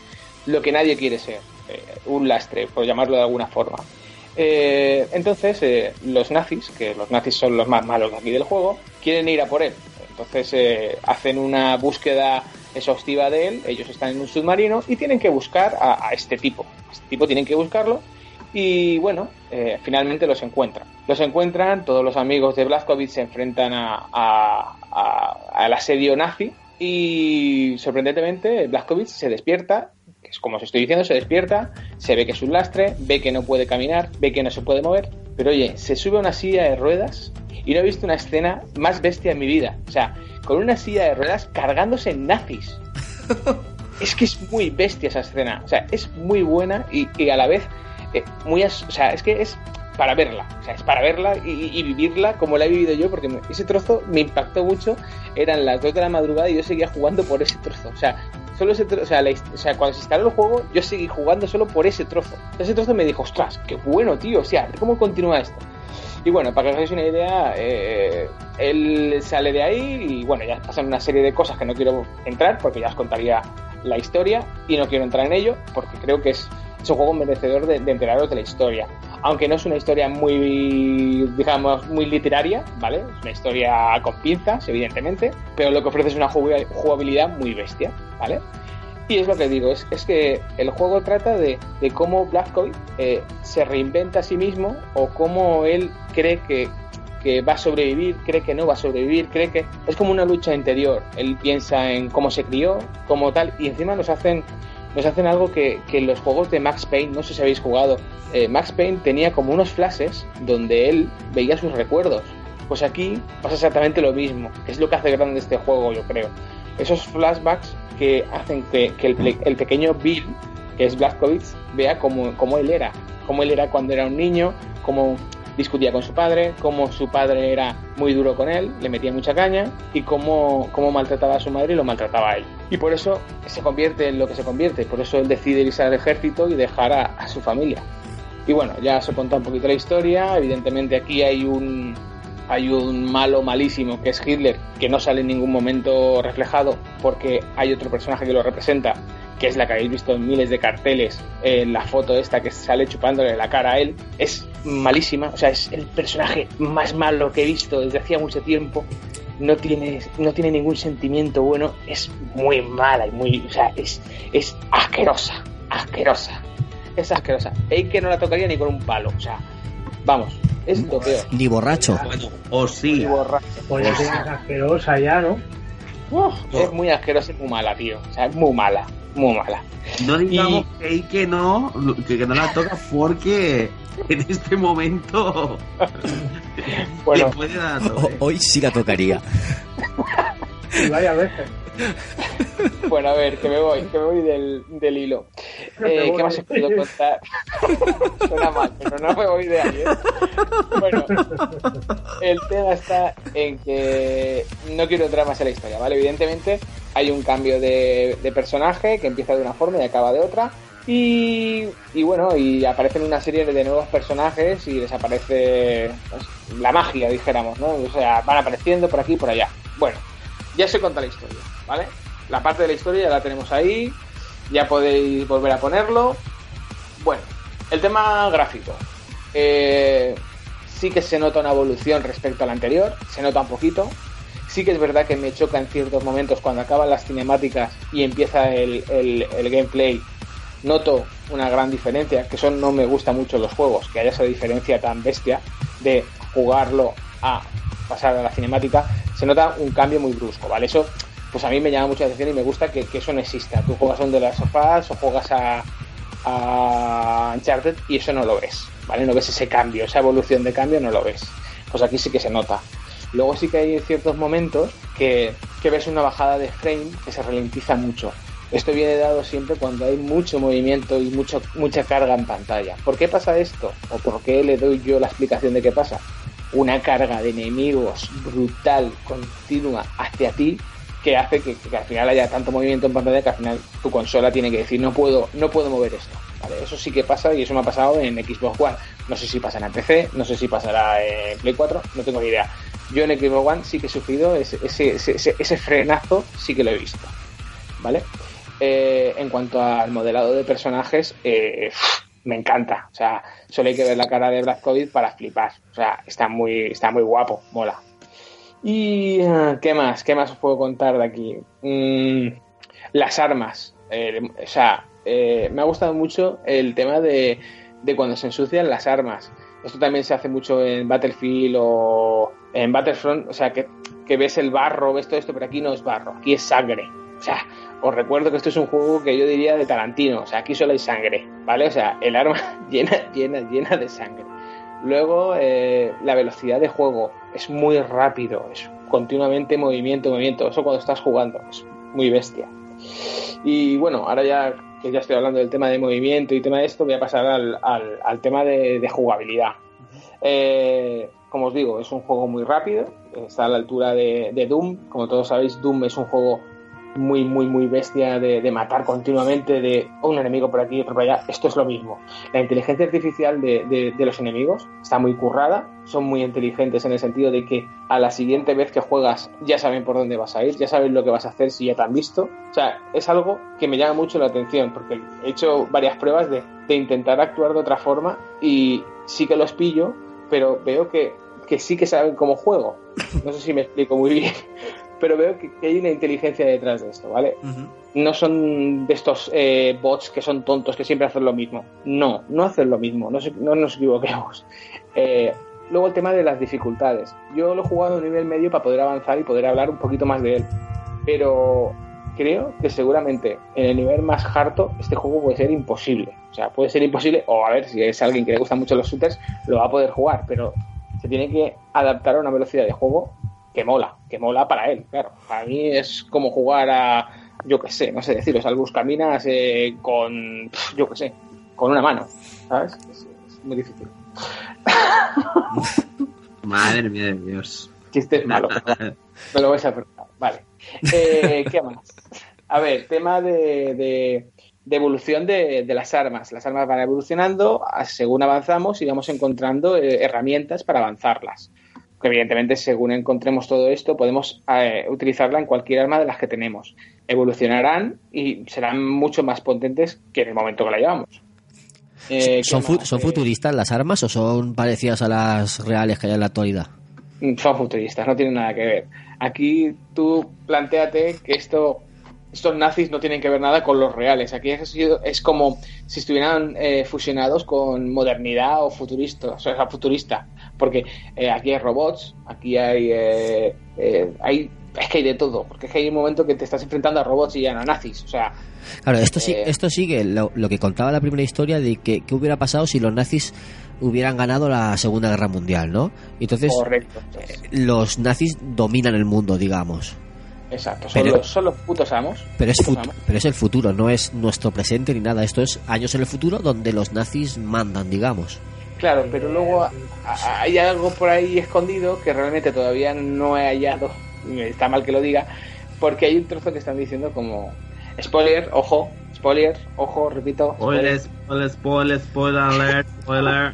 lo que nadie quiere ser, un lastre, por llamarlo de alguna forma. Eh, entonces, eh, los nazis, que los nazis son los más malos de aquí del juego, quieren ir a por él. Entonces eh, hacen una búsqueda exhaustiva de él, ellos están en un submarino y tienen que buscar a, este tipo. Este tipo tienen que buscarlo y bueno, eh, finalmente los encuentran. Los encuentran, todos los amigos de Blazkowicz se enfrentan a, a- al asedio nazi y sorprendentemente Blazkowicz se despierta, como os estoy diciendo, se despierta, se ve que es un lastre, ve que no puede caminar, ve que no se puede mover, pero oye, se sube a una silla de ruedas y no he visto una escena más bestia en mi vida. O sea, con una silla de ruedas cargándose en nazis. es que es muy bestia esa escena. O sea, es muy buena y, y a la vez eh, muy... as- O sea, es que es para verla. O sea, es para verla y, y- vivirla como la he vivido yo, porque ese trozo me impactó mucho. Eran las 2 de la madrugada y yo seguía jugando por ese trozo. O sea, solo ese trozo, o sea, cuando se instaló el juego, yo seguí jugando solo por ese trozo. Ese trozo me dijo, ostras, qué bueno, tío. O sea, cómo continúa esto. Y bueno, para que os hagáis una idea, eh, él sale de ahí y bueno, ya pasan una serie de cosas que no quiero entrar porque ya os contaría la historia y no quiero entrar en ello porque creo que es, es un juego merecedor de, de enteraros de la historia. Aunque no es una historia muy, digamos, muy literaria, ¿vale? Es una historia con pinzas, evidentemente, pero lo que ofrece es una jugabil- jugabilidad muy bestia, Y es lo que digo, es, que el juego trata de, cómo Blazkowicz eh, se reinventa a sí mismo o cómo él cree que, va a sobrevivir, cree que no va a sobrevivir, cree que es como una lucha interior. Él piensa en cómo se crió, como tal, y encima nos hacen nos hacen algo que, que los juegos de Max Payne, no sé si habéis jugado, eh, Max Payne tenía como unos flashes donde él veía sus recuerdos. Pues aquí pasa exactamente lo mismo, que es lo que hace grande este juego, yo creo. Esos flashbacks que hacen que, el, pequeño Bill, que es Blazkowicz, vea cómo, cómo él era, cómo él era cuando era un niño, cómo discutía con su padre, cómo su padre era muy duro con él, le metía mucha caña y cómo, cómo maltrataba a su madre y lo maltrataba a él. Y por eso se convierte en lo que se convierte, por eso él decide irse al ejército y dejar a, a su familia. Y bueno, ya he contado un poquito la historia, evidentemente aquí hay un, hay un malo malísimo que es Hitler, que no sale en ningún momento reflejado porque hay otro personaje que lo representa, que es la que habéis visto en miles de carteles, en la foto esta que sale chupándole la cara a él, es malísima, o sea, es el personaje más malo que he visto desde hacía mucho tiempo. No tiene, no tiene ningún sentimiento bueno, es muy mala y muy, o sea, es, es asquerosa, asquerosa, es asquerosa. Hay que no la tocaría ni con un palo, o sea, vamos, es lo peor. Ni borracho. O sí. Ni borracho. Pues ya tienes asquerosa ya, ¿no? Uf, es muy asquerosa y muy mala, tío. O sea, es muy mala, muy mala. No digamos que, hay que no, que, que no la toca porque en este momento Bueno. puede dar O- hoy sí la tocaría. Y varias veces. Bueno, a ver, que me voy, que me voy del, del hilo. Eh, ¿Qué más os puedo contar? Suena mal, pero no me voy de ahí, ¿eh? Bueno, el tema está en que no quiero entrar más en la historia, ¿vale? Evidentemente hay un cambio de, de personaje que empieza de una forma y acaba de otra. Y, y bueno, y aparecen una serie de nuevos personajes y les aparece pues, la magia, dijéramos, ¿no? O sea, van apareciendo por aquí y por allá. Bueno, ya se cuenta la historia, ¿vale? La parte de la historia ya la tenemos ahí. ya podéis volver a ponerlo. Bueno, el tema gráfico. Eh, sí que se nota una evolución respecto al anterior, se nota un poquito. Sí que es verdad que me choca en ciertos momentos cuando acaban las cinemáticas y empieza el, el- el gameplay. Noto una gran diferencia, que eso no me gusta mucho los juegos, que haya esa diferencia tan bestia de jugarlo a pasar a la cinemática. Se nota un cambio muy brusco, ¿vale? Eso pues a mí me llama mucha atención y me gusta que, que eso no exista. Tú juegas a un de las sofás o juegas a, a Uncharted y eso no lo ves, ¿vale? No ves ese cambio, esa evolución de cambio no lo ves. Pues aquí sí que se nota. Luego sí que hay ciertos momentos que, que ves una bajada de frame que se ralentiza mucho. Esto viene dado siempre cuando hay mucho movimiento y mucho, mucha carga en pantalla. ¿Por qué pasa esto? ¿O por qué le doy yo la explicación de qué pasa? Una carga de enemigos brutal, continua hacia ti, que hace que, al final haya tanto movimiento en pantalla que al final tu consola tiene que decir no puedo, no puedo mover esto. ¿vale? Eso sí que pasa y eso me ha pasado en Xbox One. No sé si pasará en PC, no sé si pasará en Play 4, no tengo ni idea. Yo en Xbox One sí que he sufrido ese, ese, ese, ese frenazo, sí que lo he visto. ¿Vale? Eh, en cuanto al modelado de personajes, eh, me encanta. O sea, solo hay que ver la cara de Black COVID para flipar. O sea, está muy, está muy guapo, mola. Y eh, qué más, qué más os puedo contar de aquí. Mm, las armas. Eh, o sea, eh, me ha gustado mucho el tema de, de cuando se ensucian las armas. Esto también se hace mucho en Battlefield o en Battlefront. O sea, que, que ves el barro, ves todo esto, pero aquí no es barro, aquí es sangre. O sea, os recuerdo que esto es un juego que yo diría de Tarantino. O sea, aquí solo hay sangre, ¿vale? O sea, el arma llena, llena, llena de sangre. Luego, eh, la velocidad de juego es muy rápido, es continuamente movimiento, movimiento. Eso cuando estás jugando es muy bestia. Y bueno, ahora ya que ya estoy hablando del tema de movimiento y tema de esto, voy a pasar al, al- tema de, jugabilidad. Eh, como os digo, es un juego muy rápido, está a la altura de Doom. Como todos sabéis, Doom es un juego muy, muy, muy bestia de, matar continuamente, de un enemigo por aquí, otro por allá. Esto es lo mismo. La inteligencia artificial de, los enemigos está muy currada, son muy inteligentes en el sentido de que a la siguiente vez que juegas ya saben por dónde vas a ir, ya saben lo que vas a hacer si ya te han visto. O sea, es algo que me llama mucho la atención porque he hecho varias pruebas de, de intentar actuar de otra forma y sí que los pillo, pero veo que, que sí que saben cómo juego. No sé si me explico muy bien pero veo que, hay una inteligencia detrás de esto, ¿vale? No son de estos eh, bots que son tontos, que siempre hacen lo mismo. No, no hacen lo mismo, no, se- no nos equivoquemos. Eh, luego el tema de las dificultades. Yo lo he jugado a nivel medio para poder avanzar y poder hablar un poquito más de él. Pero creo que seguramente en el nivel más harto este juego puede ser imposible. O sea, puede ser imposible, o a ver, si es alguien que le gustan mucho los shooters, lo va a poder jugar, pero se tiene que adaptar a una velocidad de juego que mola, que mola para él, claro. Para mí es como jugar a, yo qué sé, no sé deciros, al buscaminas eh, con, yo qué sé, con una mano, ¿sabes? Es, es muy difícil. Madre mía de Dios. Chiste malo. Me lo vais a perdonar. Vale. Eh, ¿Qué más? A ver, tema de, de- de evolución de, de las armas. Las armas van evolucionando según avanzamos y vamos encontrando eh, herramientas para avanzarlas. Que evidentemente, según encontremos todo esto, podemos eh, utilizarla en cualquier arma de las que tenemos. Evolucionarán y serán mucho más potentes que en el momento que la llevamos. Eh, ¿Son, ¿qué fu- más? ¿Son futuristas las armas o son parecidas a las reales que hay en la actualidad? son futuristas, no tienen nada que ver. Aquí tú planteate que esto, estos nazis no tienen que ver nada con los reales. Aquí es, es como si estuvieran eh, fusionados con modernidad o futurista, o sea, futurista. Porque eh, aquí hay robots, aquí hay, eh, eh, hay, es que hay de todo. Porque es que hay un momento que te estás enfrentando a robots y ya no a nazis. O sea, Claro, esto, sí, Eh, esto sigue lo, lo que contaba la primera historia de que qué hubiera pasado si los nazis hubieran ganado la Segunda Guerra Mundial, ¿no? Entonces, correcto. los nazis dominan el mundo, digamos. Exacto. Son, Pero- los, son los putos amos. Pero es, Putos fut- amos. pero es el futuro, no es nuestro presente ni nada. Esto es años en el futuro donde los nazis mandan, digamos. Claro, pero luego a- a- hay algo por ahí escondido que realmente todavía no he hallado, y está mal que lo diga, porque hay un trozo que están diciendo como spoiler, ojo, spoiler, ojo, repito, Spoiler, spoiler, spoiler, spoiler alert, spoiler.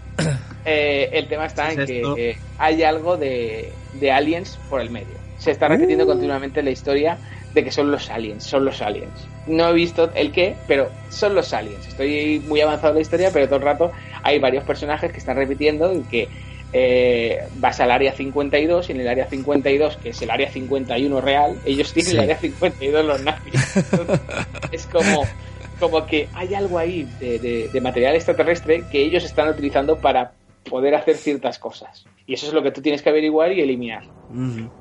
Eh, el tema está en ¿Qué es que eh, hay algo de, de aliens por el medio. Se está repitiendo Uh. continuamente la historia de que son los aliens, son los aliens. No he visto el qué, pero son los aliens. Estoy muy avanzado en la historia, pero todo el rato hay varios personajes que están repitiendo y que eh, vas al área 52 y en el área 52, que es el área 51 real, ellos tienen Sí. el área 52 los nazis. Entonces, es como, como que hay algo ahí de, de- de material extraterrestre que ellos están utilizando para poder hacer ciertas cosas. Y eso es lo que tú tienes que averiguar y eliminar.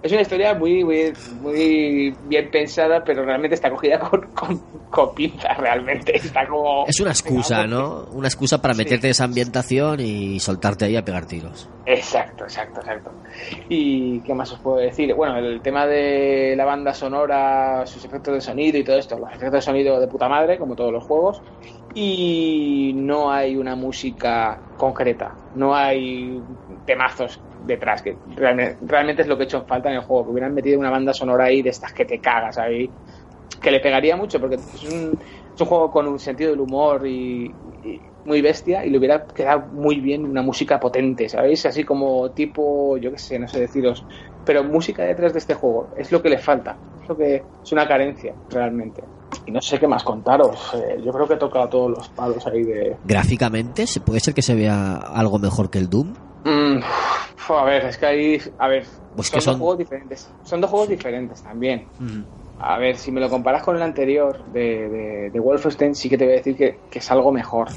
Es una historia muy, muy, muy bien pensada, pero realmente está cogida con, con, con pinzas, realmente. Está como... Es una excusa, ¿no? Una excusa para meterte en esa ambientación y soltarte ahí a pegar tiros. Exacto, exacto, exacto. ¿Y qué más os puedo decir? Bueno, el tema de la banda sonora, sus efectos de sonido y todo esto. Los efectos de sonido de puta madre, como todos los juegos. Y no hay una música concreta. No hay temazos detrás. Que realmente, realmente es lo que he hecho en falta en el juego. Que hubieran metido una banda sonora ahí de estas que te cagas ahí. Que le pegaría mucho, porque es un, es un juego con un sentido del humor y, y muy bestia y le hubiera quedado muy bien una música potente, ¿sabéis? Así como tipo, yo qué sé, no sé deciros, pero música detrás de este juego es lo que le falta, es lo que es una carencia realmente. Y no sé qué más contaros, eh, yo creo que he tocado todos los palos ahí de... Gráficamente, ¿se puede ser que se vea algo mejor que el Doom? Mm, uf, a ver, es que ahí, a ver, Pues son, que son- dos juegos diferentes, son dos juegos diferentes también. A ver, si me lo comparas con el anterior de, de, de Wolfenstein, sí que te voy a decir que, que es algo mejor,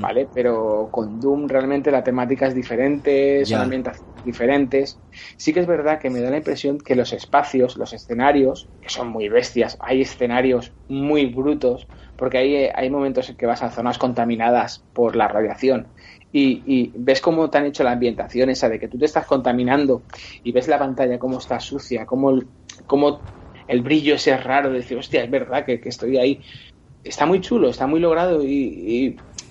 ¿vale? Pero con Doom realmente la temática es diferente, son Ya. ambientaciones diferentes. Sí que es verdad que me da la impresión que los espacios, los escenarios, que son muy bestias, hay escenarios muy brutos, porque hay, hay momentos en que vas a zonas contaminadas por la radiación. Y, ves cómo te han hecho la ambientación esa de que tú te estás contaminando y ves la pantalla cómo está sucia, cómo, el- cómo el brillo ese es raro de decir, hostia, es verdad que, que estoy ahí. Está muy chulo, está muy logrado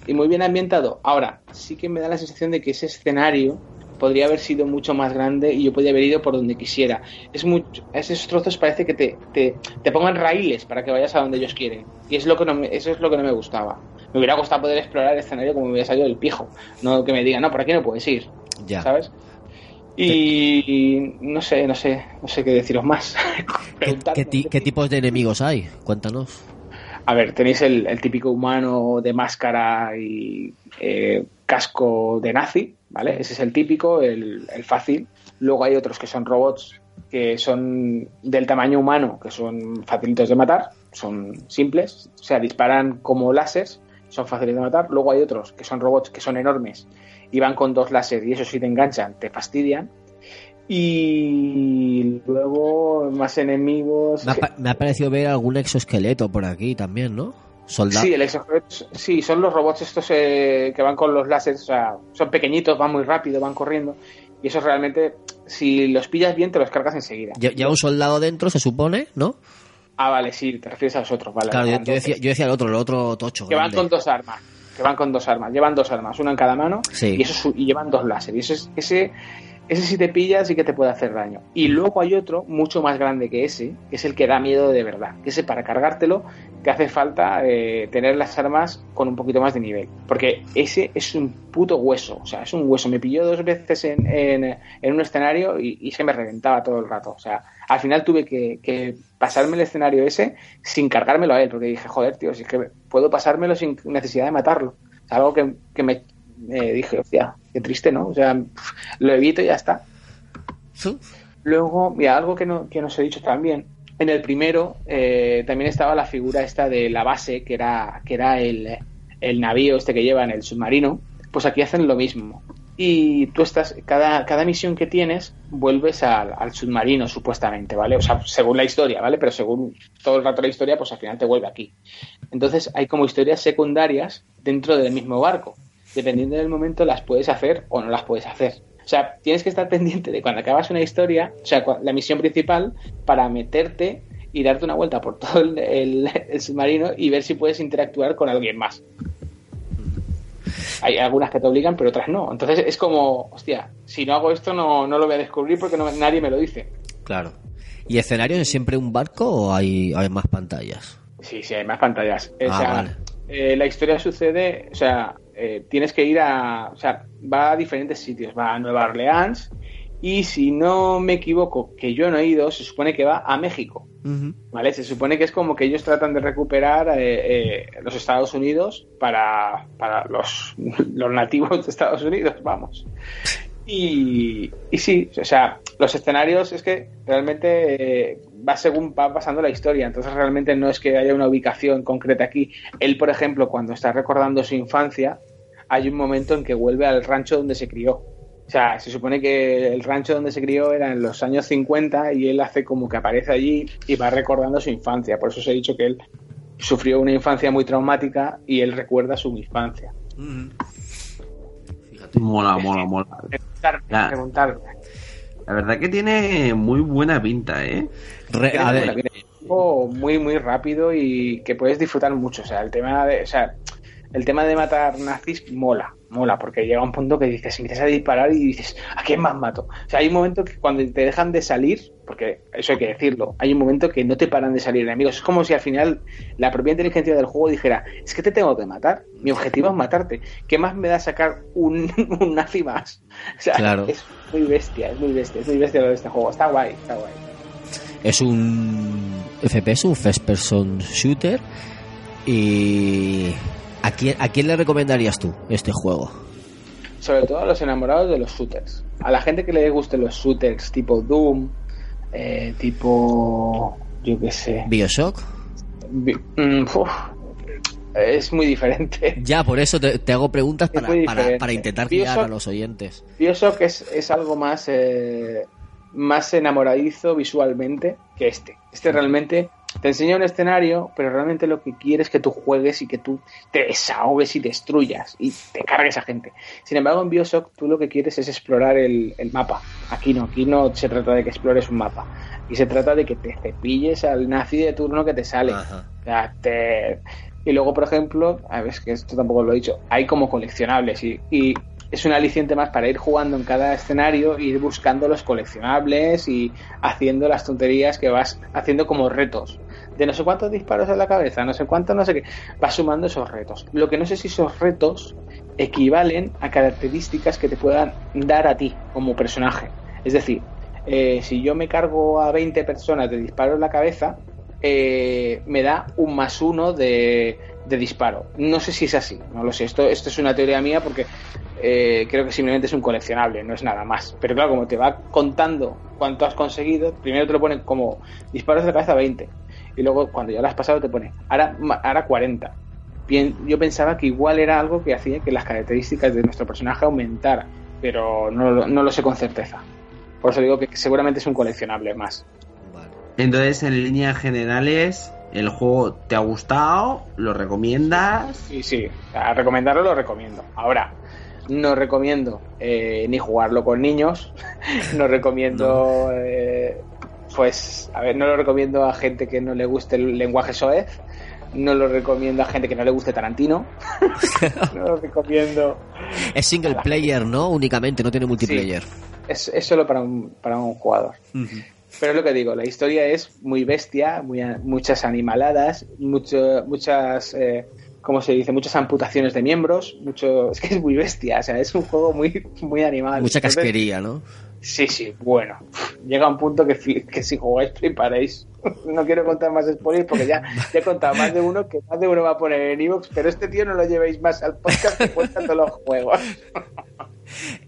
y muy bien ambientado. Ahora, sí que me da la sensación de que ese escenario podría haber sido mucho más grande y yo podría haber ido por donde quisiera. Es mucho, esos trozos parece que te, te, te pongan raíles para que vayas a donde ellos quieren. Y es lo que no me- eso es lo que no me gustaba. Me hubiera gustado poder explorar el escenario como me hubiera salido del pijo. No que me digan, no, por aquí no puedes ir. Ya. ¿Sabes? Y no sé, no sé, no sé qué deciros más. ¿Qué, ti- qué tipos de enemigos hay? Cuéntanos. A ver, tenéis el, el típico humano de máscara y eh, casco de nazi, ¿vale? Ese es el típico, el, el fácil. Luego hay otros que son robots que son del tamaño humano, que son facilitos de matar, son simples, o sea, disparan como láseres, son fáciles de matar. Luego hay otros que son robots que son enormes y van con dos láseres y eso si te enganchan, te fastidian. Y luego más enemigos. Me ha, pa- me ha parecido ver algún exoesqueleto por aquí también, ¿no? Soldado. Sí, el exoesqueleto- sí, son los robots estos eh, que van con los láseres, o sea, son pequeñitos, van muy rápido, van corriendo. Y esos realmente, si los pillas bien, te los cargas enseguida. Lleva un soldado dentro, se supone, ¿no? Ah, vale, sí, te refieres a los otros, vale. Claro, yo, decía, yo decía el otro, el otro tocho. que van con dos armas. Que van con dos armas. Llevan dos armas, una en cada mano. Sí. Y, eso y llevan dos láser. Y eso es, ese, ese si te pillas sí que te puede hacer daño. Y luego hay otro, mucho más grande que ese, que es el que da miedo de verdad. Que ese para cargártelo te hace falta eh, tener las armas con un poquito más de nivel. Porque ese es un puto hueso. O sea, es un hueso. Me pilló dos veces en, en, en un escenario y, se me reventaba todo el rato. O sea, al final tuve que, pasarme el escenario ese sin cargármelo a él. Porque dije, joder, tío, si es que puedo pasármelo sin necesidad de matarlo. Algo que, que me eh, dije, hostia, qué triste, ¿no? O sea, lo evito y ya está. Luego, mira, algo que no, que no os he dicho también. En el primero eh, también estaba la figura esta de la base, que era, que era el, el navío este que llevan, el submarino. Pues aquí hacen lo mismo. Y tú estás, cada, cada misión que tienes, vuelves al, al submarino, supuestamente, ¿vale? O sea, según la historia, ¿vale? Pero según todo el rato la historia, pues al final te vuelve aquí. Entonces hay como historias secundarias dentro del mismo barco. Dependiendo del momento las puedes hacer o no las puedes hacer. O sea, tienes que estar pendiente de cuando acabas una historia, o sea, la misión principal, para meterte y darte una vuelta por todo el, el- el submarino y ver si puedes interactuar con alguien más. Hay algunas que te obligan, pero otras no. Entonces es como, hostia, si no hago esto no, no lo voy a descubrir porque no- nadie me lo dice. Claro. ¿Y escenarios es siempre un barco o hay, hay más pantallas? Sí, sí, hay más pantallas. O Ah, sea, vale. eh, la historia sucede, o sea, eh, tienes que ir a, o sea, va a diferentes sitios, va a Nueva Orleans Y si no me equivoco, que yo no he ido, se supone que va a México. ¿Vale? Se supone que es como que ellos tratan de recuperar eh, eh, los Estados Unidos para, para los, los nativos de Estados Unidos, vamos. Y, y sí, o sea, los escenarios es que realmente eh, va según va pasando la historia, entonces realmente no es que haya una ubicación concreta aquí. Él, por ejemplo, cuando está recordando su infancia, hay un momento en que vuelve al rancho donde se crió. O sea, se supone que el rancho donde se crió era en los años 50 y él hace como que aparece allí y va recordando su infancia. Por eso os he dicho que él sufrió una infancia muy traumática y él recuerda su infancia. Mola, mola, mola. Preguntarme, Ya. preguntarme. La verdad que tiene muy buena pinta, ¿eh? Juego muy, muy rápido y que puedes disfrutar mucho. O sea, el tema de, o sea, el tema de matar nazis mola, mola, porque llega un punto que dices, empiezas a disparar y dices, ¿a quién más mato? O sea, hay un momento que cuando te dejan de salir, porque eso hay que decirlo, hay un momento que no te paran de salir enemigos. Es como si al final la propia inteligencia del juego dijera, es que te tengo que matar, mi objetivo es matarte. ¿Qué más me da sacar un, un nazi más? O sea, Claro. es muy bestia, es muy bestia, es muy bestia lo de este juego. Está guay, está guay. Es un FPS, un first person shooter. Y. ¿A quién, ¿A quién le recomendarías tú este juego? sobre todo a los enamorados de los shooters. A la gente que le gusten los shooters tipo Doom, eh, tipo, yo qué sé. ¿Bioshock? Bi- mm, es muy diferente. Ya, por eso te, te hago preguntas para, para, intentar guiar a Bioshock- los oyentes. Bioshock es, es algo más, eh, más enamoradizo visualmente que este. Este realmente te enseña un escenario, pero realmente lo que quiere es que tú juegues y que tú te desahogues y destruyas y te cargues a gente. Sin embargo, en Bioshock tú lo que quieres es explorar el, el mapa. Aquí no, aquí no se trata de que explores un mapa. Y se trata de que te cepilles al nazi de turno que te sale. O sea, te- Y luego, por ejemplo, a ver, es que esto tampoco lo he dicho, hay como coleccionables y, y es un aliciente más para ir jugando en cada escenario, ir buscando los coleccionables y haciendo las tonterías que vas haciendo como retos. De no sé cuántos disparos en la cabeza, no sé cuántos, no sé qué. Vas sumando esos retos. Lo que no sé si esos retos equivalen a características que te puedan dar a ti como personaje. Es decir, eh, si yo me cargo a 20 personas de disparo en la cabeza, eh, me da un más uno de, de disparo. No sé si es así, no lo sé. Esto, esto es una teoría mía porque eh, creo que simplemente es un coleccionable, no es nada más. Pero claro, como te va contando cuánto has conseguido, primero te lo pone como disparos de cabeza 20. Y luego cuando ya lo has pasado te pone ahora, ahora 40. Bien, yo pensaba que igual era algo que hacía que las características de nuestro personaje aumentaran, pero no, no lo sé con certeza. Por eso digo que seguramente es un coleccionable más. Entonces, en líneas generales, ¿el juego te ha gustado? ¿Lo recomiendas? Sí, sí, a recomendarlo lo recomiendo. Ahora, no recomiendo eh, ni jugarlo con niños, no recomiendo, eh, pues, a ver, no lo recomiendo a gente que no le guste el lenguaje soez, no lo recomiendo a gente que no le guste Tarantino, no lo recomiendo, Es single player, ¿no? Únicamente, no tiene multiplayer. es, es solo para un, para un jugador. Pero es lo que digo, la historia es muy bestia, muy, muchas animaladas, mucho, muchas, eh, ¿cómo se dice? Muchas amputaciones de miembros, mucho, es que es muy bestia, o sea, es un juego muy, muy animal. Mucha Entonces, casquería, ¿no? Sí, sí, bueno, llega un punto que, que si jugáis fliparéis. No quiero contar más spoilers porque ya, ya he contado más de uno que más de uno va a poner en Evox, pero este tío no lo llevéis más al podcast que cuenta todos los juegos.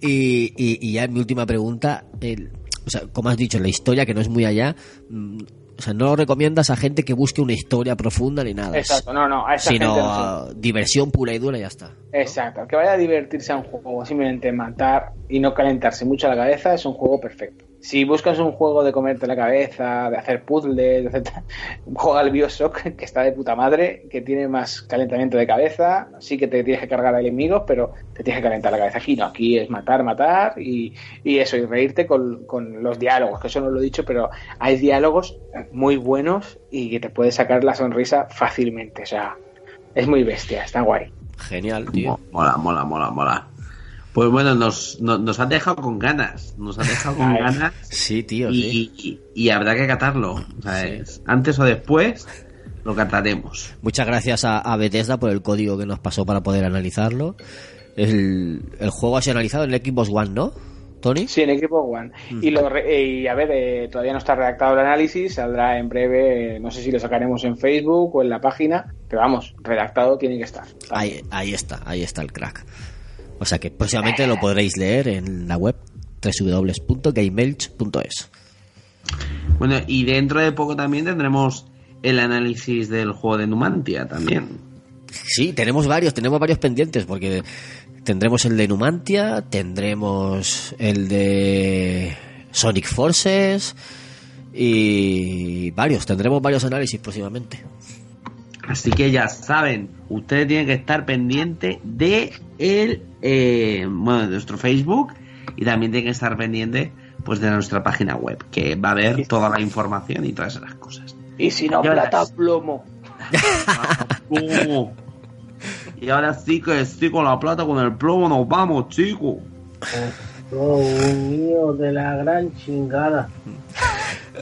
Y, y, y ya mi última pregunta, el- o sea, como has dicho, la historia que no es muy allá, mm, o sea, no lo recomiendas a gente que busque una historia profunda ni nada, Exacto, no, no, a esa sino gente no diversión pura y dura y ya está. Exacto, que vaya a divertirse a un juego, simplemente matar y no calentarse mucho la cabeza, es un juego perfecto. Si buscas un juego de comerte la cabeza, de hacer puzzles, etc., juega al Bioshock, que está de puta madre, que tiene más calentamiento de cabeza, sí que te tienes que cargar a enemigos, pero te tienes que calentar la cabeza. Aquí no, aquí es matar, matar y, y eso, y reírte con, con los diálogos, que eso no lo he dicho, pero hay diálogos muy buenos y que te puedes sacar la sonrisa fácilmente, o sea, es muy bestia, está guay. Genial, tío. Mola, mola, mola, mola. Pues bueno, nos, nos, nos han dejado con ganas. Nos han dejado con ganas. Sí, tío, y, y- y habrá que catarlo. ¿sabes? Antes o después lo cataremos. Muchas gracias a, a Bethesda por el código que nos pasó para poder analizarlo. El, el juego ha sido analizado en el Xbox One, ¿no? ¿Tony? Sí, en Xbox One. Y, lo re- eh, y a ver, eh, todavía no está redactado el análisis, saldrá en breve, eh, no sé si lo sacaremos en Facebook o en la página, pero vamos, redactado tiene que estar. Ahí, ahí está, ahí está el crack. O sea que próximamente lo podréis leer en la web www.gameelch.es. Bueno, y dentro de poco también tendremos el análisis del juego de Numantia también. Sí, tenemos varios, tenemos varios pendientes porque tendremos el de Numantia, tendremos el de Sonic Forces y varios, tendremos varios análisis próximamente. Así que ya saben, ustedes tienen que estar pendientes de el eh, bueno, de nuestro Facebook y también tienen que estar pendientes pues de nuestra página web, que va a haber toda la información y todas esas cosas. Y si no, verás. plata plomo. Uh. Y ahora sí que sí con la plata, con el plomo nos vamos, chicos. Oh, mío, de la gran chingada.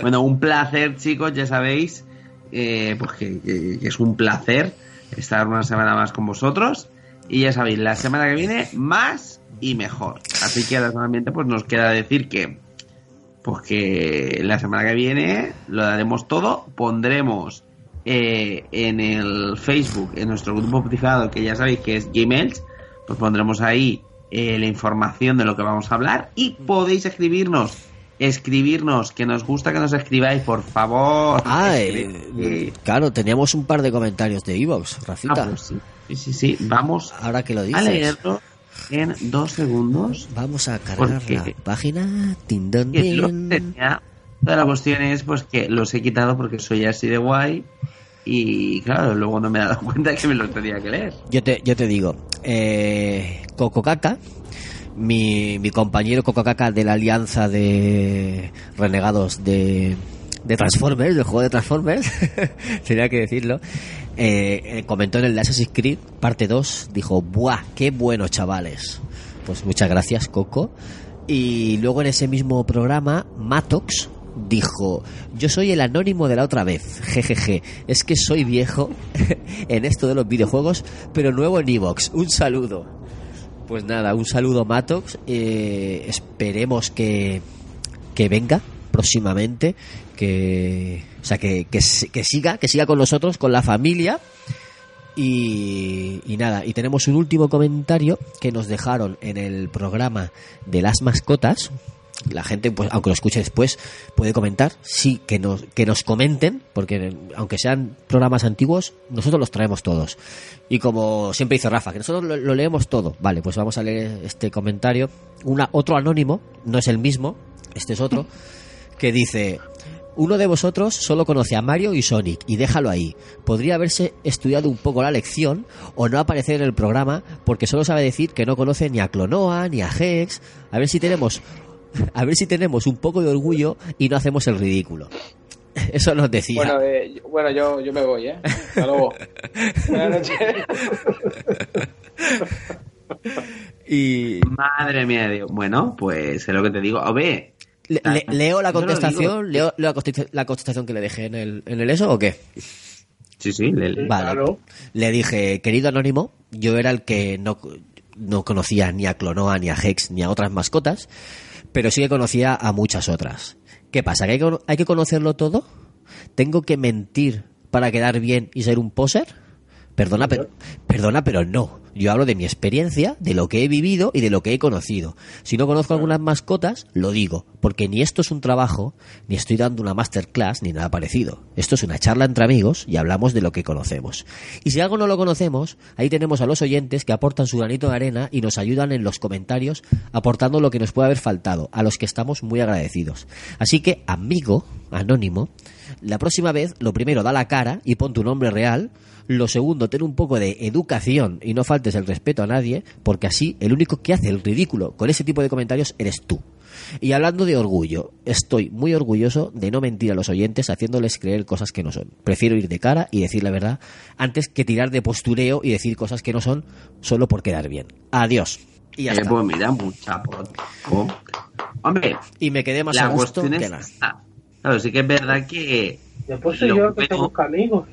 Bueno, un placer, chicos, ya sabéis, eh, pues que, es un placer estar una semana más con vosotros. Y ya sabéis, la semana que viene, más y mejor. Así que solamente pues nos queda decir que, pues que la semana que viene lo daremos todo, pondremos eh, en el Facebook, en nuestro grupo privado, que ya sabéis que es Gmails, pues pondremos ahí eh, la información de lo que vamos a hablar y podéis escribirnos, escribirnos, que nos gusta que nos escribáis, por favor. Ah, eh, claro, teníamos un par de comentarios de Evox, Rafita. Ah, pues sí. Sí, sí, sí, vamos Ahora que lo a dices, leerlo en dos segundos. vamos a cargar la página. Tenía. Toda la cuestión es pues que los he quitado porque soy así de guay y claro, luego no me he dado cuenta que me los tenía que leer. Yo te, yo te digo, eh, Coco Caca, mi, mi compañero Coco Caca de la alianza de renegados de, de Transformers, del juego de Transformers, tenía que decirlo, eh, eh, comentó en el Assassin's Creed, parte 2, dijo, ¡buah, qué bueno, chavales! Pues muchas gracias, Coco. Y luego en ese mismo programa, Matox dijo, yo soy el anónimo de la otra vez, jejeje, es que soy viejo en esto de los videojuegos, pero nuevo en Evox, un saludo. Pues nada, un saludo Matox, eh, esperemos que, que venga próximamente, que, o sea, que, que, si- que siga, que siga con nosotros, con la familia. Y nada, y tenemos un último comentario que nos dejaron en el programa de las mascotas. La gente, pues, aunque lo escuche después, puede comentar. Sí, que nos, que nos comenten, porque aunque sean programas antiguos, nosotros los traemos todos. Y como siempre dice Rafa, que nosotros lo, lo leemos todo. Vale, pues vamos a leer este comentario. Una, otro anónimo, no es el mismo, este es otro, que dice: Uno de vosotros solo conoce a Mario y Sonic, y déjalo ahí. Podría haberse estudiado un poco la lección o no aparecer en el programa porque solo sabe decir que no conoce ni a Clonoa ni a Hex. A ver si tenemos. A ver si tenemos un poco de orgullo y no hacemos el ridículo. Eso nos decía. Bueno, eh, yo- bueno yo, yo me voy, ¿eh? Hasta luego. Buenas noches. Y. Madre mía, digo, bueno, pues es lo que te digo. A ver, Le- le- ¿Leo la contestación? ¿Leo, leo la, contesta- la contestación que le dejé en el, en el eso o qué? Sí, sí, le, Vale. Le dije, querido anónimo, yo era el que no, no conocía ni a Clonoa, ni a Hex, ni a otras mascotas, pero sí que conocía a muchas otras. ¿Qué pasa? ¿Que hay, que, hay que conocerlo todo? ¿Tengo que mentir para quedar bien y ser un poser? Perdona, pero, perdona, pero no. Yo hablo de mi experiencia, de lo que he vivido y de lo que he conocido. Si no conozco algunas mascotas, lo digo, porque ni esto es un trabajo, ni estoy dando una masterclass, ni nada parecido. Esto es una charla entre amigos y hablamos de lo que conocemos. Y si algo no lo conocemos, ahí tenemos a los oyentes que aportan su granito de arena y nos ayudan en los comentarios, aportando lo que nos puede haber faltado, a los que estamos muy agradecidos. Así que, amigo, anónimo, la próxima vez, lo primero, da la cara y pon tu nombre real. Lo segundo, ten un poco de educación y no faltes el respeto a nadie, porque así el único que hace el ridículo con ese tipo de comentarios eres tú. Y hablando de orgullo, estoy muy orgulloso de no mentir a los oyentes haciéndoles creer cosas que no son. Prefiero ir de cara y decir la verdad antes que tirar de postureo y decir cosas que no son solo por quedar bien. Adiós. Y ya Eh, está. pues mira, mucha Hombre, Y me quedé más a gusto que nada. Claro, sí que es verdad que Después soy Lo yo el que te busca amigos.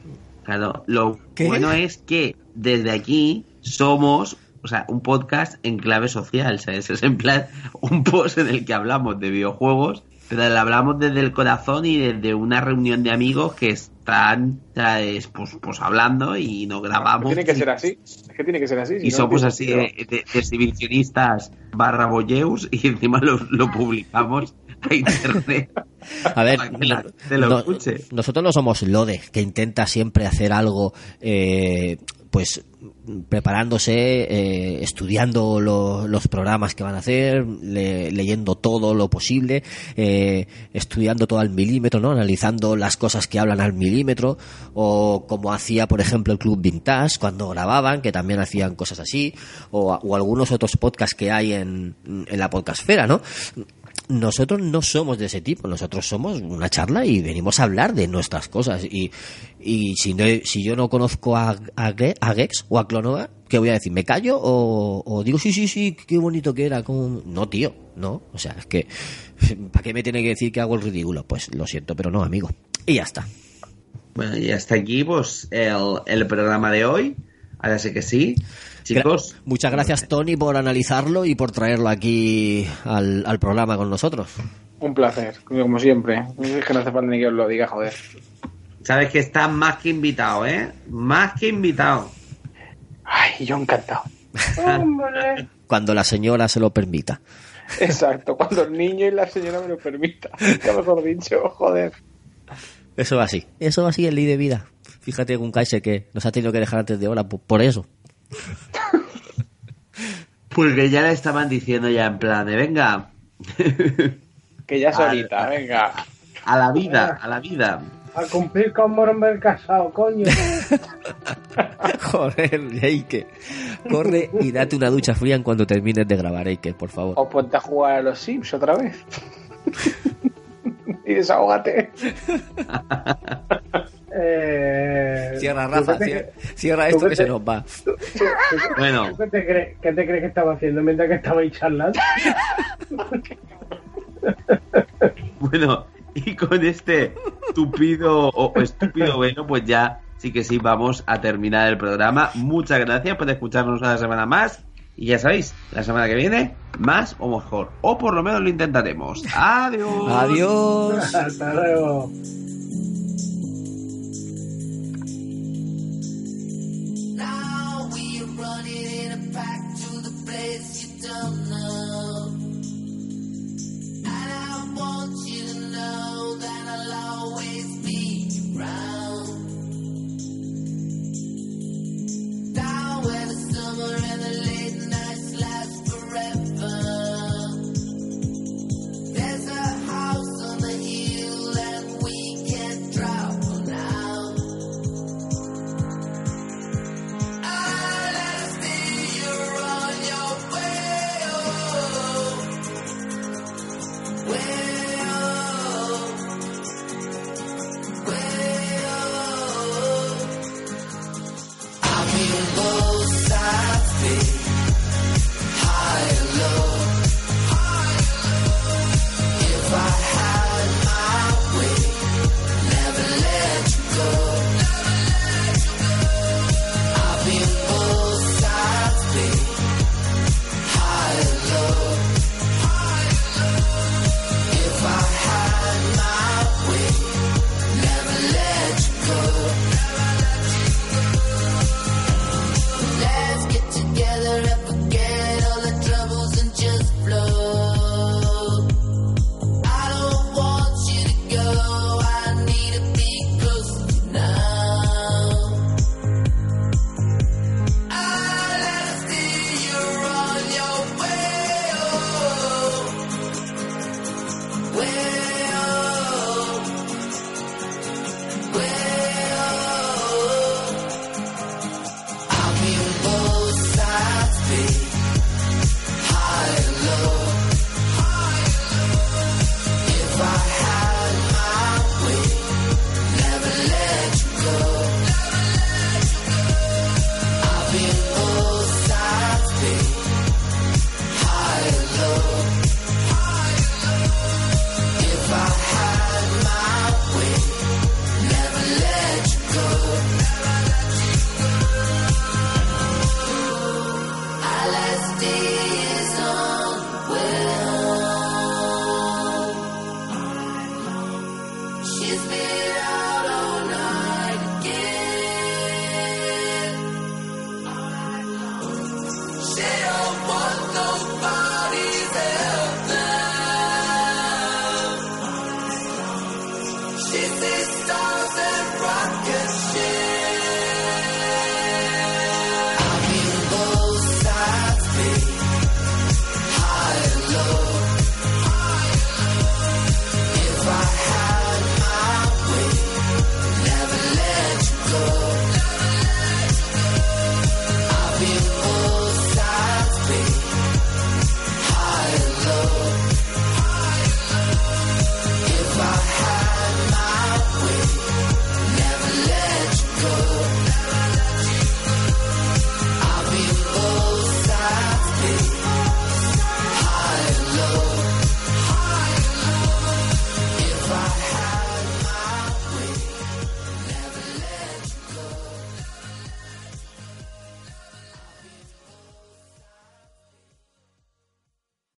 Claro, lo ¿Qué? bueno es que desde aquí somos o sea, un podcast en clave social, ¿sabes? Es en plan un post en el que hablamos de videojuegos, pero le hablamos desde el corazón y desde una reunión de amigos que están, ¿sabes? Pues, pues hablando y nos grabamos. Tiene que ser así. Es que tiene que ser así. si Y no, somos no así de, de- de exhibicionistas barra boyeus y encima lo, lo publicamos a internet. A ver, que lo no- nosotros no somos Lode, que intenta siempre hacer algo, eh, pues preparándose, eh, estudiando lo- los programas que van a hacer, le- leyendo todo lo posible, eh, estudiando todo al milímetro, ¿no? Analizando las cosas que hablan al milímetro, o como hacía, por ejemplo, el Club Vintage cuando grababan, que también hacían cosas así, o, o algunos otros podcasts que hay en, en la podcastfera, ¿no? Nosotros no somos de ese tipo, nosotros somos una charla y venimos a hablar de nuestras cosas. Y, y si, no, si yo no conozco a, a, Ge- a Gex o a Clonova, ¿qué voy a decir? ¿Me callo o, o digo sí, sí, sí, qué bonito que era? cómo-". No, tío, no. O sea, es que, ¿para qué me tiene que decir que hago el ridículo? Pues lo siento, pero no, amigo. Y ya está. Bueno, y hasta aquí, pues, el, el programa de hoy. Ahora sí que sí. Chicos, Muchas gracias, Tony, por analizarlo y por traerlo aquí al, al programa con nosotros. Un placer, como siempre. Es que no hace falta ni que os lo diga, joder. sabes que estás más que invitado, ¿eh? Más que invitado. Ay, yo encantado. Cuando la señora se lo permita. Exacto, cuando el niño y la señora me lo permitan. Qué mejor dicho, joder. Eso va así. Eso va así en ley de vida. Fíjate con Kaiser que nos ha tenido que dejar antes de hora por, por eso. Pues que ya le estaban diciendo ya en plan de, venga, Que ya es ahorita, venga. a la vida, a la vida. A cumplir con Moromber casado, coño. Joder, Eike. Corre y date una ducha fría en cuando termines de grabar, Eike, por favor. O ponte a jugar a los Sims otra vez. y desahógate. Eh, Cierra, ¿tú Rafa, cierra, esto que te- se nos va. Bueno, ¿Tú qué te, crees, qué te crees que estaba haciendo mientras que estabais charlando? bueno, y con este tupido o estúpido veno, pues ya sí que sí vamos a terminar el programa. Muchas gracias por escucharnos una semana más. Y ya sabéis, la semana que viene, más o mejor. O por lo menos lo intentaremos. Adiós. Adiós. Hasta luego.